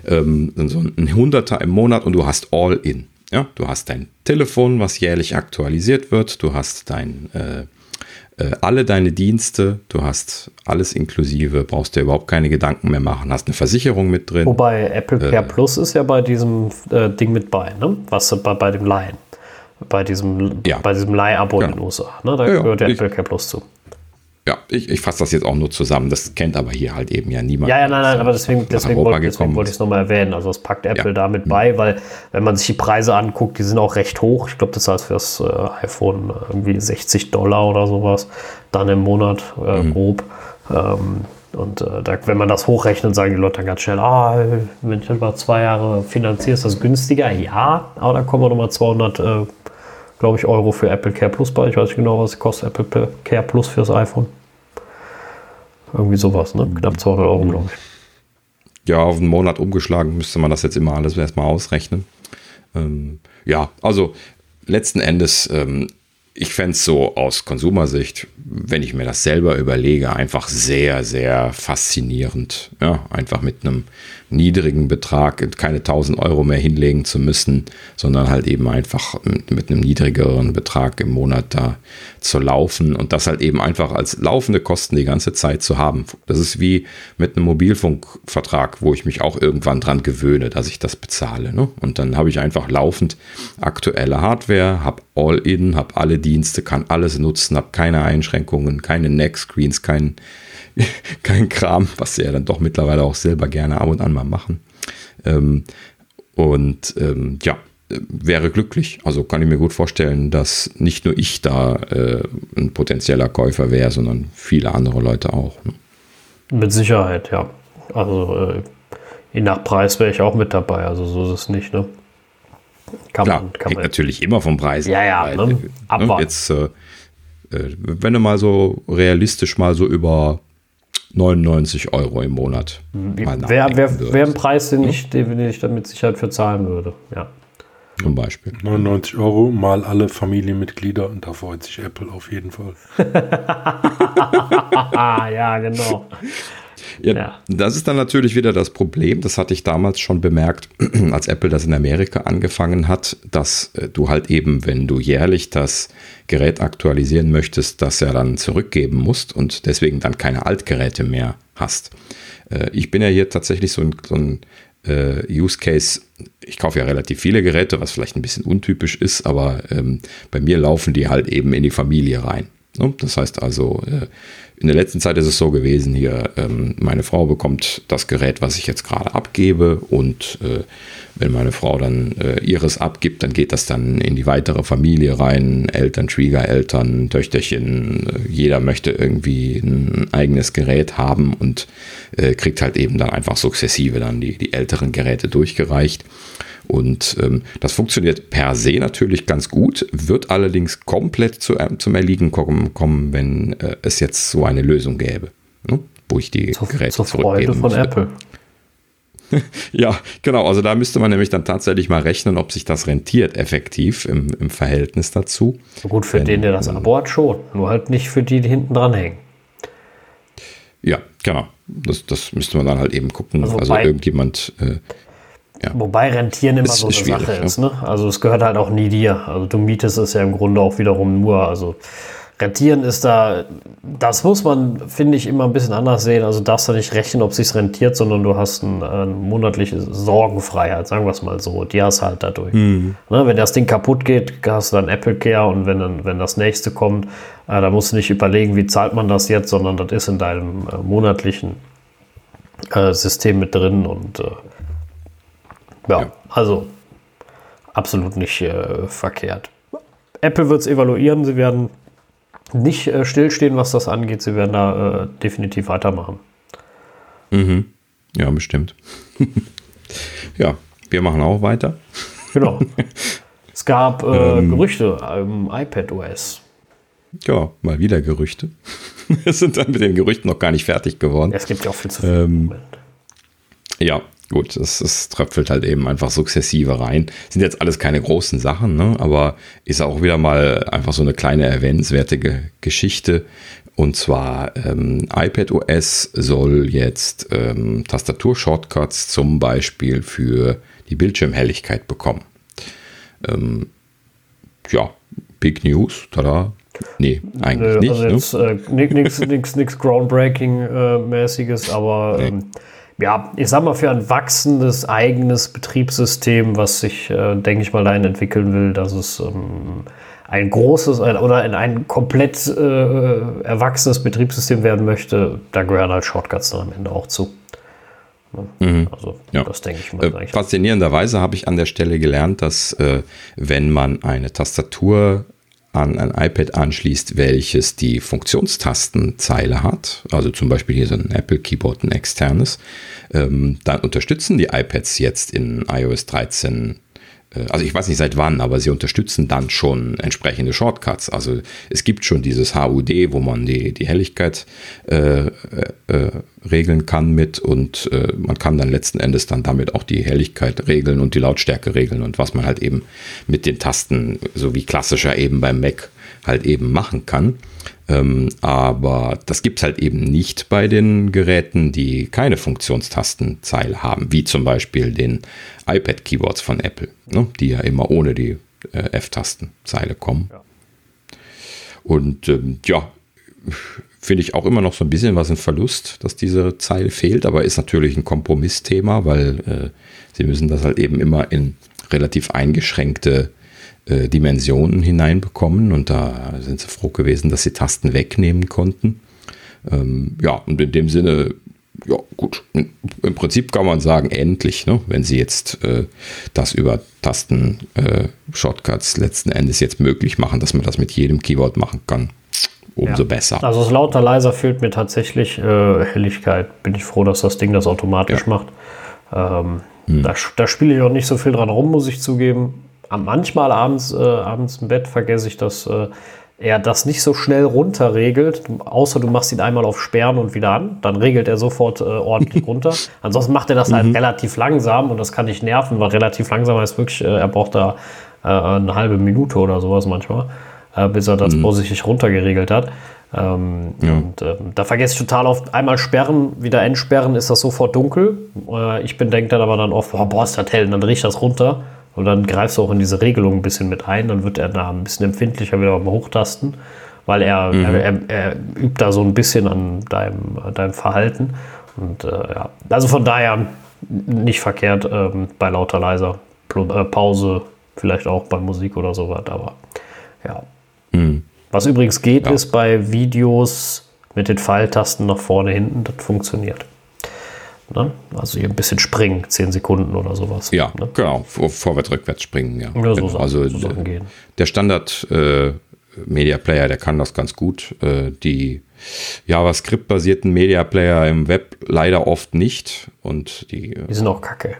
ähm, so ein Hunderter im Monat und du hast All-In, ja, du hast dein Telefon, was jährlich aktualisiert wird, du hast dein, äh, äh, alle deine Dienste, du hast alles inklusive, brauchst dir überhaupt keine Gedanken mehr machen, hast eine Versicherung mit drin. Wobei Apple Care äh, Plus ist ja bei diesem äh, Ding mit bei, ne? was bei, bei dem Laien bei diesem, ja. bei diesem Leihabo genau. in den USA. Ne? Da ja, gehört ja Apple Care Plus zu. Ja, ich, ich fasse das jetzt auch nur zusammen. Das kennt aber hier halt eben ja niemand. Ja, ja, nein, nein, aber deswegen, deswegen, wollte, deswegen wollte ich es nochmal erwähnen. Also das packt Apple ja. damit mhm. bei, weil wenn man sich die Preise anguckt, die sind auch recht hoch. Ich glaube, das heißt für das äh, iPhone irgendwie 60 Dollar oder sowas dann im Monat äh, mhm. grob. Ähm, und äh, da, wenn man das hochrechnet, sagen die Leute dann ganz schnell, ah, wenn du über zwei Jahre finanzierst, ist das günstiger. Ja, aber dann kommen wir nochmal 200 äh, glaube ich, Euro für Apple Care Plus bei. Ich weiß nicht genau, was kostet Apple Care Plus fürs iPhone. Irgendwie sowas, ne? Knapp 200 Euro, glaube ich. Ja, auf einen Monat umgeschlagen müsste man das jetzt immer alles erstmal ausrechnen. Ähm, ja, also letzten Endes ähm, ich fände es so aus Konsumersicht, wenn ich mir das selber überlege, einfach sehr, sehr faszinierend. Ja, einfach mit einem niedrigen Betrag keine 1000 Euro mehr hinlegen zu müssen, sondern halt eben einfach mit einem niedrigeren Betrag im Monat da zu laufen und das halt eben einfach als laufende Kosten die ganze Zeit zu haben. Das ist wie mit einem Mobilfunkvertrag, wo ich mich auch irgendwann dran gewöhne, dass ich das bezahle. Ne? Und dann habe ich einfach laufend aktuelle Hardware, habe All-In, habe alle Dienste, kann alles nutzen, habe keine Einschränkungen, keine Neck-Screens, kein, kein Kram, was sie ja dann doch mittlerweile auch selber gerne ab und an mal machen. Ähm, und ähm, ja, wäre glücklich. Also kann ich mir gut vorstellen, dass nicht nur ich da äh, ein potenzieller Käufer wäre, sondern viele andere Leute auch. Ne? Mit Sicherheit, ja. Also äh, je nach Preis wäre ich auch mit dabei. Also so ist es nicht. Ne? Kann Klar, man, kann man natürlich immer vom Preis. Ja, ja. Weil, ne? ne? Jetzt, äh, äh, wenn du mal so realistisch mal so über 99 Euro im Monat. Wäre wär, wär ein Preis, den ich, den ich dann mit Sicherheit für zahlen würde. Ja. Zum Beispiel. 99 Euro mal alle Familienmitglieder und da freut sich Apple auf jeden Fall. ja, genau. Ja, ja, Das ist dann natürlich wieder das Problem, das hatte ich damals schon bemerkt, als Apple das in Amerika angefangen hat, dass äh, du halt eben, wenn du jährlich das Gerät aktualisieren möchtest, das ja dann zurückgeben musst und deswegen dann keine Altgeräte mehr hast. Äh, ich bin ja hier tatsächlich so ein, so ein äh, Use Case, ich kaufe ja relativ viele Geräte, was vielleicht ein bisschen untypisch ist, aber ähm, bei mir laufen die halt eben in die Familie rein. Ne? Das heißt also, äh, in der letzten Zeit ist es so gewesen, hier, ähm, meine Frau bekommt das Gerät, was ich jetzt gerade abgebe und äh, wenn meine Frau dann äh, ihres abgibt, dann geht das dann in die weitere Familie rein, Eltern, Schwiegereltern, Töchterchen, äh, jeder möchte irgendwie ein eigenes Gerät haben und äh, kriegt halt eben dann einfach sukzessive dann die, die älteren Geräte durchgereicht. Und ähm, das funktioniert per se natürlich ganz gut, wird allerdings komplett zu, äh, zum Erliegen kommen, kommen wenn äh, es jetzt so eine Lösung gäbe, ne? wo ich die zur, Geräte zur Freude von müsste. Apple. ja, genau. Also da müsste man nämlich dann tatsächlich mal rechnen, ob sich das rentiert effektiv im, im Verhältnis dazu. Gut, für Wenn, den, der das Abo hat, schon. Nur halt nicht für die, die hinten dran hängen. Ja, genau. Das, das müsste man dann halt eben gucken. Also, also irgendjemand äh, ja. Wobei Rentieren immer so eine Sache ist. Ne? Also es gehört halt auch nie dir. Also du mietest es ja im Grunde auch wiederum nur. Also Rentieren ist da, das muss man, finde ich, immer ein bisschen anders sehen. Also darfst du nicht rechnen, ob es sich rentiert, sondern du hast ein, eine monatliche Sorgenfreiheit, sagen wir es mal so. Die hast halt dadurch. Mhm. Ne, wenn das Ding kaputt geht, hast du dann Apple Care und wenn, dann, wenn das nächste kommt, äh, da musst du nicht überlegen, wie zahlt man das jetzt, sondern das ist in deinem äh, monatlichen äh, System mit drin und äh, ja, ja. also absolut nicht äh, verkehrt. Apple wird es evaluieren. Sie werden nicht äh, stillstehen, was das angeht. Sie werden da äh, definitiv weitermachen. Mhm. Ja, bestimmt. ja, wir machen auch weiter. Genau. Es gab äh, ähm, Gerüchte im iPad OS. Ja, mal wieder Gerüchte. Wir sind dann mit den Gerüchten noch gar nicht fertig geworden. Es gibt ja auch viel zu viel ähm, Ja, gut, das, das tröpfelt halt eben einfach sukzessive rein. Sind jetzt alles keine großen Sachen, ne? aber ist auch wieder mal einfach so eine kleine erwähnenswerte Geschichte. Und zwar ähm, iPad OS soll jetzt ähm, Tastatur-Shortcuts zum Beispiel für die Bildschirmhelligkeit bekommen. Ähm, ja, Big News, tada. Nee, eigentlich Nö, nicht. Also ne? jetzt, äh, nichts Groundbreaking-mäßiges, äh, aber nee. ähm, ja, ich sag mal, für ein wachsendes eigenes Betriebssystem, was sich, äh, denke ich mal, dahin entwickeln will, dass es ähm, ein großes oder in ein komplett äh, erwachsenes Betriebssystem werden möchte, da gehören halt Shortcuts dann am Ende auch zu. Mhm. Also, ja. das denke ich mal. Äh, faszinierenderweise habe ich an der Stelle gelernt, dass äh, wenn man eine Tastatur an ein iPad anschließt, welches die Funktionstastenzeile hat, also zum Beispiel hier so ein Apple Keyboard, ein externes, ähm, dann unterstützen die iPads jetzt in iOS 13 äh, also ich weiß nicht seit wann, aber sie unterstützen dann schon entsprechende Shortcuts. Also es gibt schon dieses HUD, wo man die, die Helligkeit äh, äh, äh, regeln kann mit und äh, man kann dann letzten Endes dann damit auch die Helligkeit regeln und die Lautstärke regeln und was man halt eben mit den Tasten, so wie klassischer eben beim Mac halt eben machen kann. Ähm, aber das gibt es halt eben nicht bei den Geräten, die keine Funktionstastenzeile haben, wie zum Beispiel den iPad-Keyboards von Apple, ne, die ja immer ohne die äh, F-Tastenzeile kommen. Ja. Und ähm, ja, finde ich auch immer noch so ein bisschen was ein Verlust, dass diese Zeile fehlt, aber ist natürlich ein Kompromissthema, weil äh, sie müssen das halt eben immer in relativ eingeschränkte äh, Dimensionen hineinbekommen und da sind sie froh gewesen, dass sie Tasten wegnehmen konnten. Ähm, ja, und in dem Sinne, ja, gut, im Prinzip kann man sagen, endlich, ne, wenn sie jetzt äh, das über Tasten-Shortcuts äh, letzten Endes jetzt möglich machen, dass man das mit jedem Keyboard machen kann, umso ja. besser. Also das lauter leiser fehlt mir tatsächlich äh, Helligkeit. Bin ich froh, dass das Ding das automatisch ja. macht. Ähm, hm. da, da spiele ich auch nicht so viel dran rum, muss ich zugeben manchmal abends, äh, abends im Bett vergesse ich, dass äh, er das nicht so schnell runterregelt, außer du machst ihn einmal auf Sperren und wieder an, dann regelt er sofort äh, ordentlich runter. Ansonsten macht er das halt mhm. relativ langsam und das kann nicht nerven, weil relativ langsam heißt wirklich, äh, er braucht da äh, eine halbe Minute oder sowas manchmal, äh, bis er das mhm. vorsichtig runtergeregelt hat. Ähm, ja. Und äh, da vergesse ich total oft, einmal sperren, wieder entsperren, ist das sofort dunkel. Äh, ich bin denke dann aber dann oft, boah, ist das hell, und dann riecht das runter. Und dann greifst du auch in diese Regelung ein bisschen mit ein, dann wird er da ein bisschen empfindlicher wieder beim Hochtasten, weil er, mhm. er, er, er, übt da so ein bisschen an deinem, deinem Verhalten. Und äh, ja, also von daher nicht verkehrt ähm, bei lauter leiser äh, Pause, vielleicht auch bei Musik oder sowas, aber ja. Mhm. Was übrigens geht, ja. ist bei Videos mit den Pfeiltasten nach vorne, hinten, das funktioniert. Ne? Also hier ein bisschen springen, 10 Sekunden oder sowas. Ja, ne? genau. Vor, vorwärts, rückwärts springen, ja. ja so genau. also so der Standard äh, Media Player, der kann das ganz gut. Äh, die JavaScript-basierten Media Player im Web leider oft nicht. Und die, die sind auch kacke.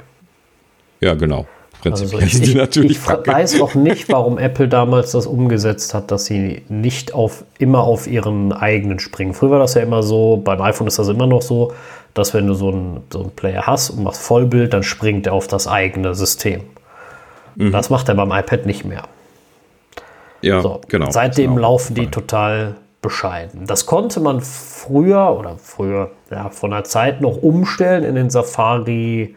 Ja, genau. Prinzipiell also ich, natürlich ich weiß auch nicht, warum Apple damals das umgesetzt hat, dass sie nicht auf, immer auf ihren eigenen springen. Früher war das ja immer so, beim iPhone ist das immer noch so, dass wenn du so einen, so einen Player hast und machst Vollbild, dann springt er auf das eigene System. Mhm. Das macht er beim iPad nicht mehr. Ja, so, genau. Seitdem genau. laufen die total bescheiden. Das konnte man früher oder früher, ja, von der Zeit noch umstellen in den Safari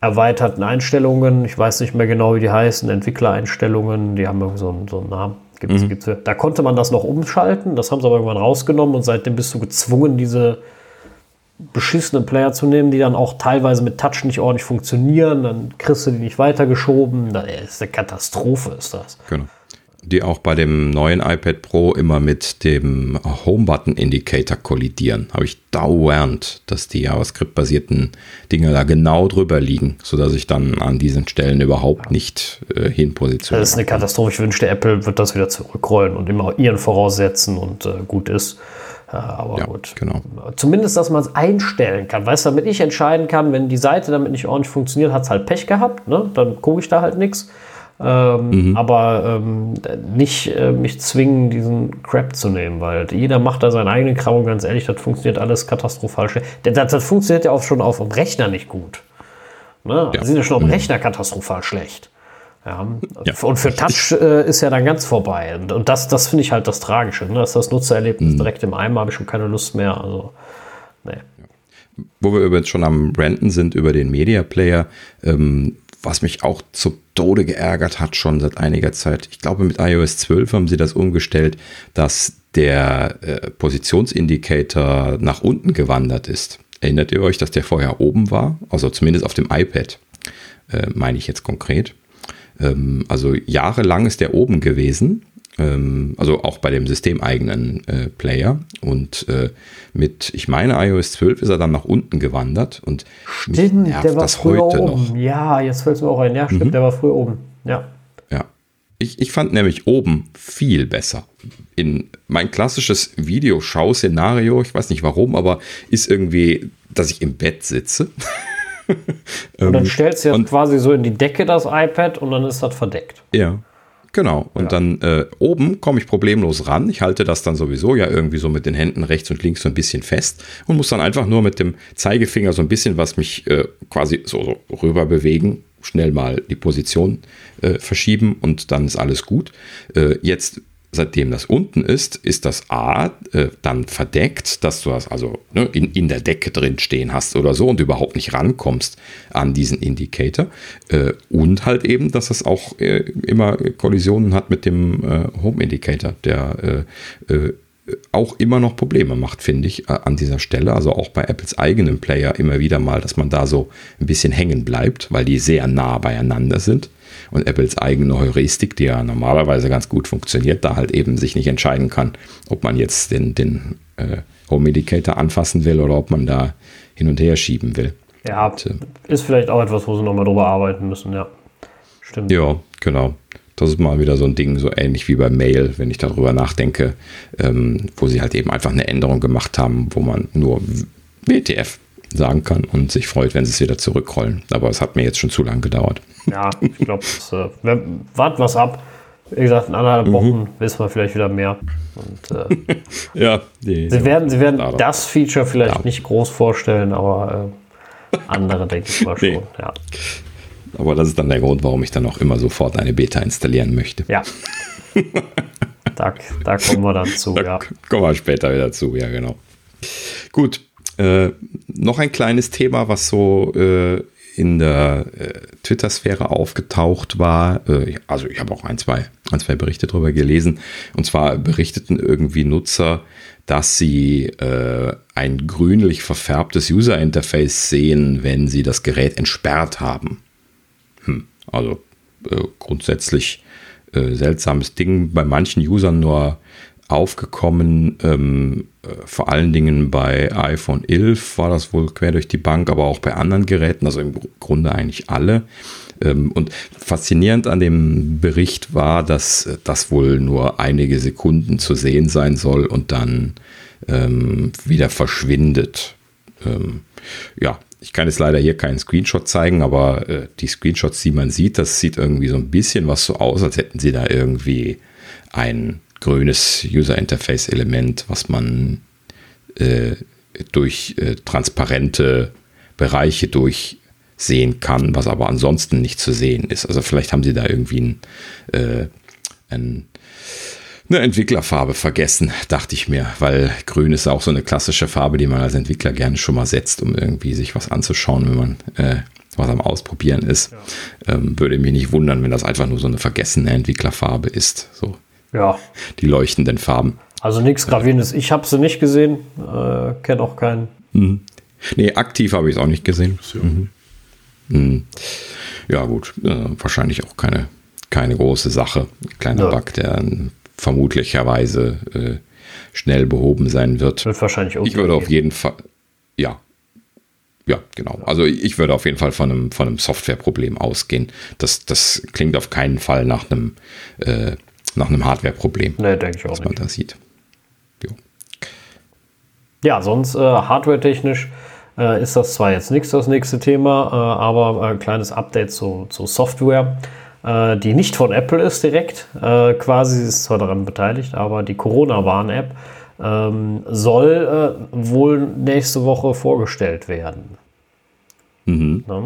erweiterten Einstellungen. Ich weiß nicht mehr genau, wie die heißen, Entwicklereinstellungen, die haben so einen, so einen Namen. Gibt's, mhm. gibt's, da konnte man das noch umschalten, das haben sie aber irgendwann rausgenommen und seitdem bist du gezwungen, diese beschissenen Player zu nehmen, die dann auch teilweise mit Touch nicht ordentlich funktionieren. Dann kriegst du die nicht weitergeschoben. Das ist eine Katastrophe, ist das. Genau. Die auch bei dem neuen iPad Pro immer mit dem Home-Button-Indicator kollidieren. Habe ich dauernd, dass die JavaScript-basierten Dinge da genau drüber liegen, sodass ich dann an diesen Stellen überhaupt nicht äh, hin positioniere. Das ist eine Katastrophe. Ich wünschte, Apple wird das wieder zurückrollen und immer ihren voraussetzen und äh, gut ist. Aber ja, gut. Genau. Zumindest, dass man es einstellen kann. Weißt du, damit ich entscheiden kann, wenn die Seite damit nicht ordentlich funktioniert, hat es halt Pech gehabt. Ne? Dann gucke ich da halt nichts. Ähm, mhm. Aber ähm, nicht äh, mich zwingen, diesen Crap zu nehmen, weil jeder macht da seinen eigenen Kram und ganz ehrlich, das funktioniert alles katastrophal. Das, das, das funktioniert ja auch schon auf dem Rechner nicht gut. Ne? Ja. Sind ja schon auf dem mhm. Rechner katastrophal schlecht. Ja. ja. Und für Touch äh, ist ja dann ganz vorbei. Und, und das, das finde ich halt das Tragische. Ne? Dass das Nutzererlebnis mhm. direkt im Eimer habe ich schon keine Lust mehr. Also, nee. Wo wir übrigens schon am Renten sind über den Media Player, ähm, was mich auch zu Tode geärgert hat, schon seit einiger Zeit. Ich glaube, mit iOS 12 haben sie das umgestellt, dass der äh, Positionsindikator nach unten gewandert ist. Erinnert ihr euch, dass der vorher oben war? Also zumindest auf dem iPad, äh, meine ich jetzt konkret. Ähm, also jahrelang ist der oben gewesen ähm, also auch bei dem systemeigenen äh, Player. Und äh, mit, ich meine, iOS 12 ist er dann nach unten gewandert. Und stimmt, der war früher oben. Noch. Ja, jetzt fällt es mir auch ein. Ja, stimmt, mhm. der war früher oben. Ja. Ja. Ich, ich fand nämlich oben viel besser. In mein klassisches Videoschau-Szenario, ich weiß nicht warum, aber ist irgendwie, dass ich im Bett sitze. und dann stellst du jetzt quasi so in die Decke das iPad und dann ist das verdeckt. Ja. Genau. Und ja. dann äh, oben komme ich problemlos ran. Ich halte das dann sowieso ja irgendwie so mit den Händen rechts und links so ein bisschen fest und muss dann einfach nur mit dem Zeigefinger so ein bisschen was mich äh, quasi so, so, rüber bewegen, schnell mal die Position äh, verschieben und dann ist alles gut. Äh, jetzt seitdem das unten ist, ist das A äh, dann verdeckt, dass du das also ne, in, in der Decke drin stehen hast oder so und überhaupt nicht rankommst an diesen Indikator. Äh, und halt eben, dass es auch äh, immer Kollisionen hat mit dem äh, Home Indicator, der äh, äh, auch immer noch Probleme macht, finde ich, an dieser Stelle. Also auch bei Apples eigenem Player immer wieder mal, dass man da so ein bisschen hängen bleibt, weil die sehr nah beieinander sind und Apples eigene Heuristik, die ja normalerweise ganz gut funktioniert, da halt eben sich nicht entscheiden kann, ob man jetzt den, den äh, Home Indicator anfassen will oder ob man da hin und her schieben will. Ja, und, äh, ist vielleicht auch etwas, wo sie nochmal drüber arbeiten müssen, ja. Stimmt. Ja, genau. Das ist mal wieder so ein Ding, so ähnlich wie bei Mail, wenn ich darüber nachdenke, ähm, wo sie halt eben einfach eine Änderung gemacht haben, wo man nur WTF sagen kann und sich freut, wenn sie es wieder zurückrollen. Aber es hat mir jetzt schon zu lange gedauert. Ja, ich glaube, äh, warten was ab. Wie gesagt, in anderthalb mhm. Wochen mhm. wissen wir vielleicht wieder mehr. Und, äh, ja, die, sie werden, sie werden das Feature vielleicht ja. nicht groß vorstellen, aber äh, andere denke ich mal schon. Nee. Ja. Aber das ist dann der Grund, warum ich dann auch immer sofort eine Beta installieren möchte. Ja. da, da kommen wir dann zu, da ja. Kommen wir später wieder zu, ja, genau. Gut, äh, noch ein kleines Thema, was so äh, in der äh, Twitter-Sphäre aufgetaucht war. Äh, also ich habe auch ein zwei, ein, zwei Berichte darüber gelesen. Und zwar berichteten irgendwie Nutzer, dass sie äh, ein grünlich verfärbtes User-Interface sehen, wenn sie das Gerät entsperrt haben. Hm, also äh, grundsätzlich seltsames Ding. Bei manchen Usern nur aufgekommen. Ähm, äh, vor allen Dingen bei iPhone 11 war das wohl quer durch die Bank, aber auch bei anderen Geräten, also im Grunde eigentlich alle. Ähm, und faszinierend an dem Bericht war, dass das wohl nur einige Sekunden zu sehen sein soll und dann ähm, wieder verschwindet. Ähm, ja, ich kann jetzt leider hier keinen Screenshot zeigen, aber äh, die Screenshots, die man sieht, das sieht irgendwie so ein bisschen was so aus, als hätten sie da irgendwie ein grünes User Interface Element, was man äh, durch äh, transparente Bereiche durchsehen kann, was aber ansonsten nicht zu sehen ist. Also vielleicht haben sie da irgendwie ein, äh, ein, eine Entwicklerfarbe vergessen, dachte ich mir, weil grün ist auch so eine klassische Farbe, die man als Entwickler gerne schon mal setzt, um irgendwie sich was anzuschauen, wenn man äh, was am Ausprobieren ist. Ja. Ähm, würde mich nicht wundern, wenn das einfach nur so eine vergessene Entwicklerfarbe ist. So ja. Die leuchtenden Farben. Also nichts Gravierendes. Ich habe sie nicht gesehen, äh, kenne auch keinen. Mhm. Nee, aktiv habe ich es auch nicht gesehen. Mhm. Mhm. Ja, gut. Äh, wahrscheinlich auch keine, keine große Sache. Kleiner ja. Bug, der vermutlicherweise äh, schnell behoben sein wird. wird wahrscheinlich ich würde auf jeden Fall, ja, ja, genau. Also ich würde auf jeden Fall von einem, von einem Softwareproblem ausgehen. Das, das klingt auf keinen Fall nach einem äh, nach einem Hardware-Problem. Nee, denke ich auch was man da sieht. Jo. Ja, sonst äh, hardware-technisch äh, ist das zwar jetzt nichts das nächste Thema, äh, aber ein kleines Update zu, zu Software, äh, die nicht von Apple ist direkt. Äh, quasi ist zwar daran beteiligt, aber die Corona-Warn-App ähm, soll äh, wohl nächste Woche vorgestellt werden. Mhm. Ja.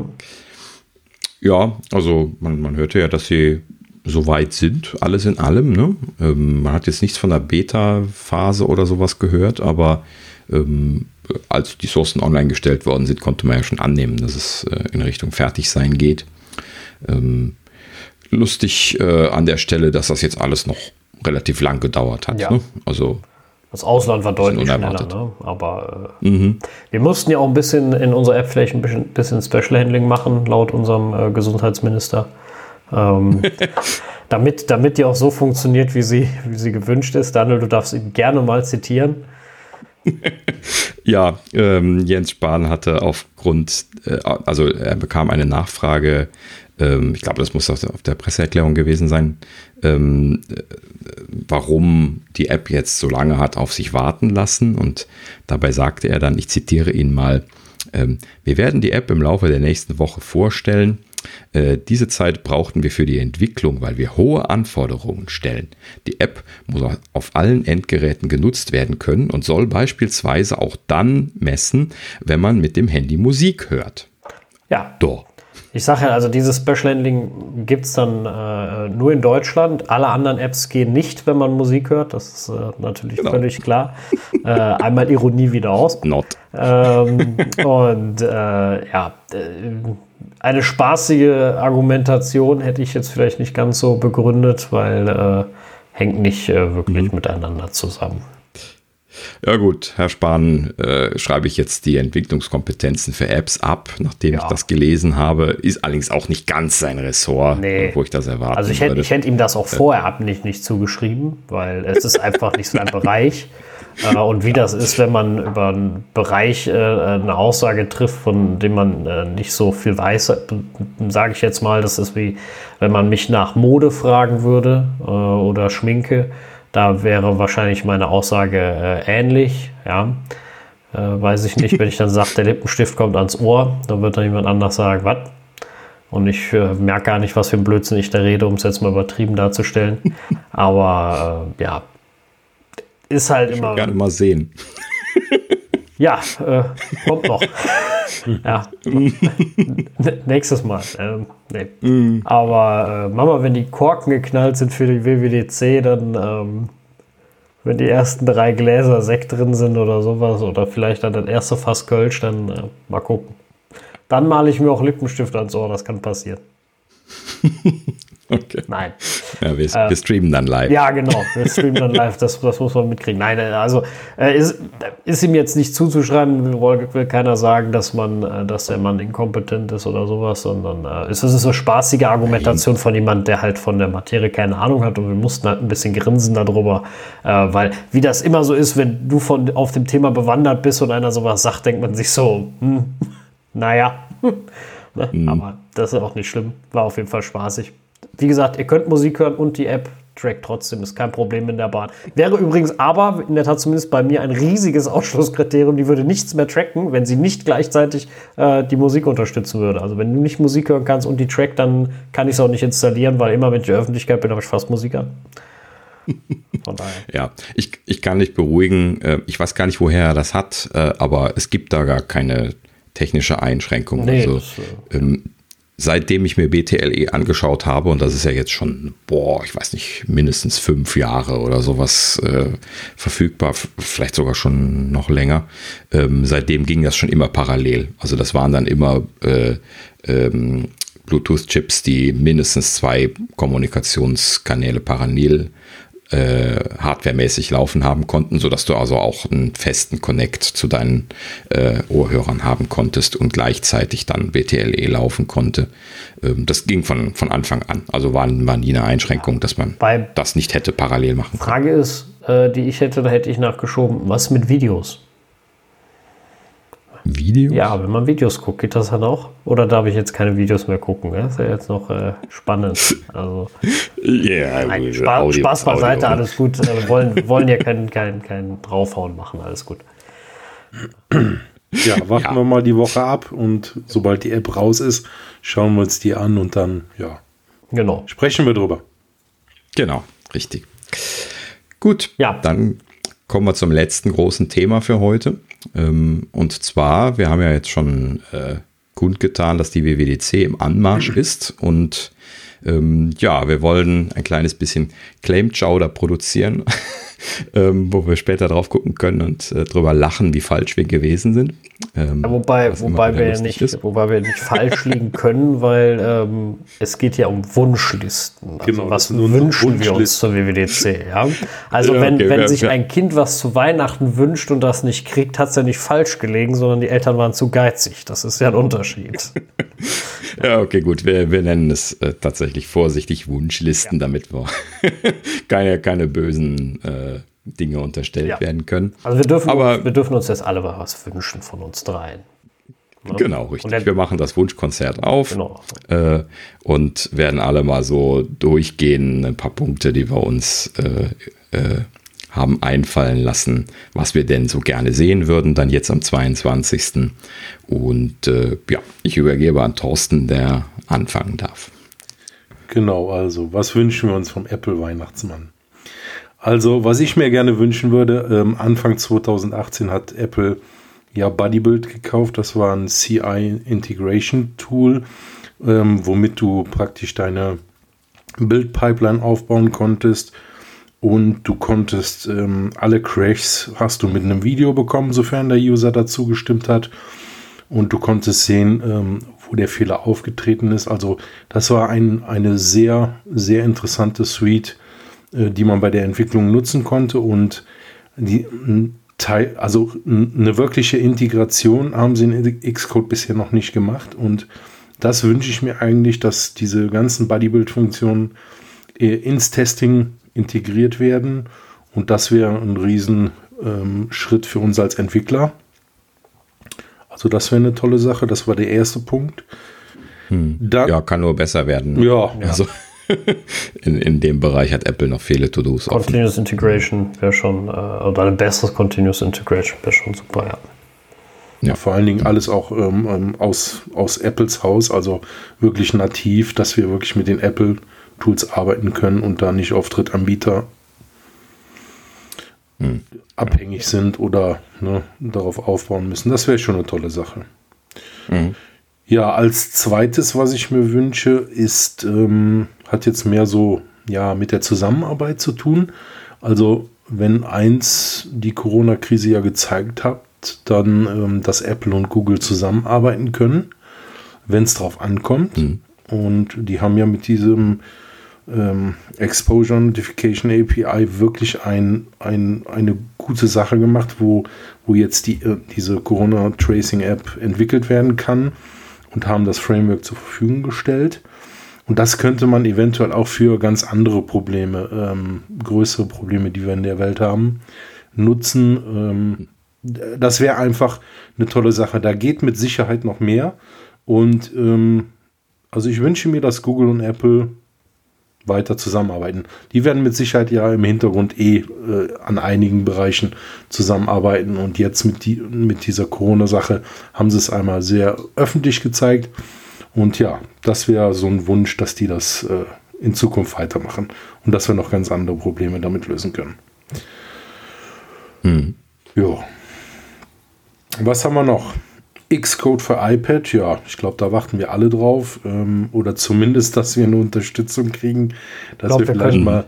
Ja, also man, man hörte ja, dass sie so weit sind, alles in allem. Ne? Ähm, man hat jetzt nichts von der Beta-Phase oder sowas gehört, aber ähm, als die Sourcen online gestellt worden sind, konnte man ja schon annehmen, dass es äh, in Richtung Fertigsein geht. Ähm, lustig äh, an der Stelle, dass das jetzt alles noch relativ lang gedauert hat. Ja. Ne? Also Das Ausland war deutlich schneller, ne? aber äh, wir mussten ja auch ein bisschen in unserer App vielleicht ein bisschen, bisschen Special Handling machen, laut unserem äh, Gesundheitsminister. Ähm, damit, damit die auch so funktioniert, wie sie, wie sie gewünscht ist. Daniel, du darfst ihn gerne mal zitieren. Ja, ähm, Jens Spahn hatte aufgrund, äh, also er bekam eine Nachfrage, ähm, ich glaube, das muss auf der, auf der Presseerklärung gewesen sein, ähm, äh, warum die App jetzt so lange hat auf sich warten lassen. Und dabei sagte er dann, ich zitiere ihn mal, ähm, wir werden die App im Laufe der nächsten Woche vorstellen. Äh, diese Zeit brauchten wir für die Entwicklung, weil wir hohe Anforderungen stellen. Die App muss auf allen Endgeräten genutzt werden können und soll beispielsweise auch dann messen, wenn man mit dem Handy Musik hört. Ja, Doch. Ich sage ja, also dieses Special Handling gibt es dann äh, nur in Deutschland. Alle anderen Apps gehen nicht, wenn man Musik hört. Das ist äh, natürlich Genau. völlig klar. äh, einmal Ironie wieder aus. Not. Ähm, und äh, ja, äh, eine spaßige Argumentation hätte ich jetzt vielleicht nicht ganz so begründet, weil äh, hängt nicht äh, wirklich Mhm. miteinander zusammen. Ja gut, Herr Spahn, äh, schreibe ich jetzt die Entwicklungskompetenzen für Apps ab, nachdem Ja. ich das gelesen habe. Ist allerdings auch nicht ganz sein Ressort, Nee. wo ich das erwarte. Also ich hätte, ich hätte ihm das auch vorher ab nicht, nicht zugeschrieben, weil es ist einfach nicht sein Bereich. Äh, und wie das ist, wenn man über einen Bereich äh, eine Aussage trifft, von dem man äh, nicht so viel weiß, sage ich jetzt mal, das ist wie, wenn man mich nach Mode fragen würde äh, oder Schminke, da wäre wahrscheinlich meine Aussage äh, ähnlich, ja. Äh, weiß ich nicht, wenn ich dann sage, der Lippenstift kommt ans Ohr, dann wird dann jemand anders sagen, was? Und ich äh, merke gar nicht, was für ein Blödsinn ich da rede, um es jetzt mal übertrieben darzustellen. Aber äh, ja, ist halt Ich immer. würde gerne mal sehen. Ja, äh, kommt noch. ja. Nächstes Mal. Ähm, nee. Aber äh, Mama, wenn die Korken geknallt sind für die WWDC, dann, ähm, wenn die ersten drei Gläser Sekt drin sind oder sowas, oder vielleicht dann das erste Fass Kölsch, dann äh, mal gucken. Dann male ich mir auch Lippenstift ans Ohr, das kann passieren. Okay. Nein. Ja, wir, wir streamen dann live. Ja, genau. Wir streamen dann live, das, das muss man mitkriegen. Nein, also äh, ist, ist ihm jetzt nicht zuzuschreiben, will, will keiner sagen, dass man, äh, dass der Mann inkompetent ist oder sowas, sondern äh, es ist so spaßige Argumentation von jemand, der halt von der Materie keine Ahnung hat und wir mussten halt ein bisschen grinsen darüber, äh, weil wie das immer so ist, wenn du von auf dem Thema bewandert bist und einer sowas sagt, denkt man sich so, hm, naja. ne? Aber das ist auch nicht schlimm. War auf jeden Fall spaßig. Wie gesagt, ihr könnt Musik hören und die App trackt trotzdem, ist kein Problem in der Bahn. Wäre übrigens aber, in der Tat zumindest bei mir, ein riesiges Ausschlusskriterium, die würde nichts mehr tracken, wenn sie nicht gleichzeitig äh, die Musik unterstützen würde. Also wenn du nicht Musik hören kannst und die trackt, dann kann ich es auch nicht installieren, weil immer, wenn ich in der Öffentlichkeit bin, habe ich fast Musik an. Von daher. Ja, ich, ich kann dich beruhigen. äh, Ich weiß gar nicht, woher er das hat, äh, aber es gibt da gar keine technische Einschränkung. Nee, also, das, äh, ähm, seitdem ich mir BTLE angeschaut habe, und das ist ja jetzt schon, boah, ich weiß nicht, mindestens fünf Jahre oder sowas äh, verfügbar, vielleicht sogar schon noch länger, ähm, seitdem ging das schon immer parallel. Also das waren dann immer äh, ähm, Bluetooth-Chips, die mindestens zwei Kommunikationskanäle parallel äh, hardwaremäßig laufen haben konnten, sodass du also auch einen festen Connect zu deinen äh, Ohrhörern haben konntest und gleichzeitig dann BTLE laufen konnte. Ähm, das ging von, von Anfang an. Also war, war nie eine Einschränkung, dass man Bei- das nicht hätte parallel machen können. Frage ist, äh, die ich hätte, da hätte ich nachgeschoben, was mit Videos? Video? Ja, wenn man Videos guckt, geht das dann auch? Oder darf ich jetzt keine Videos mehr gucken? Das ist ja jetzt noch äh, spannend. Also, Ja, nein, Spaß, Audio Spaß Audio, beiseite, ne? alles gut. Äh, Wir wollen, wollen ja kein, kein, kein Draufhauen machen, alles gut. Ja, warten Ja. wir mal die Woche ab und sobald die App raus ist, schauen wir uns die an und dann, ja, Genau. sprechen wir drüber. Genau, richtig. Gut, Ja. dann kommen wir zum letzten großen Thema für heute. Ähm, und zwar, wir haben ja jetzt schon äh, kundgetan, dass die WWDC im Anmarsch ist und ähm, ja, wir wollen ein kleines bisschen Claim-Chowder produzieren, ähm, wo wir später drauf gucken können und äh, drüber lachen, wie falsch wir gewesen sind. Ähm, wobei, wobei, wir nicht, wobei wir nicht falsch liegen können, weil ähm, es geht ja um Wunschlisten. Also genau, was wünschen wir uns zur WWDC? Ja? Also ja, wenn, okay, wenn ja, sich ja. ein Kind was zu Weihnachten wünscht und das nicht kriegt, hat es ja nicht falsch gelegen, sondern die Eltern waren zu geizig. Das ist ja ein Unterschied. ja, okay, gut. Wir, wir nennen es äh, tatsächlich vorsichtig Wunschlisten, damit wir keine, keine bösen äh, Dinge unterstellt ja. werden können. Also wir dürfen, Aber, uns, wir dürfen uns jetzt alle was wünschen von uns dreien. Ne? Genau, richtig. Dann, wir machen das Wunschkonzert auf genau. äh, und werden alle mal so durchgehen, ein paar Punkte, die wir uns äh, äh, haben einfallen lassen, was wir denn so gerne sehen würden, dann jetzt am 22. Und äh, ja, ich übergebe an Thorsten, der anfangen darf. Genau, also was wünschen wir uns vom Apple Weihnachtsmann? Also, was ich mir gerne wünschen würde, ähm, Anfang 2018 hat Apple ja Bodybuild gekauft. Das war ein CI Integration Tool, ähm, womit du praktisch deine Build-Pipeline aufbauen konntest. Und du konntest ähm, alle Crashs hast du mit einem Video bekommen, sofern der User dazu gestimmt hat. Und du konntest sehen, ähm, wo der Fehler aufgetreten ist. Also das war ein, eine sehr, sehr interessante Suite, die man bei der Entwicklung nutzen konnte und die Teil, also eine wirkliche Integration haben sie in Xcode bisher noch nicht gemacht und das wünsche ich mir eigentlich, dass diese ganzen Bodybuild-Funktionen äh, ins Testing integriert werden und das wäre ein riesen ähm, Schritt für uns als Entwickler. Also das wäre eine tolle Sache, das war der erste Punkt. Hm. Dann, ja, kann nur besser werden. Ja, also. in, in dem Bereich hat Apple noch viele To-Dos. Continuous offen. Integration wäre schon, äh, oder ein besseres Continuous Integration wäre schon super, ja. Ja, vor allen Dingen alles auch ähm, ähm, aus, aus Apples Haus, also wirklich nativ, dass wir wirklich mit den Apple-Tools arbeiten können und da nicht auf Drittanbieter hm. abhängig sind oder ne, darauf aufbauen müssen. Das wäre schon eine tolle Sache. Mhm. Ja, als zweites, was ich mir wünsche, ist, ähm, hat jetzt mehr so ja, mit der Zusammenarbeit zu tun. Also, wenn eins die Corona-Krise ja gezeigt hat, dann, ähm, dass Apple und Google zusammenarbeiten können, wenn es drauf ankommt. Mhm. Und die haben ja mit diesem ähm, Exposure Notification API wirklich ein, ein, eine gute Sache gemacht, wo, wo jetzt die, äh, diese Corona Tracing App entwickelt werden kann und haben das Framework zur Verfügung gestellt. Und das könnte man eventuell auch für ganz andere Probleme, ähm, größere Probleme, die wir in der Welt haben, nutzen. Ähm, das wäre einfach eine tolle Sache. Da geht mit Sicherheit noch mehr. Und ähm, also ich wünsche mir, dass Google und Apple weiter zusammenarbeiten. Die werden mit Sicherheit ja im Hintergrund eh äh, an einigen Bereichen zusammenarbeiten und jetzt mit, die, mit dieser Corona-Sache haben sie es einmal sehr öffentlich gezeigt. Und ja, das wäre so ein Wunsch, dass die das äh, in Zukunft weitermachen und dass wir noch ganz andere Probleme damit lösen können. Hm. Ja. Was haben wir noch? Xcode für iPad, ja, ich glaube, da warten wir alle drauf. Ähm, oder zumindest, dass wir eine Unterstützung kriegen, dass glaub, wir, wir vielleicht können, mal.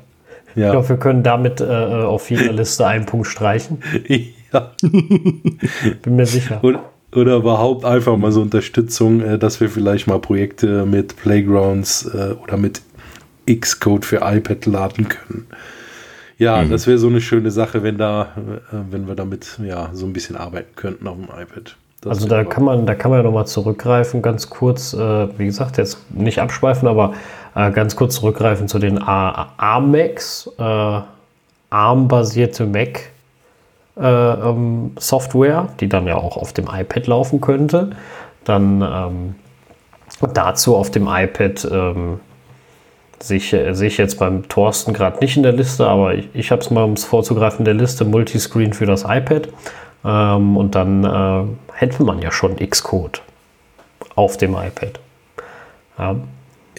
Ja. Ich glaube, wir können damit äh, auf jeder Liste einen Punkt streichen. ja. Bin mir sicher. Oder, oder überhaupt einfach mal so Unterstützung, äh, dass wir vielleicht mal Projekte mit Playgrounds äh, oder mit Xcode für iPad laden können. Ja, mhm. das wäre so eine schöne Sache, wenn da, äh, wenn wir damit ja so ein bisschen arbeiten könnten auf dem iPad. Das also da kann man, da kann man ja nochmal zurückgreifen, ganz kurz, äh, wie gesagt, jetzt nicht abschweifen, aber äh, ganz kurz zurückgreifen zu den ARM-Macs, äh, ARM-basierte Mac. Äh, ähm, Software, die dann ja auch auf dem iPad laufen könnte. Dann ähm, dazu auf dem iPad ähm, sehe ich, ich jetzt beim Thorsten gerade nicht in der Liste, aber ich, ich habe es mal, um es vorzugreifen, der Liste Multiscreen für das iPad. Ähm, und dann äh, hätte man ja schon Xcode auf dem iPad. Ja.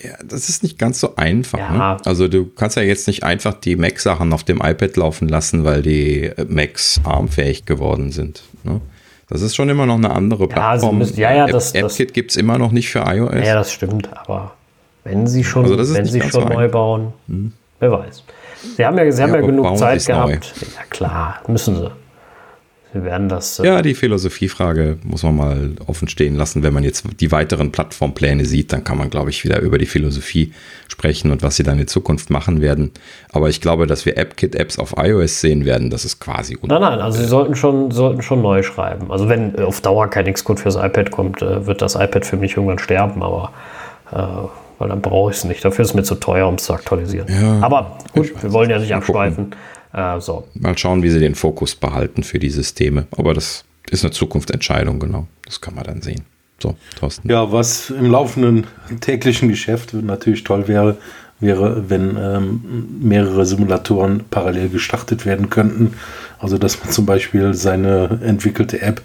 Ja, das ist nicht ganz so einfach. Ja. Ne? Also du kannst ja jetzt nicht einfach die Mac-Sachen auf dem iPad laufen lassen, weil die Macs armfähig geworden sind. Ne? Das ist schon immer noch eine andere Plattform. Ja, müssen, ja, ja, das, AppKit gibt es immer noch nicht für iOS. Ja, das stimmt, aber wenn sie schon, also wenn sie schon neu bauen, hm. wer weiß. Sie haben ja, sie haben ja, ja genug Zeit gehabt. Neu. Ja, klar, müssen sie. Wir werden das. Äh ja, die Philosophiefrage muss man mal offen stehen lassen. Wenn man jetzt die weiteren Plattformpläne sieht, dann kann man, glaube ich, wieder über die Philosophie sprechen und was sie dann in Zukunft machen werden. Aber ich glaube, dass wir AppKit-Apps auf iOS sehen werden, das ist quasi Nein, nein, also sie sollten schon, sollten schon neu schreiben. Also wenn auf Dauer kein Xcode fürs iPad kommt, äh, wird das iPad für mich irgendwann sterben, aber äh, weil dann brauche ich es nicht. Dafür ist es mir zu teuer, um es zu aktualisieren. Ja, aber gut, wir wollen ja nicht abschweifen. Äh, so. Mal schauen, wie sie den Fokus behalten für die Systeme. Aber das ist eine Zukunftsentscheidung, genau. Das kann man dann sehen. So, Thorsten. Ja, was im laufenden täglichen Geschäft natürlich toll wäre, wäre, wenn ähm, mehrere Simulatoren parallel gestartet werden könnten. Also, dass man zum Beispiel seine entwickelte App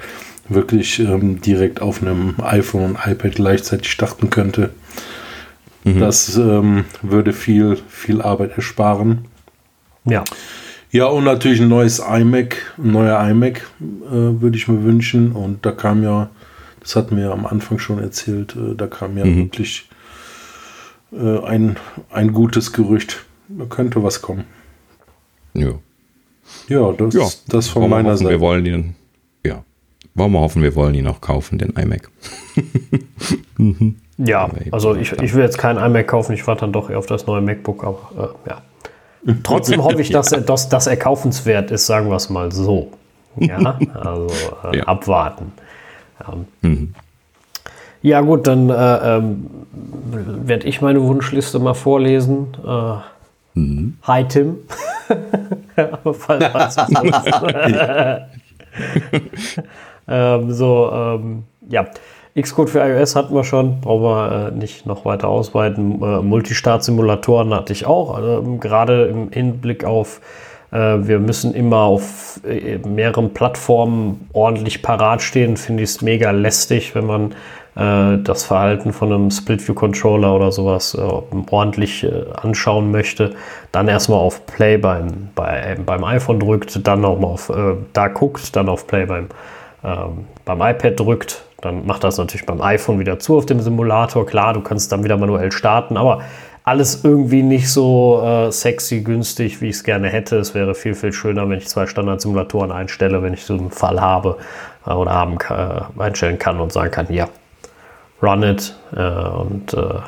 wirklich ähm, direkt auf einem iPhone und iPad gleichzeitig starten könnte. Mhm. Das ähm, würde viel, viel Arbeit ersparen. Ja. Ja, und natürlich ein neues iMac, ein neuer iMac äh, würde ich mir wünschen. Und da kam ja, das hatten wir ja am Anfang schon erzählt, äh, da kam ja mhm. wirklich äh, ein, ein gutes Gerücht. Da könnte was kommen. Ja. Ja, das, ja. das von Wollen meiner hoffen, Seite. Wir wollen ihn, ja. Wollen wir hoffen, wir wollen ihn auch kaufen, den iMac. Ja, also ich, ich will jetzt keinen iMac kaufen, ich warte dann doch eher auf das neue MacBook, aber äh, ja. Trotzdem hoffe ich, dass, er, dass, dass er kaufenswert ist, sagen wir es mal so. Ja, also äh, ja. abwarten. Ähm, mhm. Ja, gut, dann äh, ähm, werde ich meine Wunschliste mal vorlesen. Äh, mhm. Hi Tim. ähm, so, ähm, ja. Xcode für iOS hatten wir schon, brauchen wir äh, nicht noch weiter ausweiten. Äh, Multistart-Simulatoren hatte ich auch, also, gerade im Hinblick auf, äh, wir müssen immer auf mehreren Plattformen ordentlich parat stehen, finde ich es mega lästig, wenn man das Verhalten von einem Split-View-Controller oder sowas ordentlich anschauen möchte. Dann erstmal auf Play beim, bei, beim iPhone drückt, dann auch mal auf da guckt, dann auf Play beim, ähm, beim iPad drückt dann macht das natürlich beim iPhone wieder zu auf dem Simulator. Klar, du kannst dann wieder manuell starten, aber alles irgendwie nicht so äh, sexy, günstig, wie ich es gerne hätte. Es wäre viel, viel schöner, wenn ich zwei Standard-Simulatoren einstelle, wenn ich so einen Fall habe äh, oder haben, äh, einstellen kann und sagen kann, ja, run it äh, und äh,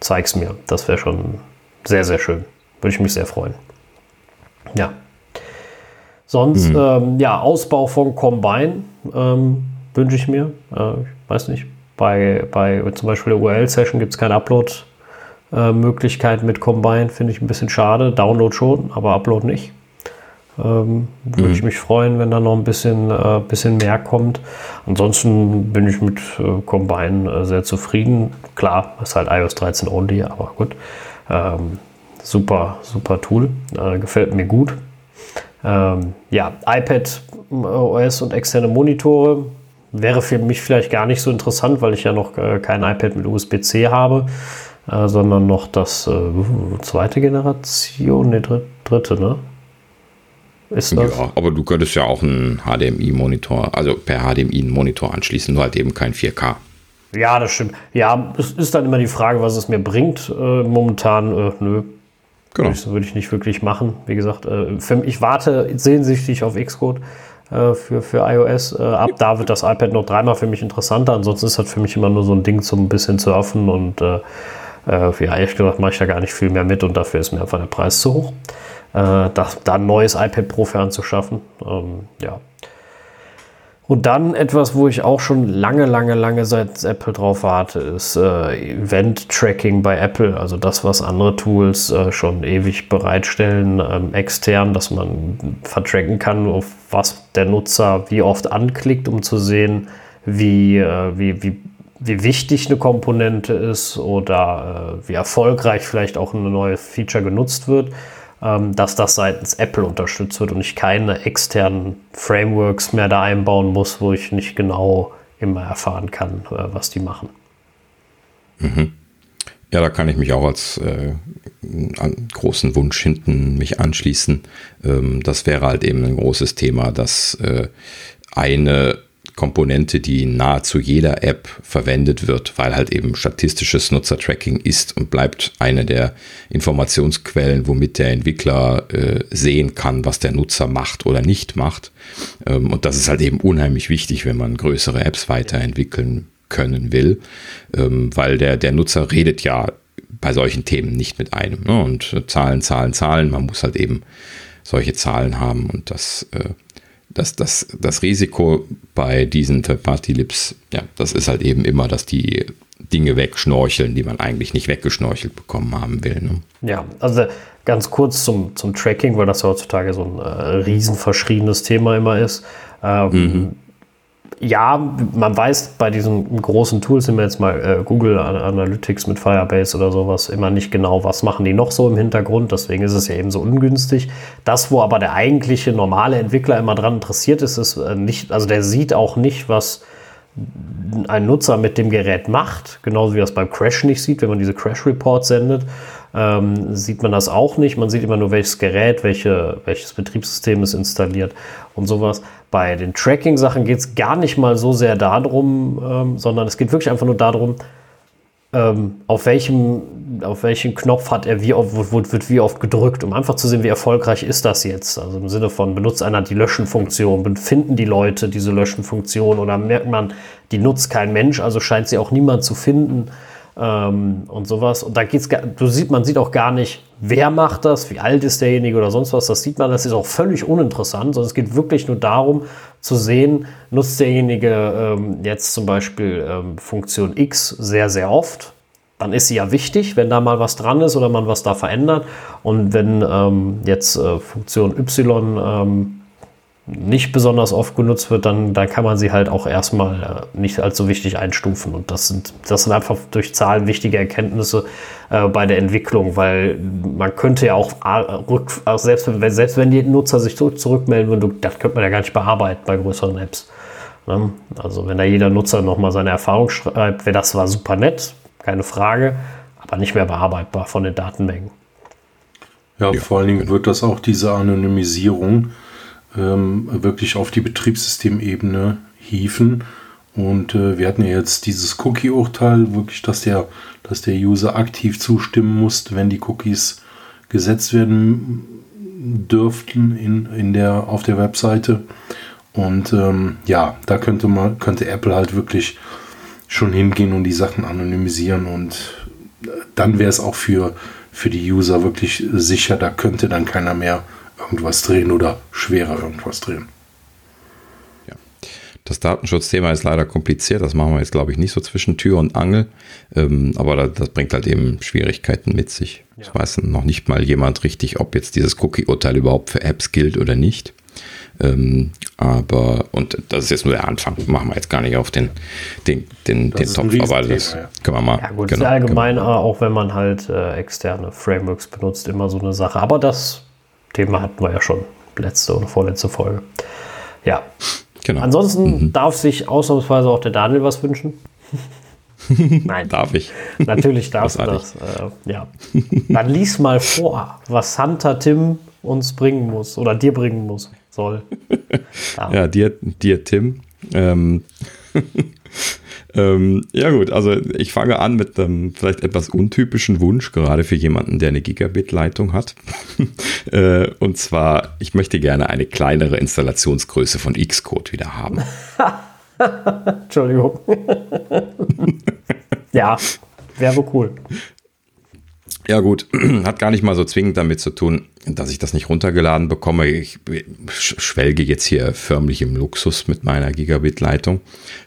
zeig's mir. Das wäre schon sehr, sehr schön. Würde ich mich sehr freuen. Ja. Sonst, mhm. ähm, ja, Ausbau von Combine. Ähm, wünsche ich mir. Äh, ich weiß nicht, bei, bei zum Beispiel der URL-Session gibt es keine Upload-Möglichkeit mit Combine, finde ich ein bisschen schade. Download schon, aber Upload nicht. Ähm, Würde mhm. ich mich freuen, wenn da noch ein bisschen, äh, bisschen mehr kommt. Ansonsten bin ich mit äh, Combine äh, sehr zufrieden. Klar, ist halt iOS 13 only, aber gut. Ähm, super, super Tool. Äh, gefällt mir gut. Ähm, ja, iPad OS und externe Monitore wäre für mich vielleicht gar nicht so interessant, weil ich ja noch äh, kein iPad mit USB-C habe, äh, sondern noch das äh, zweite Generation, ne, dritte, dritte, ne? Ist das? Ja, aber du könntest ja auch einen HDMI-Monitor, also per HDMI einen Monitor anschließen, nur halt eben kein 4K. Ja, das stimmt. Ja, es ist dann immer die Frage, was es mir bringt. Äh, momentan, äh, nö. Genau. Das würde ich nicht wirklich machen. Wie gesagt, äh, ich warte sehnsüchtig auf Xcode. Äh, für, für iOS. Äh, ab da wird das iPad noch dreimal für mich interessanter. Ansonsten ist das für mich immer nur so ein Ding zum bisschen surfen und äh, ja, ehrlich gesagt mache ich da gar nicht viel mehr mit und dafür ist mir einfach der Preis zu hoch. Äh, da, da ein neues iPad Pro für anzuschaffen. Ähm, ja, und dann etwas, wo ich auch schon lange, lange, lange seit Apple drauf warte, ist äh, Event-Tracking bei Apple. Also das, was andere Tools äh, schon ewig bereitstellen, ähm, extern, dass man vertracken kann, auf was der Nutzer wie oft anklickt, um zu sehen, wie, äh, wie, wie, wie wichtig eine Komponente ist oder äh, wie erfolgreich vielleicht auch ein neues Feature genutzt wird. Ähm, dass das seitens Apple unterstützt wird und ich keine externen Frameworks mehr da einbauen muss, wo ich nicht genau immer erfahren kann, äh, was die machen. Mhm. Ja, da kann ich mich auch als äh, großen Wunsch hinten mich anschließen. Ähm, das wäre halt eben ein großes Thema, dass äh, eine Komponente, die in nahezu jeder App verwendet wird, weil halt eben statistisches Nutzertracking ist und bleibt eine der Informationsquellen, womit der Entwickler äh, sehen kann, was der Nutzer macht oder nicht macht. Ähm, und das ist halt eben unheimlich wichtig, wenn man größere Apps weiterentwickeln können will, ähm, weil der, der Nutzer redet ja bei solchen Themen nicht mit einem. Ne? Und äh, Zahlen, Zahlen, Zahlen, man muss halt eben solche Zahlen haben und das, äh, das, das, das Risiko bei diesen Third-Party-Lips, ja, das ist halt eben immer, dass die Dinge wegschnorcheln, die man eigentlich nicht weggeschnorchelt bekommen haben will. Ne? Ja, also ganz kurz zum, zum Tracking, weil das heutzutage so ein äh, riesenverschriebenes Thema immer ist. Ähm, mhm ja, man weiß bei diesen großen Tools, nehmen wir jetzt mal äh, Google Analytics mit Firebase oder sowas, immer nicht genau, was machen die noch so im Hintergrund. Deswegen ist es ja eben so ungünstig. Das, wo aber der eigentliche normale Entwickler immer dran interessiert ist, ist äh, nicht, also der sieht auch nicht, was ein Nutzer mit dem Gerät macht, genauso wie das beim Crash nicht sieht, wenn man diese Crash Reports sendet, ähm, sieht man das auch nicht. Man sieht immer nur, welches Gerät, welche, welches Betriebssystem ist installiert und sowas. Bei den Tracking-Sachen geht es gar nicht mal so sehr darum, ähm, sondern es geht wirklich einfach nur darum, ähm, auf, welchem, auf welchen Knopf hat er wie oft, wird, wird wie oft gedrückt, um einfach zu sehen, wie erfolgreich ist das jetzt. Also im Sinne von, benutzt einer die Löschen-Funktion, finden die Leute diese Löschen-Funktion oder merkt man, die nutzt kein Mensch, also scheint sie auch niemand zu finden ähm, und sowas. Und da geht's, du sieht, man sieht auch gar nicht, wer macht das, wie alt ist derjenige oder sonst was. Das sieht man, das ist auch völlig uninteressant, sondern es geht wirklich nur darum zu sehen, nutzt derjenige ähm, jetzt zum Beispiel ähm, Funktion X sehr, sehr oft. Dann ist sie ja wichtig, wenn da mal was dran ist oder man was da verändert. Und wenn ähm, jetzt äh, Funktion Y ähm, nicht besonders oft genutzt wird, dann, dann kann man sie halt auch erstmal äh, nicht so wichtig einstufen. Und das sind, das sind einfach durch Zahlen wichtige Erkenntnisse äh, bei der Entwicklung, weil man könnte ja auch, äh, selbst, wenn, selbst wenn die Nutzer sich zurück, zurückmelden würden, das könnte man ja gar nicht bearbeiten bei größeren Apps. Ne? Also wenn da jeder Nutzer nochmal seine Erfahrung schreibt, wäre das zwar super nett, keine Frage, aber nicht mehr bearbeitbar von den Datenmengen. Ja, ja, vor allen Dingen wird das auch diese Anonymisierung ähm, wirklich auf die Betriebssystemebene hieven. Und äh, wir hatten ja jetzt dieses Cookie-Urteil, wirklich, dass der, dass der User aktiv zustimmen muss, wenn die Cookies gesetzt werden dürften in, in der, auf der Webseite. Und ähm, ja, da könnte man, könnte Apple halt wirklich schon hingehen und die Sachen anonymisieren und äh, dann wäre es auch für, für die User wirklich sicher, da könnte dann keiner mehr irgendwas drehen oder schwerer irgendwas drehen. Ja. Das Datenschutzthema ist leider kompliziert. Das machen wir jetzt, glaube ich, nicht so zwischen Tür und Angel. Ähm, aber das, bringt halt eben Schwierigkeiten mit sich. Ja. Ich weiß noch nicht mal jemand richtig, ob jetzt dieses Cookie-Urteil überhaupt für Apps gilt oder nicht. Ähm, aber, und das ist jetzt nur der Anfang, machen wir jetzt gar nicht auf den, den, den, den Topf, aber das ja. können wir mal. Ja, gut, genau, ist allgemein, auch wenn man halt äh, externe Frameworks benutzt, immer so eine Sache. Aber das Thema hatten wir ja schon letzte oder vorletzte Folge. Ja. Genau. Ansonsten mhm. darf sich ausnahmsweise auch der Daniel was wünschen. Nein. darf ich. Natürlich darfst du das. Äh, ja. Dann lies mal vor, was Santa Tim uns bringen muss oder dir bringen muss, soll. Ja, ja dir, dir, Tim. Ähm, ähm, ja gut, also ich fange an mit einem vielleicht etwas untypischen Wunsch, gerade für jemanden, der eine Gigabit-Leitung hat. äh, und zwar, ich möchte gerne eine kleinere Installationsgröße von Xcode wieder haben. Entschuldigung. ja, wäre cool. Ja gut, hat gar nicht mal so zwingend damit zu tun, dass ich das nicht runtergeladen bekomme. Ich schwelge jetzt hier förmlich im Luxus mit meiner Gigabit-Leitung,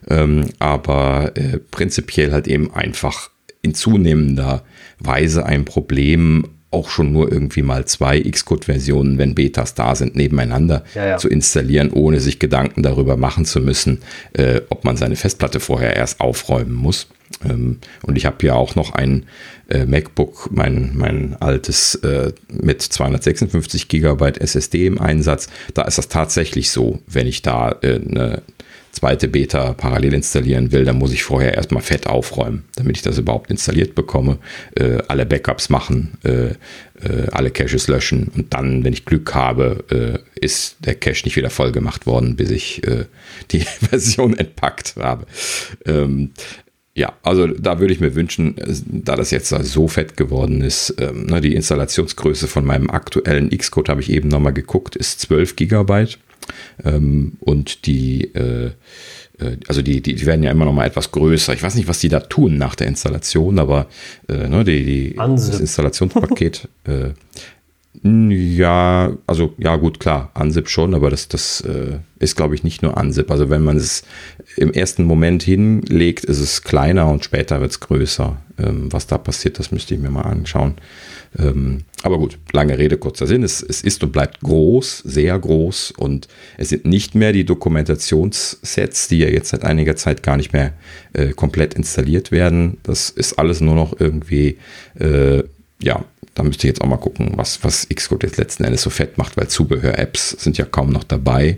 ähm, aber äh, prinzipiell halt eben einfach in zunehmender Weise ein Problem, auch schon nur irgendwie mal zwei Xcode-Versionen, wenn Betas da sind, nebeneinander ja, ja. zu installieren, ohne sich Gedanken darüber machen zu müssen, äh, ob man seine Festplatte vorher erst aufräumen muss. Ähm, und ich habe ja auch noch ein äh, MacBook, mein, mein altes äh, mit 256 Gigabyte SSD im Einsatz. Da ist das tatsächlich so, wenn ich da äh, eine zweite Beta parallel installieren will, dann muss ich vorher erstmal fett aufräumen, damit ich das überhaupt installiert bekomme, äh, alle Backups machen, äh, äh, alle Caches löschen und dann, wenn ich Glück habe, äh, ist der Cache nicht wieder voll gemacht worden, bis ich äh, die Version entpackt habe. Ähm, ja, also da würde ich mir wünschen, äh, da das jetzt so fett geworden ist, ähm, die Installationsgröße von meinem aktuellen Xcode habe ich eben nochmal geguckt, ist 12 Gigabyte. Ähm, und die, äh, äh, also die, die, die werden ja immer noch mal etwas größer. Ich weiß nicht, was die da tun nach der Installation, aber äh, ne, die, die, das Installationspaket, äh, ja, also ja gut, klar, Ansip schon, aber das, das äh, ist, glaube ich, nicht nur Ansip. Also wenn man es im ersten Moment hinlegt, ist es kleiner und später wird es größer. Ähm, was da passiert, das müsste ich mir mal anschauen. Ähm, aber gut, lange Rede, kurzer Sinn. Es, es ist und bleibt groß, sehr groß und es sind nicht mehr die Dokumentationssets, die ja jetzt seit einiger Zeit gar nicht mehr äh, komplett installiert werden. Das ist alles nur noch irgendwie, äh, ja, da müsste ich jetzt auch mal gucken, was, was Xcode jetzt letzten Endes so fett macht, weil Zubehör-Apps sind ja kaum noch dabei.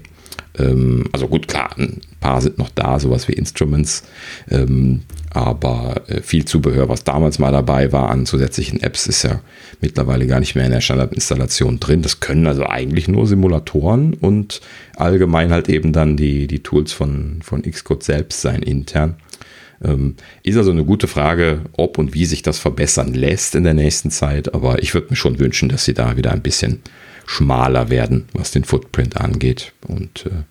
Ähm, also gut, klar, ein paar sind noch da, sowas wie Instruments. Ähm, aber äh, viel Zubehör, was damals mal dabei war an zusätzlichen Apps, ist ja mittlerweile gar nicht mehr in der Standardinstallation drin. Das können also eigentlich nur Simulatoren und allgemein halt eben dann die, die Tools von, von Xcode selbst sein intern. Ähm, ist also eine gute Frage, ob und wie sich das verbessern lässt in der nächsten Zeit. Aber ich würde mir schon wünschen, dass sie da wieder ein bisschen schmaler werden, was den Footprint angeht. Und äh,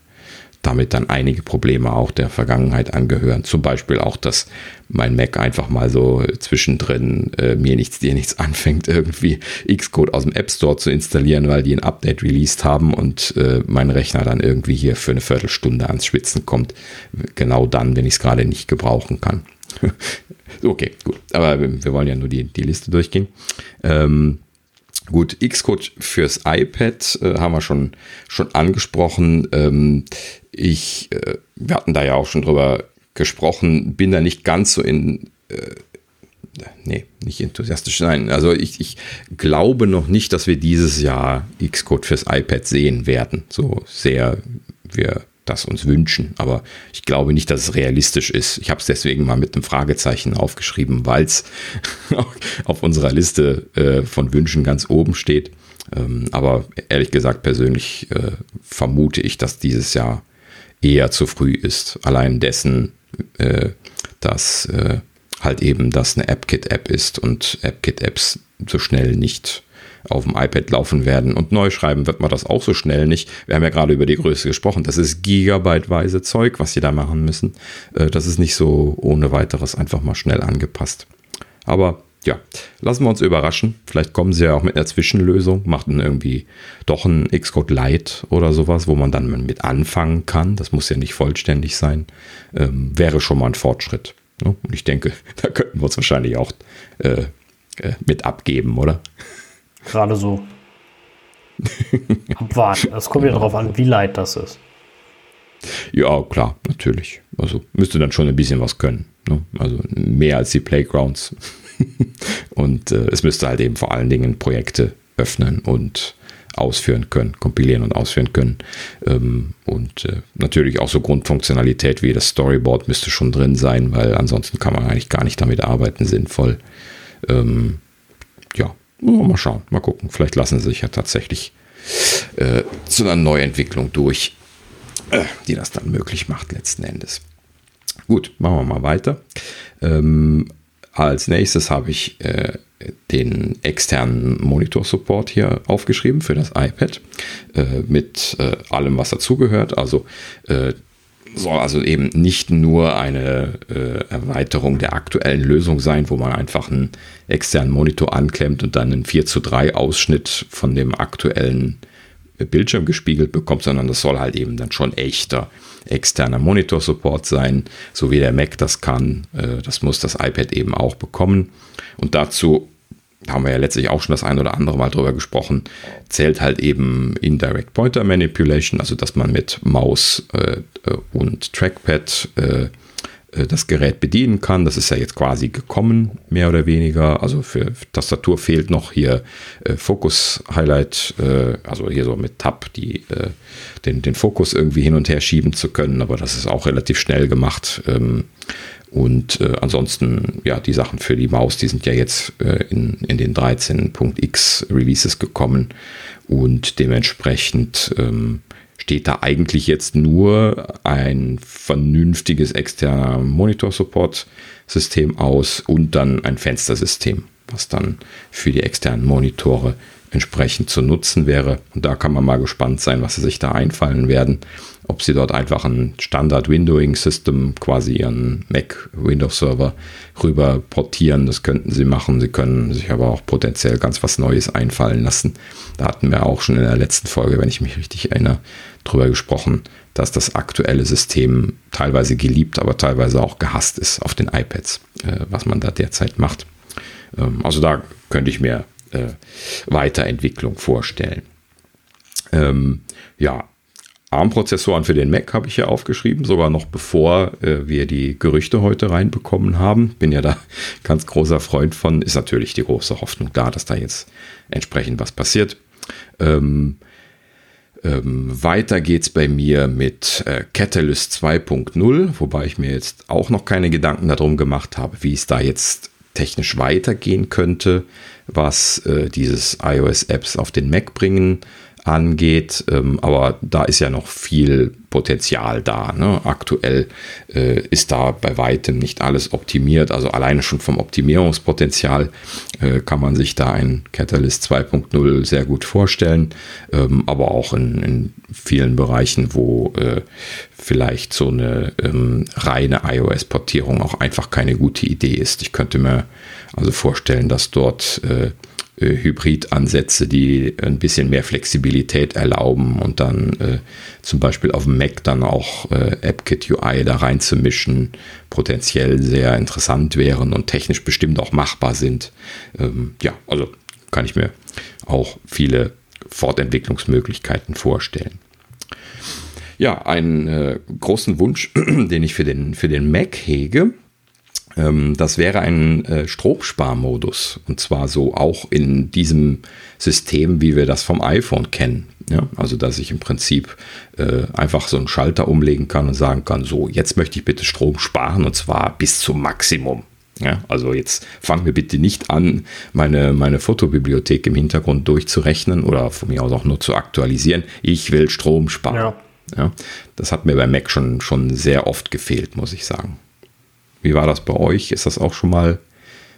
damit dann einige Probleme auch der Vergangenheit angehören. Zum Beispiel auch, dass mein Mac einfach mal so zwischendrin äh, mir nichts, dir nichts anfängt, irgendwie Xcode aus dem App Store zu installieren, weil die ein Update released haben und äh, mein Rechner dann irgendwie hier für eine Viertelstunde ans Schwitzen kommt. Genau dann, wenn ich es gerade nicht gebrauchen kann. okay, gut. Aber wir wollen ja nur die, die Liste durchgehen. Ähm, Gut, Xcode fürs iPad äh, haben wir schon, schon angesprochen. Ähm, ich, äh, wir hatten da ja auch schon drüber gesprochen, bin da nicht ganz so in, äh, nee, nicht enthusiastisch, nein, also ich, ich glaube noch nicht, dass wir dieses Jahr Xcode fürs iPad sehen werden, so sehr wir das uns wünschen. Aber ich glaube nicht, dass es realistisch ist. Ich habe es deswegen mal mit einem Fragezeichen aufgeschrieben, weil es auf unserer Liste äh, von Wünschen ganz oben steht. Ähm, aber ehrlich gesagt, persönlich äh, vermute ich, dass dieses Jahr eher zu früh ist. Allein dessen, äh, dass äh, halt eben das eine AppKit-App ist und AppKit-Apps so schnell nicht auf dem iPad laufen werden. Und neu schreiben wird man das auch so schnell nicht. Wir haben ja gerade über die Größe gesprochen. Das ist gigabyteweise Zeug, was sie da machen müssen. Äh, das ist nicht so ohne weiteres einfach mal schnell angepasst. Aber ja, lassen wir uns überraschen. Vielleicht kommen sie ja auch mit einer Zwischenlösung, machten irgendwie doch ein Xcode Lite oder sowas, wo man dann mit anfangen kann. Das muss ja nicht vollständig sein. Ähm, wäre schon mal ein Fortschritt. Ne? Und ich denke, da könnten wir uns wahrscheinlich auch äh, äh, mit abgeben, oder? Gerade so. Abwarten. Es kommt ja darauf an, wie leid das ist. Ja, klar, natürlich. Also müsste dann schon ein bisschen was können. Ne? Also mehr als die Playgrounds. Und äh, es müsste halt eben vor allen Dingen Projekte öffnen und ausführen können, kompilieren und ausführen können. Ähm, und äh, natürlich auch so Grundfunktionalität wie das Storyboard müsste schon drin sein, weil ansonsten kann man eigentlich gar nicht damit arbeiten, sinnvoll. Ähm, ja, mal schauen, mal gucken. Vielleicht lassen sie sich ja tatsächlich äh, zu einer Neuentwicklung durch, äh, die das dann möglich macht letzten Endes. Gut, machen wir mal weiter. Ähm, als nächstes habe ich äh, den externen Monitor-Support hier aufgeschrieben für das iPad äh, mit äh, allem, was dazugehört. Also äh, soll also eben nicht nur eine äh, Erweiterung der aktuellen Lösung sein, wo man einfach einen externen Monitor anklemmt und dann einen 4 zu 3 Ausschnitt von dem aktuellen Bildschirm gespiegelt bekommt, sondern das soll halt eben dann schon echter externer Monitor-Support sein, so wie der Mac das kann. Äh, das muss das iPad eben auch bekommen. Und dazu haben wir ja letztlich auch schon das ein oder andere Mal drüber gesprochen, zählt halt eben Indirect Pointer Manipulation, also dass man mit Maus äh, äh und Trackpad das Gerät bedienen kann. Das ist ja jetzt quasi gekommen, mehr oder weniger. Also für Tastatur fehlt noch hier äh, Fokus Highlight, äh, also hier so mit Tab die, äh, den, den Fokus irgendwie hin und her schieben zu können, aber das ist auch relativ schnell gemacht. Ähm, und äh, ansonsten, ja, die Sachen für die Maus, die sind ja jetzt äh, in, in den 13.x Releases gekommen und dementsprechend ähm, steht da eigentlich jetzt nur ein vernünftiges externer Monitor-Support-System aus und dann ein Fenstersystem, was dann für die externen Monitore entsprechend zu nutzen wäre. Und da kann man mal gespannt sein, was sie sich da einfallen werden. Ob sie dort einfach ein Standard-Windowing-System, quasi ihren Mac-Windows-Server rüber portieren, das könnten sie machen. Sie können sich aber auch potenziell ganz was Neues einfallen lassen. Da hatten wir auch schon in der letzten Folge, wenn ich mich richtig erinnere, drüber gesprochen, dass das aktuelle System teilweise geliebt, aber teilweise auch gehasst ist auf den iPads, äh, was man da derzeit macht. Ähm, also da könnte ich mir äh, Weiterentwicklung vorstellen. Ähm, ja, ARM-Prozessoren für den Mac habe ich ja aufgeschrieben, sogar noch bevor äh, wir die Gerüchte heute reinbekommen haben. Bin ja da ganz großer Freund von. Ist natürlich die große Hoffnung da, dass da jetzt entsprechend was passiert. Ähm, ähm, weiter geht's bei mir mit äh, Catalyst 2.0, wobei ich mir jetzt auch noch keine Gedanken darum gemacht habe, wie es da jetzt technisch weitergehen könnte, was äh, dieses iOS-Apps auf den Mac bringen angeht. Ähm, aber da ist ja noch viel Potenzial da. Ne? Aktuell äh, ist da bei weitem nicht alles optimiert. Also alleine schon vom Optimierungspotenzial äh, kann man sich da ein Catalyst 2.0 sehr gut vorstellen. Ähm, aber auch in, in, vielen Bereichen, wo äh, vielleicht so eine ähm, reine iOS-Portierung auch einfach keine gute Idee ist. Ich könnte mir also vorstellen, dass dort äh, Hybrid-Ansätze, die ein bisschen mehr Flexibilität erlauben und dann äh, zum Beispiel auf dem Mac dann auch äh, AppKit UI da reinzumischen, potenziell sehr interessant wären und technisch bestimmt auch machbar sind. Ähm, ja, also kann ich mir auch viele Fortentwicklungsmöglichkeiten vorstellen. Ja, einen äh, großen Wunsch, den ich für den, für den Mac hege, das wäre ein äh, Stromsparmodus und zwar so auch in diesem System, wie wir das vom iPhone kennen. Ja, also dass ich im Prinzip äh, einfach so einen Schalter umlegen kann und sagen kann, so jetzt möchte ich bitte Strom sparen und zwar bis zum Maximum. Ja, also jetzt fangen wir bitte nicht an, meine, meine Fotobibliothek im Hintergrund durchzurechnen oder von mir aus auch nur zu aktualisieren. Ich will Strom sparen. Ja, das hat mir bei Mac schon, schon sehr oft gefehlt, muss ich sagen. Wie war das bei euch? Ist das auch schon mal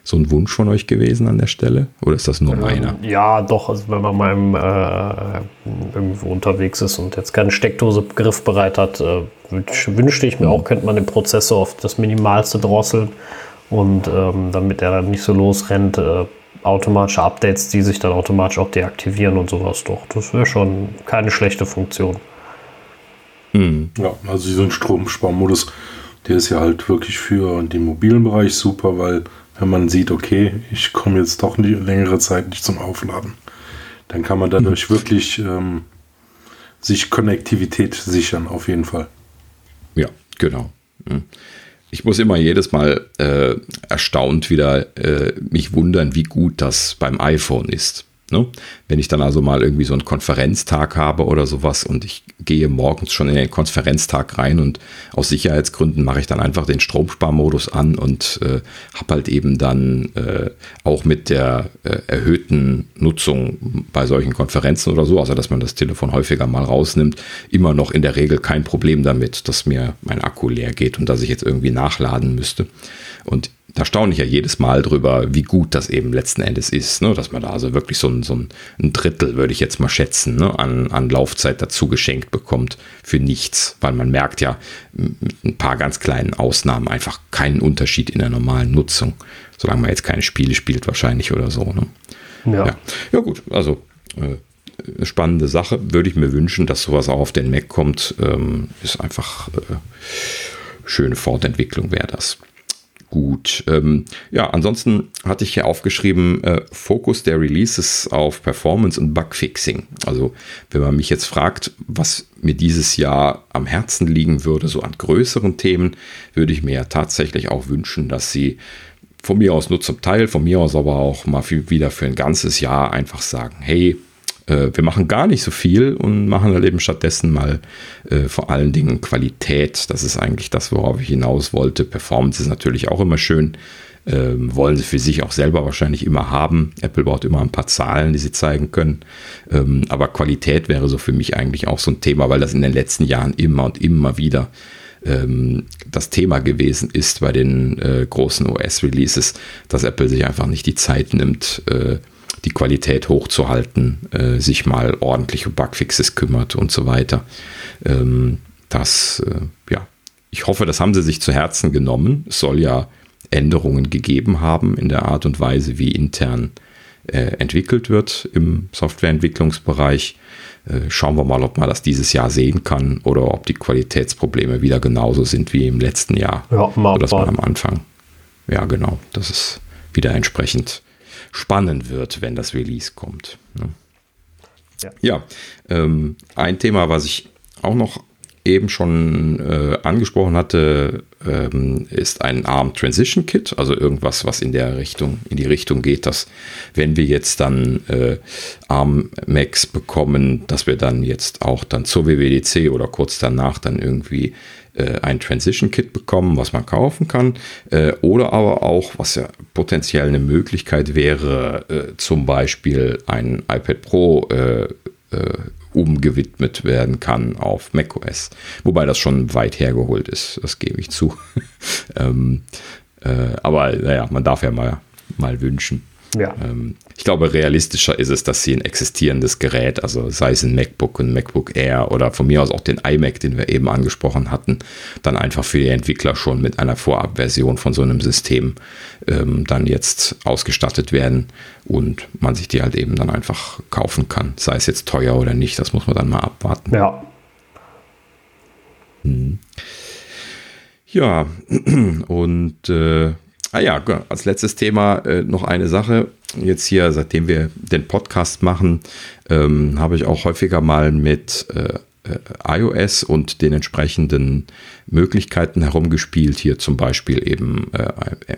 so ein Wunsch von euch gewesen an der Stelle? Oder ist das nur meiner? Ja, doch. Also wenn man mal im, äh, irgendwo unterwegs ist und jetzt keine Steckdose griffbereit hat, äh, wünschte ich mir auch, könnte man den Prozessor auf das Minimalste drosseln und ähm, damit er dann nicht so losrennt, äh, automatische Updates, die sich dann automatisch auch deaktivieren und sowas. Doch, das wäre schon keine schlechte Funktion. Hm. Ja, also so ein Stromsparmodus der ist ja halt wirklich für den mobilen Bereich super, weil wenn man sieht, okay, ich komme jetzt doch eine längere Zeit nicht zum Aufladen, dann kann man dadurch mhm. wirklich ähm, sich Konnektivität sichern, auf jeden Fall. Ja, genau. Mhm. Ich muss immer jedes Mal äh, erstaunt wieder äh, mich wundern, wie gut das beim iPhone ist. Ne? Wenn ich dann also mal irgendwie so einen Konferenztag habe oder sowas und ich gehe morgens schon in den Konferenztag rein und aus Sicherheitsgründen mache ich dann einfach den Stromsparmodus an und äh, habe halt eben dann äh, auch mit der äh, erhöhten Nutzung bei solchen Konferenzen oder so, also dass man das Telefon häufiger mal rausnimmt, immer noch in der Regel kein Problem damit, dass mir mein Akku leer geht und dass ich jetzt irgendwie nachladen müsste. Und da staune ich ja jedes Mal drüber, wie gut das eben letzten Endes ist, ne? dass man da also wirklich so ein, so ein Drittel, würde ich jetzt mal schätzen, ne? an, an Laufzeit dazu geschenkt bekommt für nichts, weil man merkt ja mit ein paar ganz kleinen Ausnahmen einfach keinen Unterschied in der normalen Nutzung, solange man jetzt keine Spiele spielt wahrscheinlich oder so. Ne? Ja. ja. ja. gut, also äh, spannende Sache, würde ich mir wünschen, dass sowas auch auf den Mac kommt, ähm, ist einfach äh, schöne Fortentwicklung wäre das. Gut. Ähm, ja, ansonsten hatte ich hier aufgeschrieben, äh, Fokus der Releases auf Performance und Bugfixing. Also, wenn man mich jetzt fragt, was mir dieses Jahr am Herzen liegen würde, so an größeren Themen, würde ich mir ja tatsächlich auch wünschen, dass sie von mir aus nur zum Teil, von mir aus aber auch mal wieder für ein ganzes Jahr einfach sagen, hey, äh, wir machen gar nicht so viel und machen halt eben stattdessen mal äh, vor allen Dingen Qualität. Das ist eigentlich das, worauf ich hinaus wollte. Performance ist natürlich auch immer schön. Ähm, wollen sie für sich auch selber wahrscheinlich immer haben. Apple baut immer ein paar Zahlen, die sie zeigen können. Ähm, aber Qualität wäre so für mich eigentlich auch so ein Thema, weil das in den letzten Jahren immer und immer wieder ähm, das Thema gewesen ist bei den äh, großen OS-Releases, dass Apple sich einfach nicht die Zeit nimmt, äh, die Qualität hochzuhalten, äh, sich mal ordentlich um Bugfixes kümmert und so weiter. Ähm, das, äh, ja, ich hoffe, das haben sie sich zu Herzen genommen. Es soll ja Änderungen gegeben haben in der Art und Weise, wie intern äh, entwickelt wird im Softwareentwicklungsbereich. Äh, schauen wir mal, ob man das dieses Jahr sehen kann oder ob die Qualitätsprobleme wieder genauso sind wie im letzten Jahr. Ja, mal sodass man am Anfang, ja genau, das ist wieder entsprechend spannend wird, wenn das Release kommt. Ne? Ja, ja ähm, ein Thema, was ich auch noch eben schon äh, angesprochen hatte, ähm, ist ein ARM Transition Kit, also irgendwas, was in der Richtung, in die Richtung geht, dass wenn wir jetzt dann äh, ARM Macs bekommen, dass wir dann jetzt auch dann zur WWDC oder kurz danach dann irgendwie äh, ein Transition Kit bekommen, was man kaufen kann. Äh, oder aber auch, was ja potenziell eine Möglichkeit wäre, äh, zum Beispiel ein iPad Pro äh, äh, umgewidmet werden kann auf macOS. Wobei das schon weit hergeholt ist, das gebe ich zu. ähm, äh, aber naja, man darf ja mal, mal wünschen. Ja. Ähm, ich glaube, realistischer ist es, dass sie ein existierendes Gerät, also sei es ein MacBook, ein MacBook Air oder von mir aus auch den iMac, den wir eben angesprochen hatten, dann einfach für die Entwickler schon mit einer Vorabversion von so einem System ähm, dann jetzt ausgestattet werden und man sich die halt eben dann einfach kaufen kann. Sei es jetzt teuer oder nicht, das muss man dann mal abwarten. Ja. Hm. Ja, und äh, Ah ja, als letztes Thema äh, noch eine Sache. Jetzt hier, seitdem wir den Podcast machen, ähm, habe ich auch häufiger mal mit äh, äh iOS und den entsprechenden Möglichkeiten herumgespielt. Hier zum Beispiel eben äh,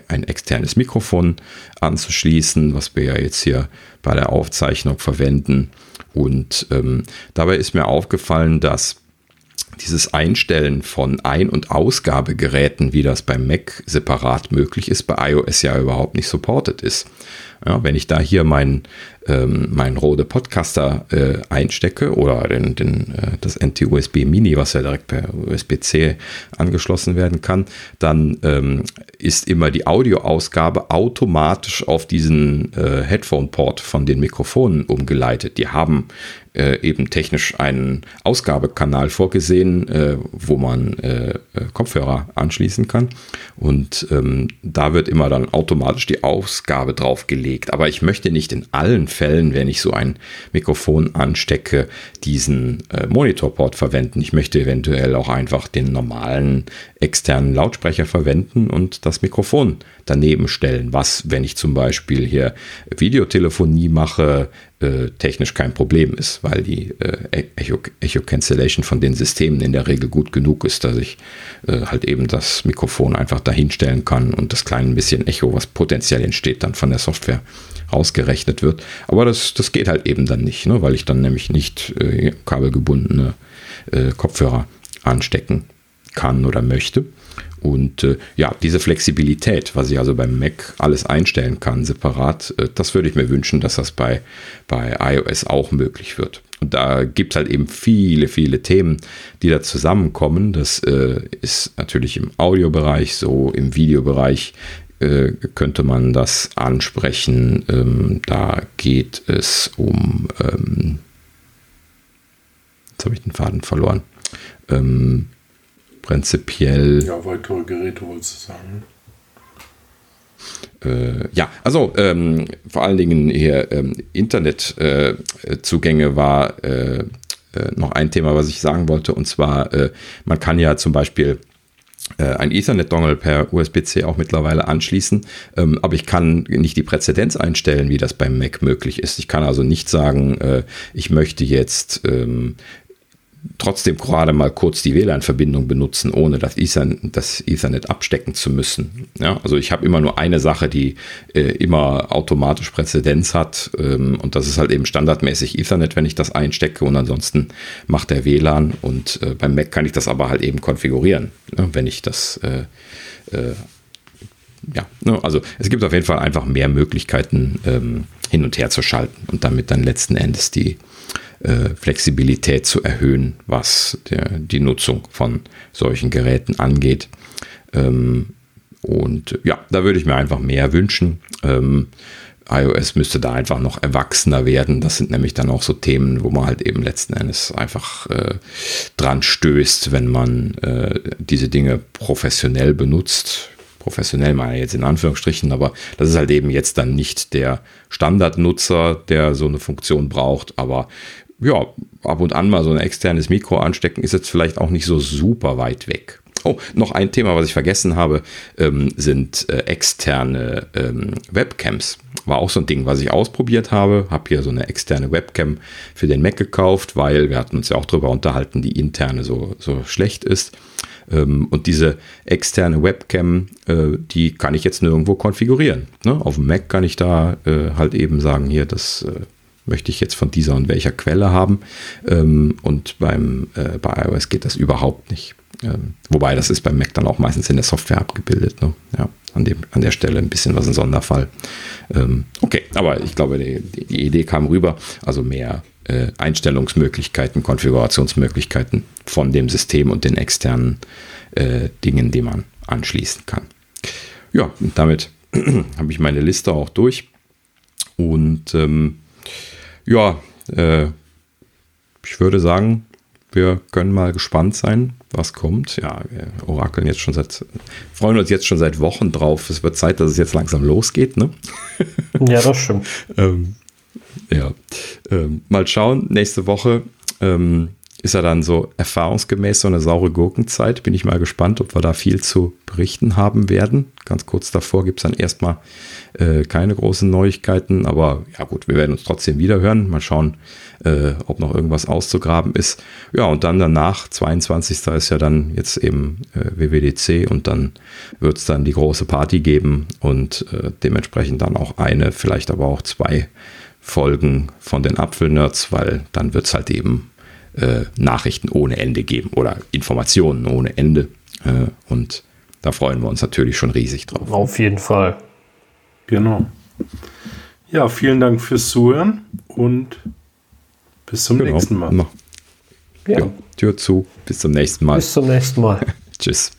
ein externes Mikrofon anzuschließen, was wir ja jetzt hier bei der Aufzeichnung verwenden. Und ähm, dabei ist mir aufgefallen, dass dieses Einstellen von Ein- und Ausgabegeräten, wie das beim Mac separat möglich ist, bei iOS ja überhaupt nicht supported ist. Ja, wenn ich da hier meinen ähm, mein Rode Podcaster äh, einstecke oder den, den, äh, das NT-USB Mini, was ja direkt per USB-C angeschlossen werden kann, dann ähm, ist immer die Audioausgabe automatisch auf diesen äh, Headphone-Port von den Mikrofonen umgeleitet. Die haben äh, eben technisch einen Ausgabekanal vorgesehen, äh, wo man äh, Kopfhörer anschließen kann. Und ähm, da wird immer dann automatisch die Ausgabe draufgelegt. Aber ich möchte nicht in allen Fällen, wenn ich so ein Mikrofon anstecke, diesen äh, Monitorport verwenden. Ich möchte eventuell auch einfach den normalen externen Lautsprecher verwenden und das Mikrofon daneben stellen. Was, wenn ich zum Beispiel hier Videotelefonie mache, äh, technisch kein Problem ist, weil die äh, Echo, Echo Cancellation von den Systemen in der Regel gut genug ist, dass ich äh, halt eben das Mikrofon einfach dahinstellen kann und das kleine bisschen Echo, was potenziell entsteht, dann von der Software ausgerechnet wird. Aber das, das geht halt eben dann nicht, ne, weil ich dann nämlich nicht äh, kabelgebundene äh, Kopfhörer anstecken kann oder möchte. Und äh, ja, diese Flexibilität, was ich also beim Mac alles einstellen kann, separat, äh, das würde ich mir wünschen, dass das bei, bei iOS auch möglich wird. Und da gibt es halt eben viele, viele Themen, die da zusammenkommen. Das äh, ist natürlich im Audiobereich so, im Videobereich äh, könnte man das ansprechen. Ähm, da geht es um. Ähm, jetzt habe ich den Faden verloren. Ähm, prinzipiell. Ja, weitere Geräte wolltest du sagen. Äh, ja, also ähm, vor allen Dingen hier ähm, Internetzugänge äh, war äh, noch ein Thema, was ich sagen wollte. Und zwar, äh, man kann ja zum Beispiel äh, ein Ethernet-Dongle per USB-C auch mittlerweile anschließen, ähm, aber ich kann nicht die Präzedenz einstellen, wie das beim Mac möglich ist. Ich kann also nicht sagen, äh, ich möchte jetzt ähm, trotzdem gerade mal kurz die WLAN-Verbindung benutzen, ohne das Ethernet, das Ethernet abstecken zu müssen. Ja, also ich habe immer nur eine Sache, die äh, immer automatisch Präzedenz hat ähm, und das ist halt eben standardmäßig Ethernet, wenn ich das einstecke und ansonsten macht der WLAN und äh, beim Mac kann ich das aber halt eben konfigurieren, ne, wenn ich das äh, äh ja, ne, also es gibt auf jeden Fall einfach mehr Möglichkeiten ähm, hin und her zu schalten und damit dann letzten Endes die Flexibilität zu erhöhen, was der, die Nutzung von solchen Geräten angeht. Ähm, und ja, da würde ich mir einfach mehr wünschen. Ähm, iOS müsste da einfach noch erwachsener werden. Das sind nämlich dann auch so Themen, wo man halt eben letzten Endes einfach äh, dran stößt, wenn man äh, diese Dinge professionell benutzt professionell meine jetzt in Anführungsstrichen, aber das ist halt eben jetzt dann nicht der Standardnutzer, der so eine Funktion braucht, aber ja, ab und an mal so ein externes Mikro anstecken, ist jetzt vielleicht auch nicht so super weit weg. Oh, noch ein Thema, was ich vergessen habe, ähm, sind äh, externe ähm, Webcams. War auch so ein Ding, was ich ausprobiert habe. Habe hier so eine externe Webcam für den Mac gekauft, weil wir hatten uns ja auch darüber unterhalten, die interne so, so schlecht ist. Ähm, und diese externe Webcam, äh, die kann ich jetzt nirgendwo konfigurieren. Ne? Auf dem Mac kann ich da äh, halt eben sagen, hier, das äh, möchte ich jetzt von dieser und welcher Quelle haben. Ähm, und beim, äh, bei iOS geht das überhaupt nicht. Ähm, wobei das ist beim Mac dann auch meistens in der Software abgebildet. Ne? Ja, an, dem, an der Stelle ein bisschen was ein Sonderfall. Ähm, okay, aber ich glaube, die, die, Idee kam rüber. Also mehr äh, Einstellungsmöglichkeiten, Konfigurationsmöglichkeiten von dem System und den externen äh, Dingen, die man anschließen kann. Ja, und damit habe ich meine Liste auch durch. Und ähm, ja, äh, ich würde sagen, wir können mal gespannt sein, was kommt. Ja, wir orakeln jetzt schon seit, freuen uns jetzt schon seit Wochen drauf. Es wird Zeit, dass es jetzt langsam losgeht, ne? Ja, das stimmt. ähm, ja, ähm, mal schauen. Nächste Woche ähm, ist ja dann so erfahrungsgemäß so eine saure Gurkenzeit. Bin ich mal gespannt, ob wir da viel zu berichten haben werden. Ganz kurz davor gibt es dann erstmal äh, keine großen Neuigkeiten, aber ja gut, wir werden uns trotzdem wieder hören. Mal schauen, äh, ob noch irgendwas auszugraben ist. Ja, und dann danach, 22. ist ja dann jetzt eben äh, WWDC und dann wird es dann die große Party geben und äh, dementsprechend dann auch eine, vielleicht aber auch zwei Folgen von den Apfelnerds, weil dann wird es halt eben äh, Nachrichten ohne Ende geben oder Informationen ohne Ende. Äh, und da freuen wir uns natürlich schon riesig drauf. Auf jeden Fall. Genau. Ja, vielen Dank fürs Zuhören und bis zum genau. nächsten Mal. Ja. ja. Tür zu. Bis zum nächsten Mal. Bis zum nächsten Mal. Tschüss.